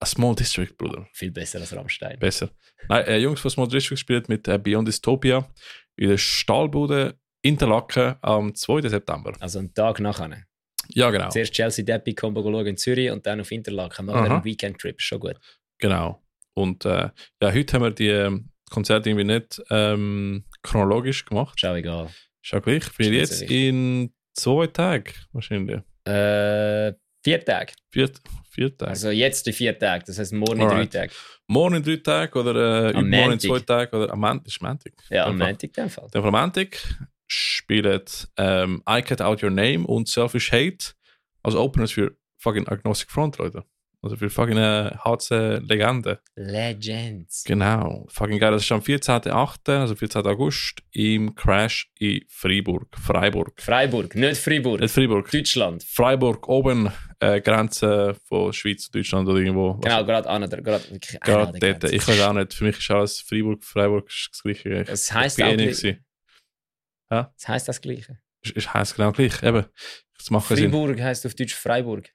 A Small District, Bruder. Viel besser als Rammstein. Besser. Nein, äh, Jungs von Small District spielen mit äh, Beyond Dystopia in der Stahlbude Interlaken am 2. September. Also einen Tag nachher. Ja, genau. Zuerst Chelsea Deadbeat Combo schauen in Zürich und dann auf Interlaken. Machen wir einen Weekend-Trip. Schon gut. Genau. Und äh, ja, heute haben wir die ähm, Konzerte irgendwie nicht ähm, chronologisch gemacht. Schau egal. Auch gleich. Ist nicht jetzt in zwei Tagen wahrscheinlich. Äh, vier Tage. Vier, vier Tage. Also jetzt die vier Tage. Das heißt morgen in drei Alright. Tage. Morgen in drei Tagen oder äh, Am übermorgen in zwei. Tagen oder am Montag. Ist Montag. Ja, am. Montag in dem Fall. Am Montag spielt ähm, I Cut Out Your Name und Selfish Hate als Openers für fucking Agnostic Front, Leute. Also für fucking äh, HC-Legende. Legends. Genau. Fucking geil. Das ist am 14.8., also 14. August, im Crash in Freiburg. Freiburg. Freiburg, nicht Freiburg. Nicht Freiburg. Deutschland. Freiburg oben, äh, Grenze von Schweiz und Deutschland oder irgendwo. Genau, gerade an der, gerade dort. Grenze. Ich weiß auch nicht. Für mich ist alles Freiburg, Freiburg ist das Gleiche. Ich Es heisst auch eh nicht gleich. Das heisst das Gleiche. Ist heisst genau gleich. Eben. Das macht. Freiburg heisst auf Deutsch Freiburg.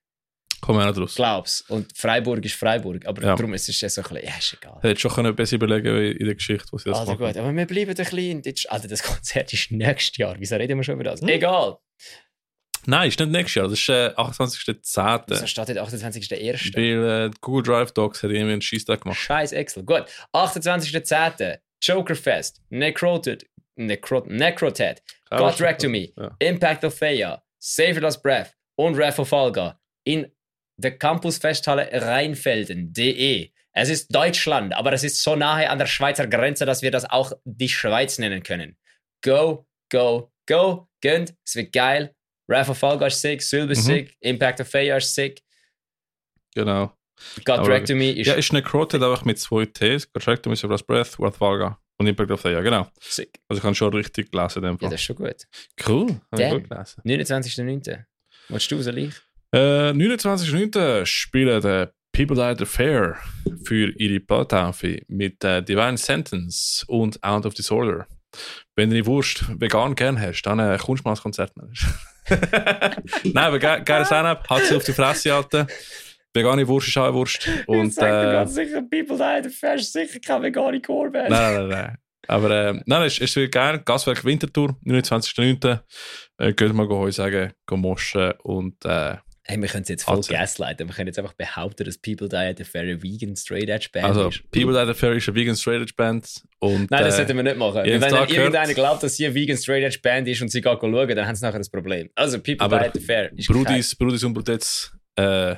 Kommen wir auch nicht raus. Glaub's. Und Freiburg ist Freiburg. Aber Ja. darum ist es ja so ein bisschen, ja, ist egal. Hätte schon können besser überlegen in der Geschichte, wo sie das Also machen. gut, aber wir bleiben ein bisschen in. Alter, das Konzert ist nächstes Jahr. Wieso reden wir schon über das? Hm. Egal. Nein, ist nicht nächstes Jahr. Das ist äh, 28.10. Wieso steht dort 28.01.? Weil äh, Google Drive Docs hat irgendwie einen Scheisstag gemacht. Scheiß Excel. Gut. 28.10. Jokerfest. Necroted. Necro Necroted. God Drag to Me. Ja. Impact of Feia. Save It Lost Breath. Und Wrath of Falga. In der Campusfesthalle Rheinfelden.de. Es ist Deutschland, aber es ist so nahe an der Schweizer Grenze, dass wir das auch die Schweiz nennen können. Go, go, go. Gönnt. Es wird geil. Wrath of Falga ist sick. Sylve ist Mhm. sick. Impact of Feia ist sick. Genau. God Me ist Ja, ist Necroted einfach mit zwei Ts. Contract Mr. Last Breath, Worth Valga und Impact of the Year. Genau. sick. Also ich kann schon richtig dem Ja, Fall. das ist schon gut. cool. Hab ich gut gelesen. 29.09. Willst du, soll ich? Äh, 29.09. spielen die People Died the Fair für ihre Plattentaufe mit äh, Divine Sentence und Out of Disorder. Wenn du die Wurst vegan gern hast, dann äh, kommst du mal als Konzert. Nein, aber ge geiles Line-Up, hat sie auf die Fresse halten. Vegane Wurst ist auch eine Wurst. Und, äh, sicher, People Die the Fair ist sicher keine vegane Chorband. Nein, nein, nein. Aber äh, nein, es, es wird geil. Gaswerk Wintertour, 29.09. Äh, geht mal heu sagen, go moschen und äh, Hey, wir können es jetzt voll Also. gaslighten. Wir können jetzt einfach behaupten, dass People Die at the Fair eine vegan straight edge Band also ist. People That Fair ist eine Vegan Straight Edge Band und Nein, das äh, sollten wir nicht machen. Wenn dann irgendeiner glaubt, dass sie eine vegan straight edge Band ist und sie geht schauen, dann haben sie nachher das Problem. Also People Aber Die at the Fair ist, kein, Brudis, Brudis und Brudettes äh,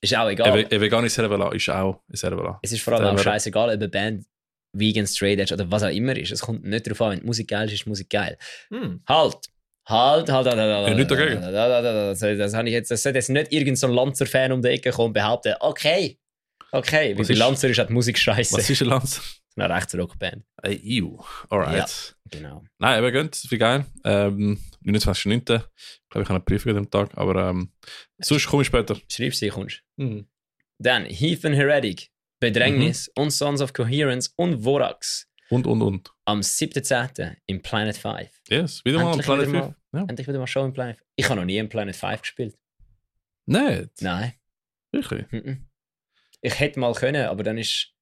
ist auch egal. eine vegane Servala ist auch eine Servala. Es ist vor allem auch scheißegal, ob eine Band vegan straight edge oder was auch immer ist. Es kommt nicht darauf an, wenn die Musik geil ist, ist die Musik geil. Halt! Halt, halt, halt, halt, halt. Ja, nichts dagegen. halt, halt, halt, halt. Das, habe ich jetzt, das sollte jetzt nicht irgendein so Lanzer-Fan um die Ecke kommen und behaupten, okay, okay, weil bei ist- Lanzer ist halt Musik scheiße. Was ist ein Lanz? Eine Rechtsrockband. Äh, ew. Alright. Genau. Nein, aber gönnt, wie geil. Ähm, 29.09. Ich glaube, ich habe einen Brief an dem Tag, aber ähm, sonst komme ich später. Schreib sie, kommst. Dann Heathen Heretic, Bedrängnis Mhm. und Sons of Coherence und Vorax Und, und, und. am 7.10. im Planet 5. Yes, wieder mal Endlich Planet wieder 5. Ja. Endlich wieder mal Show im Planet 5. Ich habe noch nie im Planet 5 gespielt. Nicht? Nein. Wirklich? Mhm. Ich hätte mal können, aber dann ist.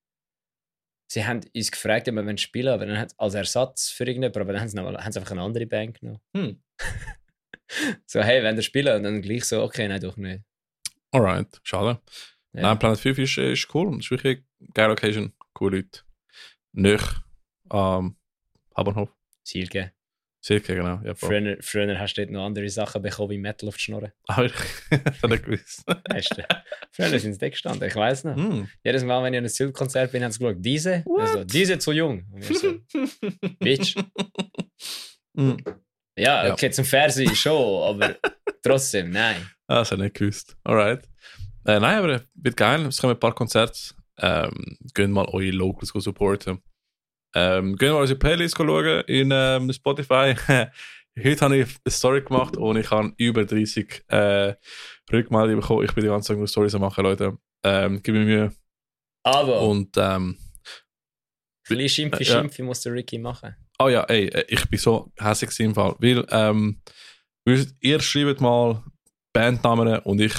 Sie haben uns gefragt, ob wir wollen spielen aber dann hat als Ersatz für irgendjemanden, aber dann haben sie, noch, haben sie einfach eine andere Band genommen. Hm. So, hey, wenn ihr spielen? Und dann gleich so, okay, nein, doch nicht. Alright, schade. Ja. Nein, Planet 5 ist, ist cool. Es ist wirklich eine geile Location. Coole Leute. Nicht am Habenhof. Silke. Circa, genau. Ja. Früher, früher hast du dort noch andere Sachen bekommen wie Metal auf die Schnurren. Aber ich habe ich gewusst. Weißt du? Früher sind sie gestanden, ich weiß noch. Hm. Jedes Mal, wenn ich an einem Silk-Konzert bin, haben sie geschaut, diese? Also, diese zu jung. Und ich so, Bitch. Hm. Ja, Ja. okay, zum Fernsehen schon, aber trotzdem, nein. Ah, das habe ich nicht gewusst. Alright. Äh, nein, aber es wird geil. Es kommen ein paar Konzerte. Ähm, gehen mal eure Locals supporten. Ähm, gehen mal unsere Playlist schauen in ähm, Spotify. Heute habe ich eine Story gemacht und ich habe über 30 äh, Rückmeldungen bekommen. Ich bin die ganze Zeit nur Stories am machen, Leute. Ähm, gib mir Mühe. Aber, Und ähm, ein bisschen Schimpfi, Ja. Schimpfi muss der Ricky machen. Oh ja, ey, äh, ich bin so hässlich im Fall. Weil, ähm, ihr schreibt mal Bandnamen und ich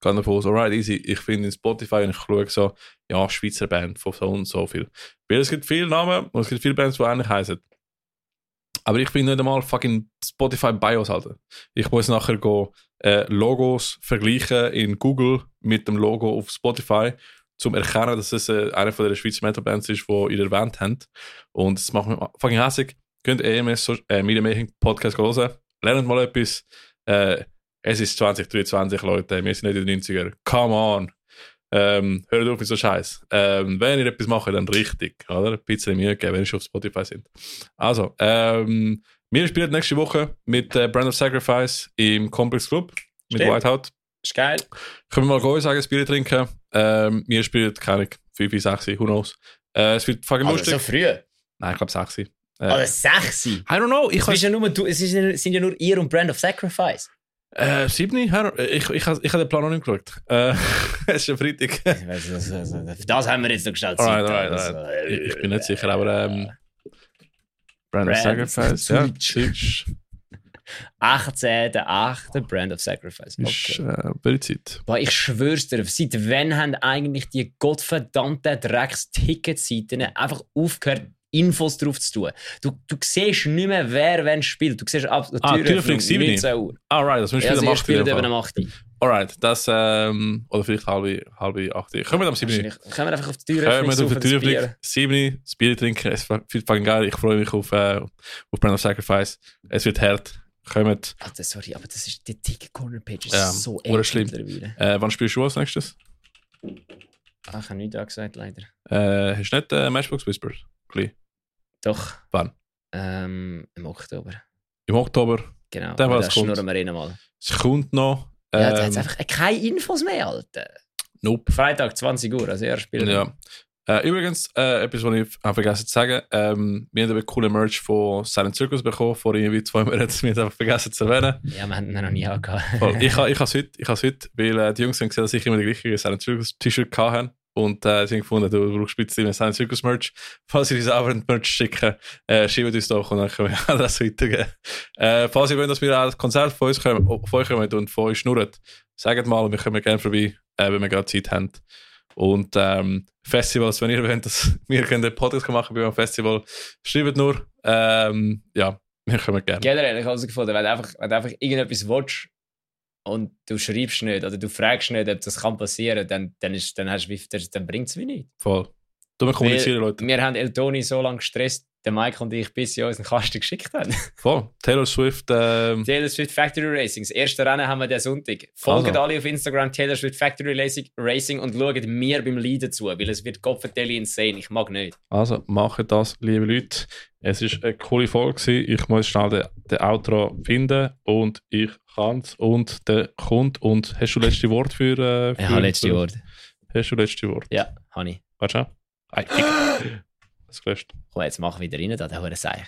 gehe davon aus, alright, easy. Ich finde in Spotify und ich schaue so, ja, Schweizer Band von so und so viel. Weil es gibt viele Namen und es gibt viele Bands, die ähnlich heißen. Aber ich bin nicht einmal fucking Spotify Bios halten. Ich muss nachher go, äh, Logos vergleichen in Google mit dem Logo auf Spotify, zum erkennen, dass es äh, eine von der Schweizer Metal Bands ist, die ihr erwähnt habt. Und das macht mich fucking hässlich. Könnt EMS so, äh, Media Making Podcast hören. Lernt mal etwas. Äh, es ist 2023, Leute. Wir sind nicht in den 90er. Come on. Ähm, hört auf mit so Scheiß. Ähm, wenn ihr etwas macht, dann richtig. Oder? Ein bisschen Mühe geben, wenn ihr schon auf Spotify sind. Also, ähm, wir spielen nächste Woche mit äh, Brand of Sacrifice im Complex Club mit Stimmt. Whiteout. Ist geil. Können wir mal gehen, sagen, ein Bier trinken. Ähm, wir spielen, keine Ahnung, 5, 6, who knows. Äh, es wird fucking Aber lustig. so früh. Nein, ich glaube 6. Äh, Aber sexy. I don't know, ich Es, ja nur, du, es ist ja- sind ja nur ihr und Brand of Sacrifice. Äh, 7, ich, ich, ich, ich habe den Plan noch nicht geschaut. Äh, es ist ein Freitag. Weiss, das- das- das- haben wir jetzt noch gestellt. Alright, Zeit, alright, also, alright. äh, Ich, ich bin nicht sicher, aber ähm, Brand of Brand Sacrifice, zu ja. Deutsch. Deutsch 18. 8. Brand of Sacrifice. ist Okay. äh, bei Zeit. Boah, ich schwör's dir, seit wann haben eigentlich die gottverdammten Drecks-Ticketseiten einfach aufgehört, Infos drauf zu tun? Du, du siehst nicht mehr, wer wann spielt. Du siehst ab der Ah, Türöffnung, Türöffnung 7. 19 Uhr. Alright, das müssen Ja, wir sie wieder spielen eben machen. am 8. Alright, das, ähm, oder vielleicht halbe, halbe 8. Kommen wir am 7. Wahrscheinlich. Können wir einfach auf die Kommen Türöffnung wir auf die das Türblick. Bier? 7. Das Bier trinken. Es wird fucking geil. Ich freue mich auf, äh, auf Brand of Sacrifice. Es wird hart. Kommt. Alter, sorry, aber das ist, die Ticket-Corner-Page ist Ja, so oder eng schlimm. Äh, wann spielst du als nächstes? Ah, ich habe nichts angesagt, leider. Äh, hast du nicht äh, Matchbox Whispers? Doch. Wann? Ähm, Im Oktober. Im Oktober. Genau. Dann, das kommt. schnurren wir noch mal. Es kommt noch. Ja, da Ähm, hat einfach keine Infos mehr, Alter. nope. Freitag, 20 Uhr, also er spielt. Ja. Äh, übrigens, äh, etwas, was ich habe vergessen zu sagen, ähm, wir haben einen coolen Merch von Silent Circus bekommen, vor irgendwie zwei Monaten, wir haben einfach vergessen zu erwähnen. Ja, wir haben ihn noch nie angehabt. Ich habe es heute, ich heute, weil äh, die Jungs haben gesehen, dass ich immer die gleiche Silent Circus T-Shirt hatte. Und äh, haben gefunden, du brauchst ein bisschen Silent Circus Merch. Falls ihr uns auch ein Merch schicken, äh, schreibt uns doch und dann können wir das weitergeben. Äh, falls ihr wollt, dass wir auch ein Konzert von uns kommen, von euch kommen und von euch schnurren, sagt mal, wir kommen gerne vorbei, äh, wenn wir gerade Zeit haben. Und ähm, Festivals, wenn ihr wollt, dass wir den Podcast machen bei einem Festival, schreibt nur. Ähm, ja, wir kommen gerne. Generell, ich habe herausgefunden, wenn du einfach, einfach irgendetwas willst und du schreibst nicht oder du fragst nicht, ob das kann passieren, dann, dann, ist, dann, hast du dann, dann bringt es wie nicht. Voll. Dumme kommunizieren, Leute. Wir haben Eltoni so lange gestresst, der Mike und ich, bis sie uns einen Kasten geschickt haben. Voll. Taylor Swift, ähm, Taylor Swift Factory Racing. Das erste Rennen haben wir den Sonntag. Folgt Also. alle auf Instagram Taylor Swift Factory Racing, und schaut mir beim Leiden zu, weil es wird Kopfvertelli insane. Ich mag nicht. Also, macht das, liebe Leute. Es war eine coole Folge. Ich muss schnell den, den Outro finden und ich kann es. Und der kommt. Und hast du letzte Wort für. Äh, für Ich habe letzte Wort. Hast du letzte Wort? Ja, habe ich. Warte schon. Ei. Das gelöscht. Komm, jetzt mach wieder rein, da, der hure Seich.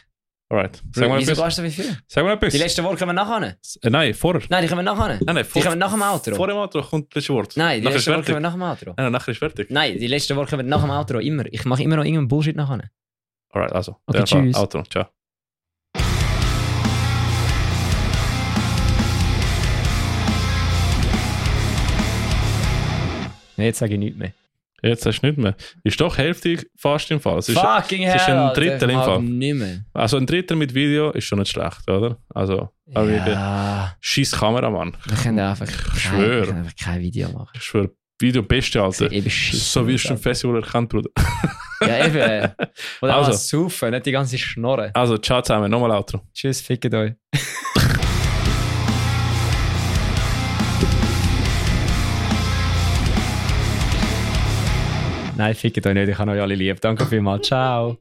Alright. Sag mal Wieso gehst du wie viel? Sag mal etwas. Die letzten Worte kommen nachher. Äh, nein, vorher. Nein, die kommen nachher. Nein, nein, Die vor, kommen nach dem Outro. vor dem Outro kommt das letzte Wort. Nein, die nachher letzten Worte kommen nach dem Outro. Nein, nachher ist fertig. Nein, die letzten Worte kommen nach dem Outro. Immer. Ich mache immer noch irgendeinen Bullshit nachher. Alright, also. Okay, tschüss. Outro. Ciao. Jetzt sage ich nichts mehr. Jetzt hast du nicht mehr. Ist doch Hälfte fast im Fall. Es ist, Fucking es ist hell, ein Drittel im Fall. Nicht mehr. Also ein Drittel mit Video ist schon nicht schlecht, oder? Also, aber ja. Scheiß Kameramann. wir können einfach, kein, wir können einfach kein Video machen. Ich schwöre, Video beste, Alter. So wirst du im Festival erkannt, Bruder. Ja, eben. äh. Oder Also. saufen, nicht die ganze Schnorren. Also, ciao zusammen, nochmal Outro. Tschüss, fickt euch. Nein, fickt euch nicht, ich habe euch alle lieb. Danke vielmals, ciao.